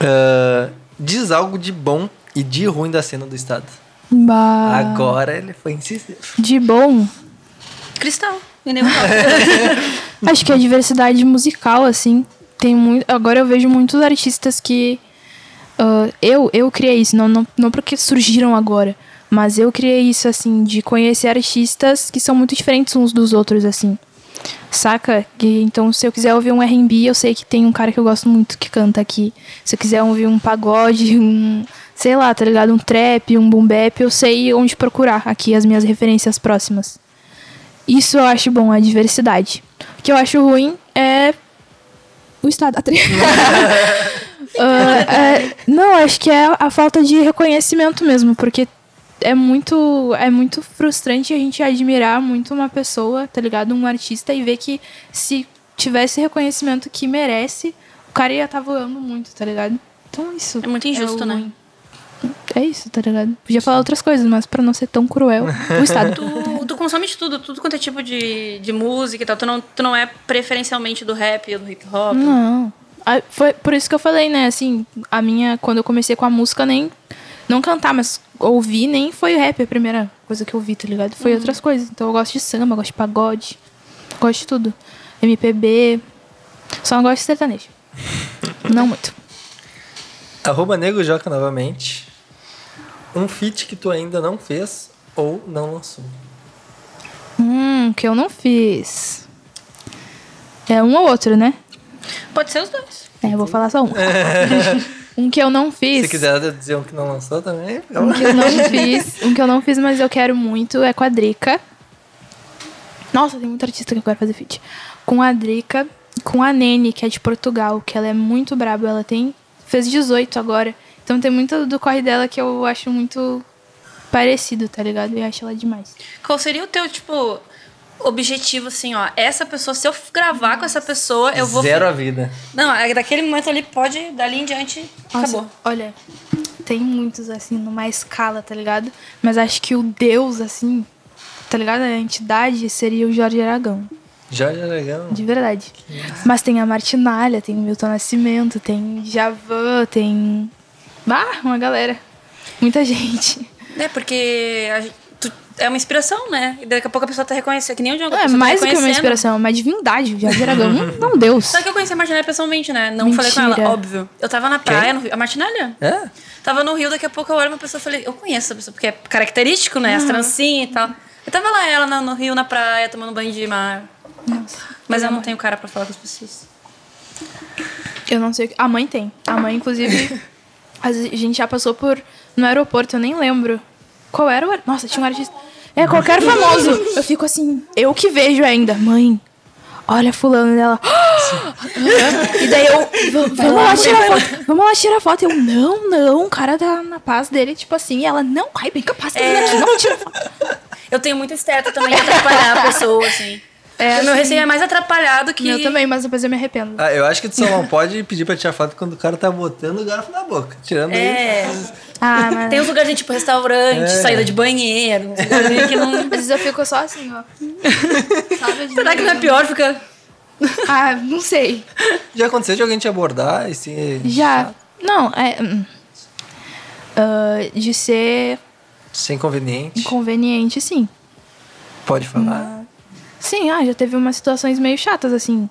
Speaker 1: Ah, diz algo de bom e de ruim da cena do estado.
Speaker 3: Bah.
Speaker 1: Agora ele foi incisivo.
Speaker 3: De bom,
Speaker 2: Cristal. E
Speaker 3: acho que a diversidade musical, assim, tem muito. Agora eu vejo muitos artistas que. ah, eu, eu criei isso, não, não, não porque surgiram agora, mas eu criei isso, assim, de conhecer artistas que são muito diferentes uns dos outros, assim. Saca? Que, então, se eu quiser ouvir um R&B, eu sei que tem um cara que eu gosto muito que canta aqui. Se eu quiser ouvir um pagode, um, sei lá, tá ligado? Um trap, um boom bap, eu sei onde procurar aqui as minhas referências próximas. Isso eu acho bom, a diversidade. O que eu acho ruim é o estado. uh, é, não, acho que é a falta de reconhecimento mesmo, porque é muito é muito frustrante a gente admirar muito uma pessoa, tá ligado? Um artista e ver que se tivesse reconhecimento que merece, o cara ia estar tá voando muito, tá ligado? Então isso.
Speaker 2: É muito injusto,
Speaker 3: é
Speaker 2: né?
Speaker 3: É isso, tá ligado? Podia falar outras coisas, mas pra não ser tão cruel, o Estado.
Speaker 2: tu, consome de tudo, tudo quanto é tipo de, de música e tal. Tu não, tu não é preferencialmente do rap ou do hip hop?
Speaker 3: Não. Ah, foi por isso que eu falei, né? Assim, a minha. Quando eu comecei com a música, nem. Não cantar, mas ouvir nem foi rap a primeira coisa que eu vi, tá ligado? Foi uhum. outras coisas. Então eu gosto de samba, gosto de pagode, gosto de tudo. MPB. Só não gosto de sertanejo. não muito.
Speaker 1: Arroba Nego Joca novamente. Um feat que tu ainda não fez ou não lançou?
Speaker 3: Hum, que eu não fiz. É um ou outro, né?
Speaker 2: Pode ser os dois.
Speaker 3: É, eu vou falar só um. um que eu não fiz.
Speaker 1: Se quiser dizer um que não lançou também.
Speaker 3: Um que eu não fiz. Um que eu não fiz, mas eu quero muito é com a Drica. Nossa, tem muita artista que eu quero fazer feat. Com a Drica, com a Nene, que é de Portugal, que ela é muito braba. Ela tem fez 18 agora. Então tem muito do corre dela que eu acho muito parecido, tá ligado? E acho ela demais.
Speaker 2: Qual seria o teu, tipo, objetivo, assim, ó? Essa pessoa, se eu gravar com essa pessoa, eu vou.
Speaker 1: Zero a vida.
Speaker 2: Não, é daquele momento ali pode, dali em diante, Nossa, acabou.
Speaker 3: Olha, tem muitos, assim, numa escala, tá ligado? Mas acho que o Deus, assim, tá ligado? A entidade seria o Jorge Aragão.
Speaker 1: Jorge Aragão.
Speaker 3: De verdade. Mas tem a Martinalha, tem o Milton Nascimento, tem Javan, tem. Ah, uma galera. Muita gente.
Speaker 2: É, porque a, tu, é uma inspiração, né? E daqui a pouco a pessoa tá reconhecendo. Que nem o Diogo.
Speaker 3: É,
Speaker 2: tá
Speaker 3: mais do que uma inspiração, é uma divindade. O Jorge Aragão não, não Deus.
Speaker 2: Só que eu conheci a Martinalha pessoalmente, né? Não Mentira. falei com ela, óbvio. Eu tava na praia, no Rio. A Martinalha?
Speaker 1: É?
Speaker 2: Tava no Rio, daqui a pouco eu olho uma pessoa e falei, eu conheço essa pessoa, porque é característico, né? As trancinhas e tal. Eu tava lá, ela no, no Rio, na praia, tomando banho de mar. Nossa. Mas eu não tenho cara para falar com as pessoas.
Speaker 3: Eu não sei. A mãe tem. A mãe, inclusive, a gente já passou por. No aeroporto, eu nem lembro. Qual era o. Nossa, tinha um artista. É, qualquer famoso. Eu fico assim, eu que vejo ainda. Mãe, olha fulano dela. e daí eu, vamos lá tirar foto. Vamos lá tirar foto. Eu, não, não, o cara tá na paz dele, tipo assim, ela, não, ai, bem capaz, tá é. não tira foto.
Speaker 2: Eu tenho muito esteta também atrapalhar a pessoa, assim. É, meu receio é mais atrapalhado que.
Speaker 3: Eu também, mas depois eu me arrependo.
Speaker 1: Ah, eu acho que tu só não pode pedir pra tirar foto quando o cara tá botando o garfo na boca. Tirando
Speaker 2: é.
Speaker 1: isso.
Speaker 2: Ah, mas... Tem uns lugares tipo restaurante, é. saída de banheiro. que não...
Speaker 3: Às vezes eu fico só assim, ó.
Speaker 2: Sabe, Será que não é pior? Fica.
Speaker 3: Ah, não sei.
Speaker 1: Já aconteceu de alguém te abordar e se.
Speaker 3: Já. Não, é. Uh, de ser.
Speaker 1: Ser inconveniente.
Speaker 3: Inconveniente, sim.
Speaker 1: Pode falar.
Speaker 3: Sim, ah, já teve umas situações meio chatas, assim.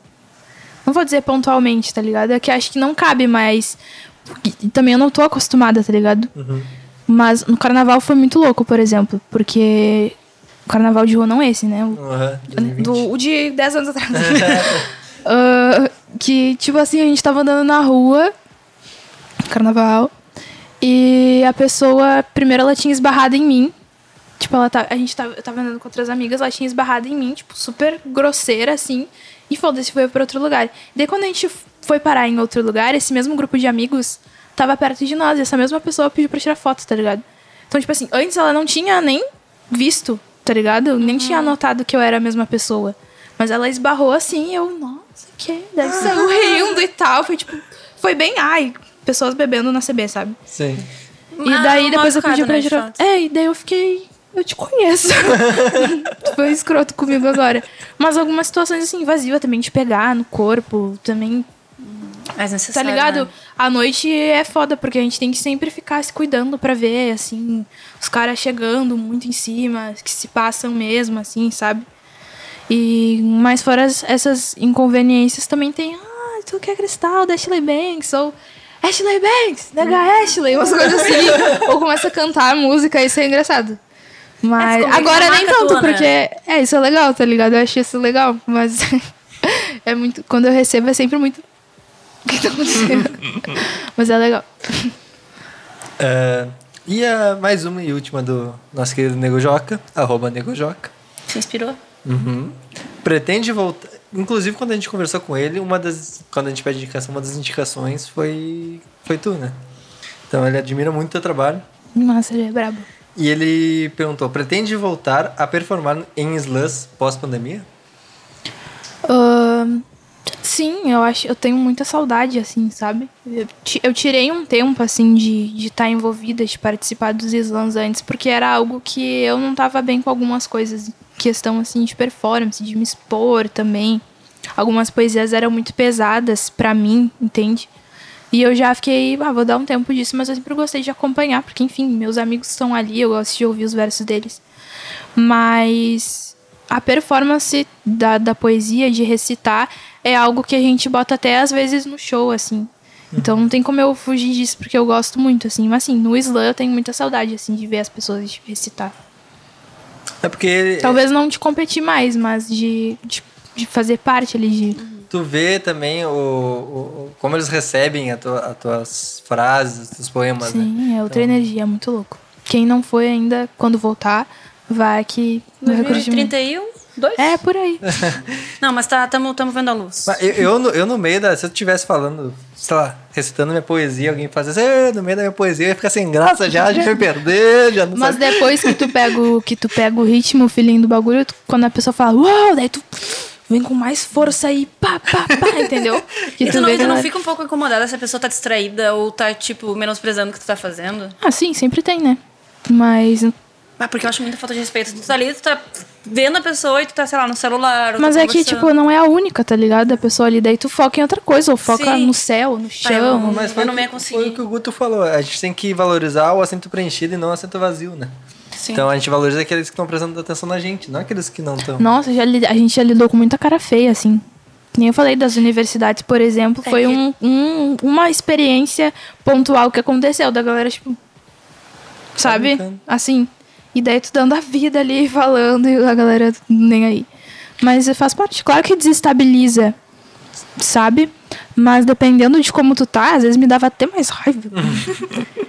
Speaker 3: Não vou dizer pontualmente, tá ligado? É que acho que não cabe mais. Também eu não tô acostumada, tá ligado? Uhum. Mas no carnaval foi muito louco, por exemplo. Porque. O carnaval de rua não é esse, né? O,
Speaker 1: uhum,
Speaker 3: do, o de 10 anos atrás. uh, que, tipo assim, a gente tava andando na rua. Carnaval. E a pessoa, primeiro ela tinha esbarrado em mim. Tipo, ela tá, a gente tava, eu tava andando com outras amigas, ela tinha esbarrado em mim, tipo, super grosseira, assim. E foda-se, foi pra outro lugar. Daí quando a gente foi parar em outro lugar, esse mesmo grupo de amigos tava perto de nós. E essa mesma pessoa pediu pra tirar foto, tá ligado? Então, tipo assim, antes ela não tinha nem visto, tá ligado? Nem tinha uhum. notado que eu era a mesma pessoa. Mas ela esbarrou assim e eu, nossa, que? Daí saiu rindo e tal. Foi tipo, foi bem, ai, pessoas bebendo na CB, sabe?
Speaker 1: Sim.
Speaker 3: E daí ah, depois eu pedi pra tirar. É, e daí eu fiquei eu te conheço. Foi escroto comigo agora. Mas algumas situações assim, invasivas também, de pegar no corpo, também.
Speaker 2: Mais necessário.
Speaker 3: Tá ligado?
Speaker 2: Né?
Speaker 3: A noite é foda, porque a gente tem que sempre ficar se cuidando para ver, assim, os caras chegando muito em cima, que se passam mesmo, assim, sabe? E mais fora essas inconveniências também tem, ah, tu quer cristal da Ashley Banks, ou Ashley Banks, nega Ashley, umas coisas assim. ou começa a cantar a música, isso é engraçado. Mas é, agora nem tanto, tua, porque né? é, isso é legal, tá ligado? Eu achei isso legal, mas é muito. Quando eu recebo é sempre muito. O que tá acontecendo? mas é legal.
Speaker 1: Uh, e a mais uma e última do nosso querido Nego Joca, arroba Nego Joca.
Speaker 2: Se inspirou?
Speaker 1: Uhum. Pretende voltar. Inclusive, quando a gente conversou com ele, uma das. Quando a gente pede indicação, uma das indicações foi. Foi tu, né? Então ele admira muito o teu trabalho.
Speaker 3: Nossa, ele é brabo.
Speaker 1: E ele perguntou: pretende voltar a performar em slams pós-pandemia?
Speaker 3: Uh, sim, eu acho. Eu tenho muita saudade, assim, sabe? Eu, eu tirei um tempo, assim, de estar tá envolvida, de participar dos slams antes, porque era algo que eu não estava bem com algumas coisas. Questão, assim, de performance, de me expor também. Algumas poesias eram muito pesadas para mim, entende? E eu já fiquei, ah, vou dar um tempo disso, mas eu sempre gostei de acompanhar, porque, enfim, meus amigos estão ali, eu gosto de ouvir os versos deles. Mas a performance da, da poesia, de recitar, é algo que a gente bota até às vezes no show, assim. Então não tem como eu fugir disso, porque eu gosto muito, assim. Mas assim, no slam eu tenho muita saudade, assim, de ver as pessoas recitar.
Speaker 1: É porque.
Speaker 3: Talvez não de competir mais, mas de, de, de fazer parte ali de
Speaker 1: tu vê também o, o como eles recebem as tua, tuas frases, os teus poemas,
Speaker 3: Sim,
Speaker 1: né?
Speaker 3: é outra então... energia, é muito louco. Quem não foi ainda, quando voltar, vai aqui
Speaker 2: no 2031? Dois?
Speaker 3: É, por aí.
Speaker 2: não, mas tá, tamo, tamo vendo a luz.
Speaker 1: Eu, eu, no, eu no meio da. Se eu estivesse falando, sei lá, recitando minha poesia, alguém fazia assim, no meio da minha poesia, eu ia ficar sem graça já, já me perder, já não
Speaker 3: Mas
Speaker 1: sabe.
Speaker 3: depois que tu pega o, que tu pega o ritmo, o feeling do bagulho, tu, quando a pessoa fala, uau, daí tu vem com mais força aí, pá, pá, pá, entendeu?
Speaker 2: Que e tu, não, tu não fica um pouco incomodada se a pessoa tá distraída ou tá, tipo, menosprezando o que tu tá fazendo?
Speaker 3: Ah, sim, sempre tem, né? Mas.
Speaker 2: Ah, porque eu acho muita falta de respeito. Tu tá ali, tu tá vendo a pessoa e tu tá, sei lá, no celular.
Speaker 3: Mas é que, tipo, não é a única, tá ligado? A pessoa ali, daí tu foca em outra coisa, ou foca Sim. no céu, no chão. Ah, eu,
Speaker 1: mas foi, eu não ia conseguir. Foi o que o Guto falou. A gente tem que valorizar o assento preenchido e não o assento vazio, né? Sim. Então a gente valoriza aqueles que estão prestando atenção na gente, não aqueles que não estão.
Speaker 3: Nossa, já, a gente já lidou com muita cara feia, assim. Nem eu falei das universidades, por exemplo, é foi que... um, um, uma experiência pontual que aconteceu, da galera, tipo. Sabe? Assim. E daí tu dando a vida ali, falando, e a galera nem aí. Mas faz parte. Claro que desestabiliza, sabe? Mas dependendo de como tu tá, às vezes me dava até mais raiva.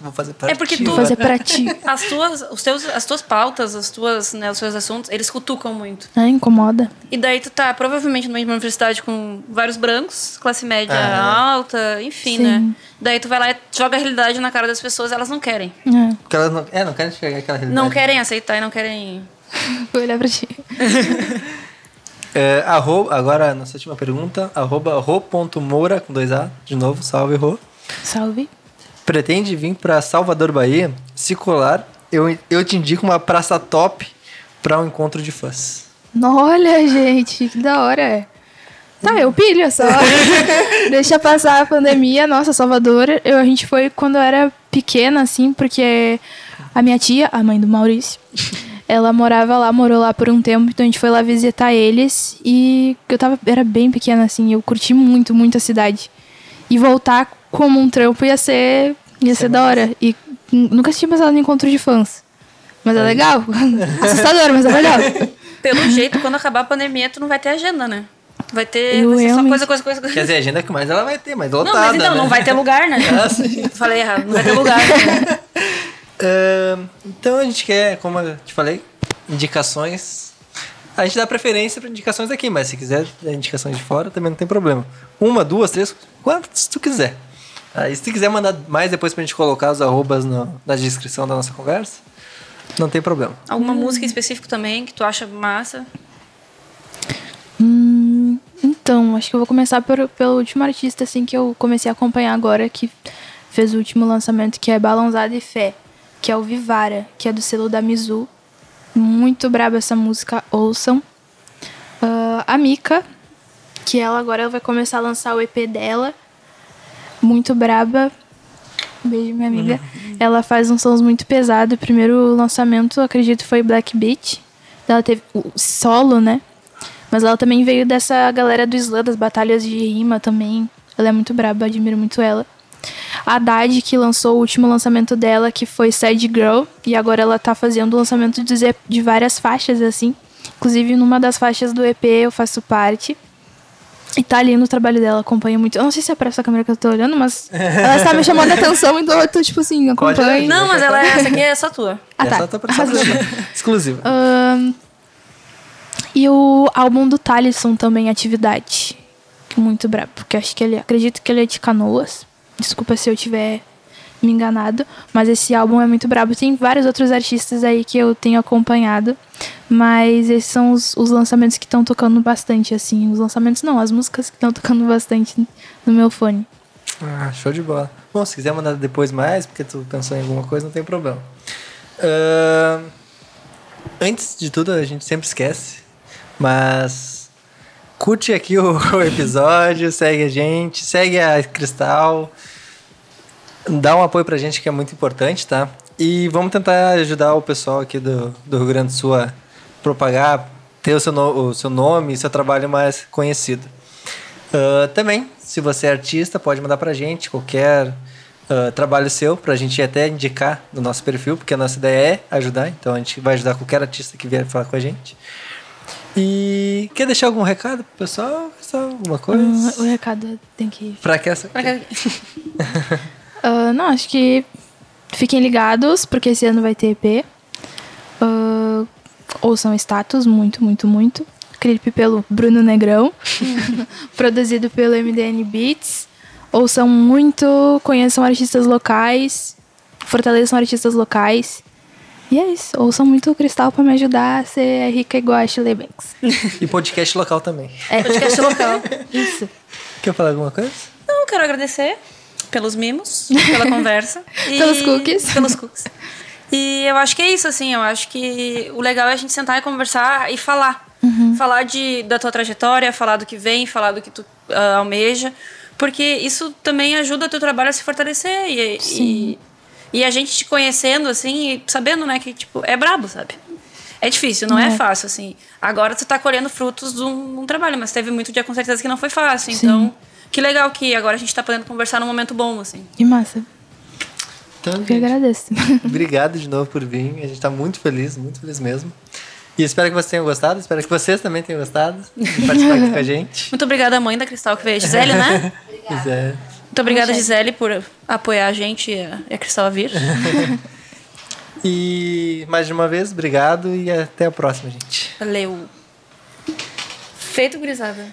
Speaker 1: vou fazer pra
Speaker 2: é porque
Speaker 1: ti,
Speaker 2: tu
Speaker 3: fazer pra ti.
Speaker 2: As tuas, os teus, as tuas pautas, as tuas, né, os seus assuntos, eles cutucam muito.
Speaker 3: É, incomoda.
Speaker 2: E daí tu tá provavelmente numa universidade com vários brancos, classe média ah, alta, enfim, Sim. né? Daí tu vai lá e joga a realidade na cara das pessoas, elas não querem.
Speaker 3: É.
Speaker 1: Porque elas não, é, não querem enxergar aquela realidade.
Speaker 2: Não querem aceitar e não querem.
Speaker 3: Vou olhar pra ti.
Speaker 1: é, arroba, agora, nossa última pergunta, arroba ro.moura com dois A, de novo, salve, Rô.
Speaker 3: Salve
Speaker 1: pretende vir para Salvador, Bahia, se colar, eu, eu te indico uma praça top para um encontro de fãs.
Speaker 3: Olha, gente, que da hora. Tá, eu pilho só. Deixa passar a pandemia. Nossa, Salvador, eu, a gente foi quando eu era pequena, assim, porque a minha tia, a mãe do Maurício, ela morava lá, morou lá por um tempo, então a gente foi lá visitar eles e eu tava, era bem pequena, assim, eu curti muito, muito a cidade. E voltar como um trampo ia ser, ia ser da hora. E nunca tinha pensado em encontro de fãs. Mas é legal. Assustador, mas é legal.
Speaker 2: Pelo jeito, quando acabar a pandemia, tu não vai ter agenda, né? Vai ter vai ser só coisa, coisa, coisa, coisa.
Speaker 1: Quer dizer, a agenda que mais ela vai ter, mas lotada,
Speaker 2: Não, mas então,
Speaker 1: né?
Speaker 2: não vai ter lugar, né? Ah, sim. Falei errado, não vai ter lugar. Né?
Speaker 1: uh, então a gente quer, como eu te falei, indicações. A gente dá preferência para indicações aqui, mas se quiser indicações de fora, também não tem problema. Uma, duas, três, quantas tu quiser. Aí, se tu quiser mandar mais depois pra gente colocar os arrobas no, na descrição da nossa conversa, não tem problema.
Speaker 2: Alguma hum. música específica também que tu acha massa?
Speaker 3: Hum, então, acho que eu vou começar por, pelo último artista assim que eu comecei a acompanhar agora, que fez o último lançamento, que é Balãozada e Fé, que é o Vivara, que é do selo da Mizu. Muito braba essa música, ouçam. Uh, a Mika, que ela agora vai começar a lançar o EP dela, muito braba. Beijo, minha amiga. Uhum. Ela faz uns sons muito pesados. O primeiro lançamento, acredito, foi Black Beat. Ela teve o solo, né? Mas ela também veio dessa galera do slam, das batalhas de rima também. Ela é muito braba, admiro muito ela. A Haddad, que lançou o último lançamento dela, que foi Sad Girl. E agora ela tá fazendo o lançamento de, de várias faixas, assim. Inclusive, numa das faixas do EP eu faço parte. E tá lindo o trabalho dela, acompanha muito. Eu não sei se é pra essa câmera que eu tô olhando, mas ela está me chamando a atenção, então eu tô, tipo assim,
Speaker 1: olhar.
Speaker 2: Não, mas ela, essa aqui é só tua.
Speaker 3: Ah,
Speaker 1: É
Speaker 3: tá.
Speaker 1: só tua participação exclusiva.
Speaker 3: Ahn, e o álbum do Talisson também, Atividade. Muito brabo, porque acho que ele, acredito que ele é de Canoas. Desculpa se eu tiver me enganado, mas esse álbum é muito brabo. Tem vários outros artistas aí que eu tenho acompanhado, mas esses são os, os lançamentos que estão tocando bastante, assim. Os lançamentos não, as músicas que estão tocando bastante no meu fone.
Speaker 1: Ah, show de bola. Bom, se quiser mandar depois mais, porque tu pensou em alguma coisa, não tem problema. Ahn, antes de tudo, a gente sempre esquece, mas curte aqui o, o episódio, segue a gente, segue a Cristal, dá um apoio pra gente que é muito importante, tá? E vamos tentar ajudar o pessoal aqui do, do Rio Grande do Sul a propagar, ter o seu, no- o seu nome e seu trabalho mais conhecido. Ah, também, se você é artista, pode mandar pra gente qualquer ah, trabalho seu, pra gente até indicar no nosso perfil, porque a nossa ideia é ajudar, então a gente vai ajudar qualquer artista que vier falar com a gente. E quer deixar algum recado pro pessoal? Pessoal, alguma coisa?
Speaker 3: Hum, o recado tem que
Speaker 1: Pra que essa.
Speaker 2: Pra que-
Speaker 3: Ah, não, acho que fiquem ligados, porque esse ano vai ter EP. Ah, ouçam status, muito, muito, muito. Clipe pelo Bruno Negrão. produzido pelo MDN Beats. Ouçam muito, conheçam artistas locais. Fortaleçam artistas locais. E é isso. Ouçam muito o Cristal pra me ajudar a ser rica igual a Ashley Banks.
Speaker 1: E podcast local também.
Speaker 3: É,
Speaker 2: Podcast local.
Speaker 3: isso.
Speaker 1: Quer falar alguma coisa?
Speaker 2: Não, quero agradecer pelos mimos, pela conversa. e-
Speaker 3: Pelos cookies.
Speaker 2: Pelos cookies. E eu acho que é isso, assim. Eu acho que o legal é a gente sentar e conversar e falar. Falar de, da tua trajetória, falar do que vem, falar do que tu ah, almeja. Porque isso também ajuda o teu trabalho a se fortalecer. E, e, e a gente te conhecendo, assim, e sabendo, né, que, tipo, é brabo, sabe? É difícil, não é,
Speaker 3: É.
Speaker 2: fácil, assim. Agora tu tá colhendo frutos de um, um trabalho, mas teve muito dia com certeza que não foi fácil.
Speaker 3: Sim.
Speaker 2: Então, que legal que agora a gente tá podendo conversar num momento bom, assim.
Speaker 3: Que massa.
Speaker 1: Então,
Speaker 3: Eu que
Speaker 1: gente,
Speaker 3: agradeço.
Speaker 1: Obrigado de novo por vir. A gente tá muito feliz, muito feliz mesmo. E espero que vocês tenham gostado. Espero que vocês também tenham gostado de participar aqui com a gente.
Speaker 2: Muito obrigada, mãe da Cristal, que veio. Gisele, né?
Speaker 1: Quiser.
Speaker 2: Muito obrigada, Gisele, por apoiar a gente e a, e a Cristal a vir.
Speaker 1: E mais de uma vez, obrigado e até a próxima, gente.
Speaker 2: Valeu. Feito, gurizada.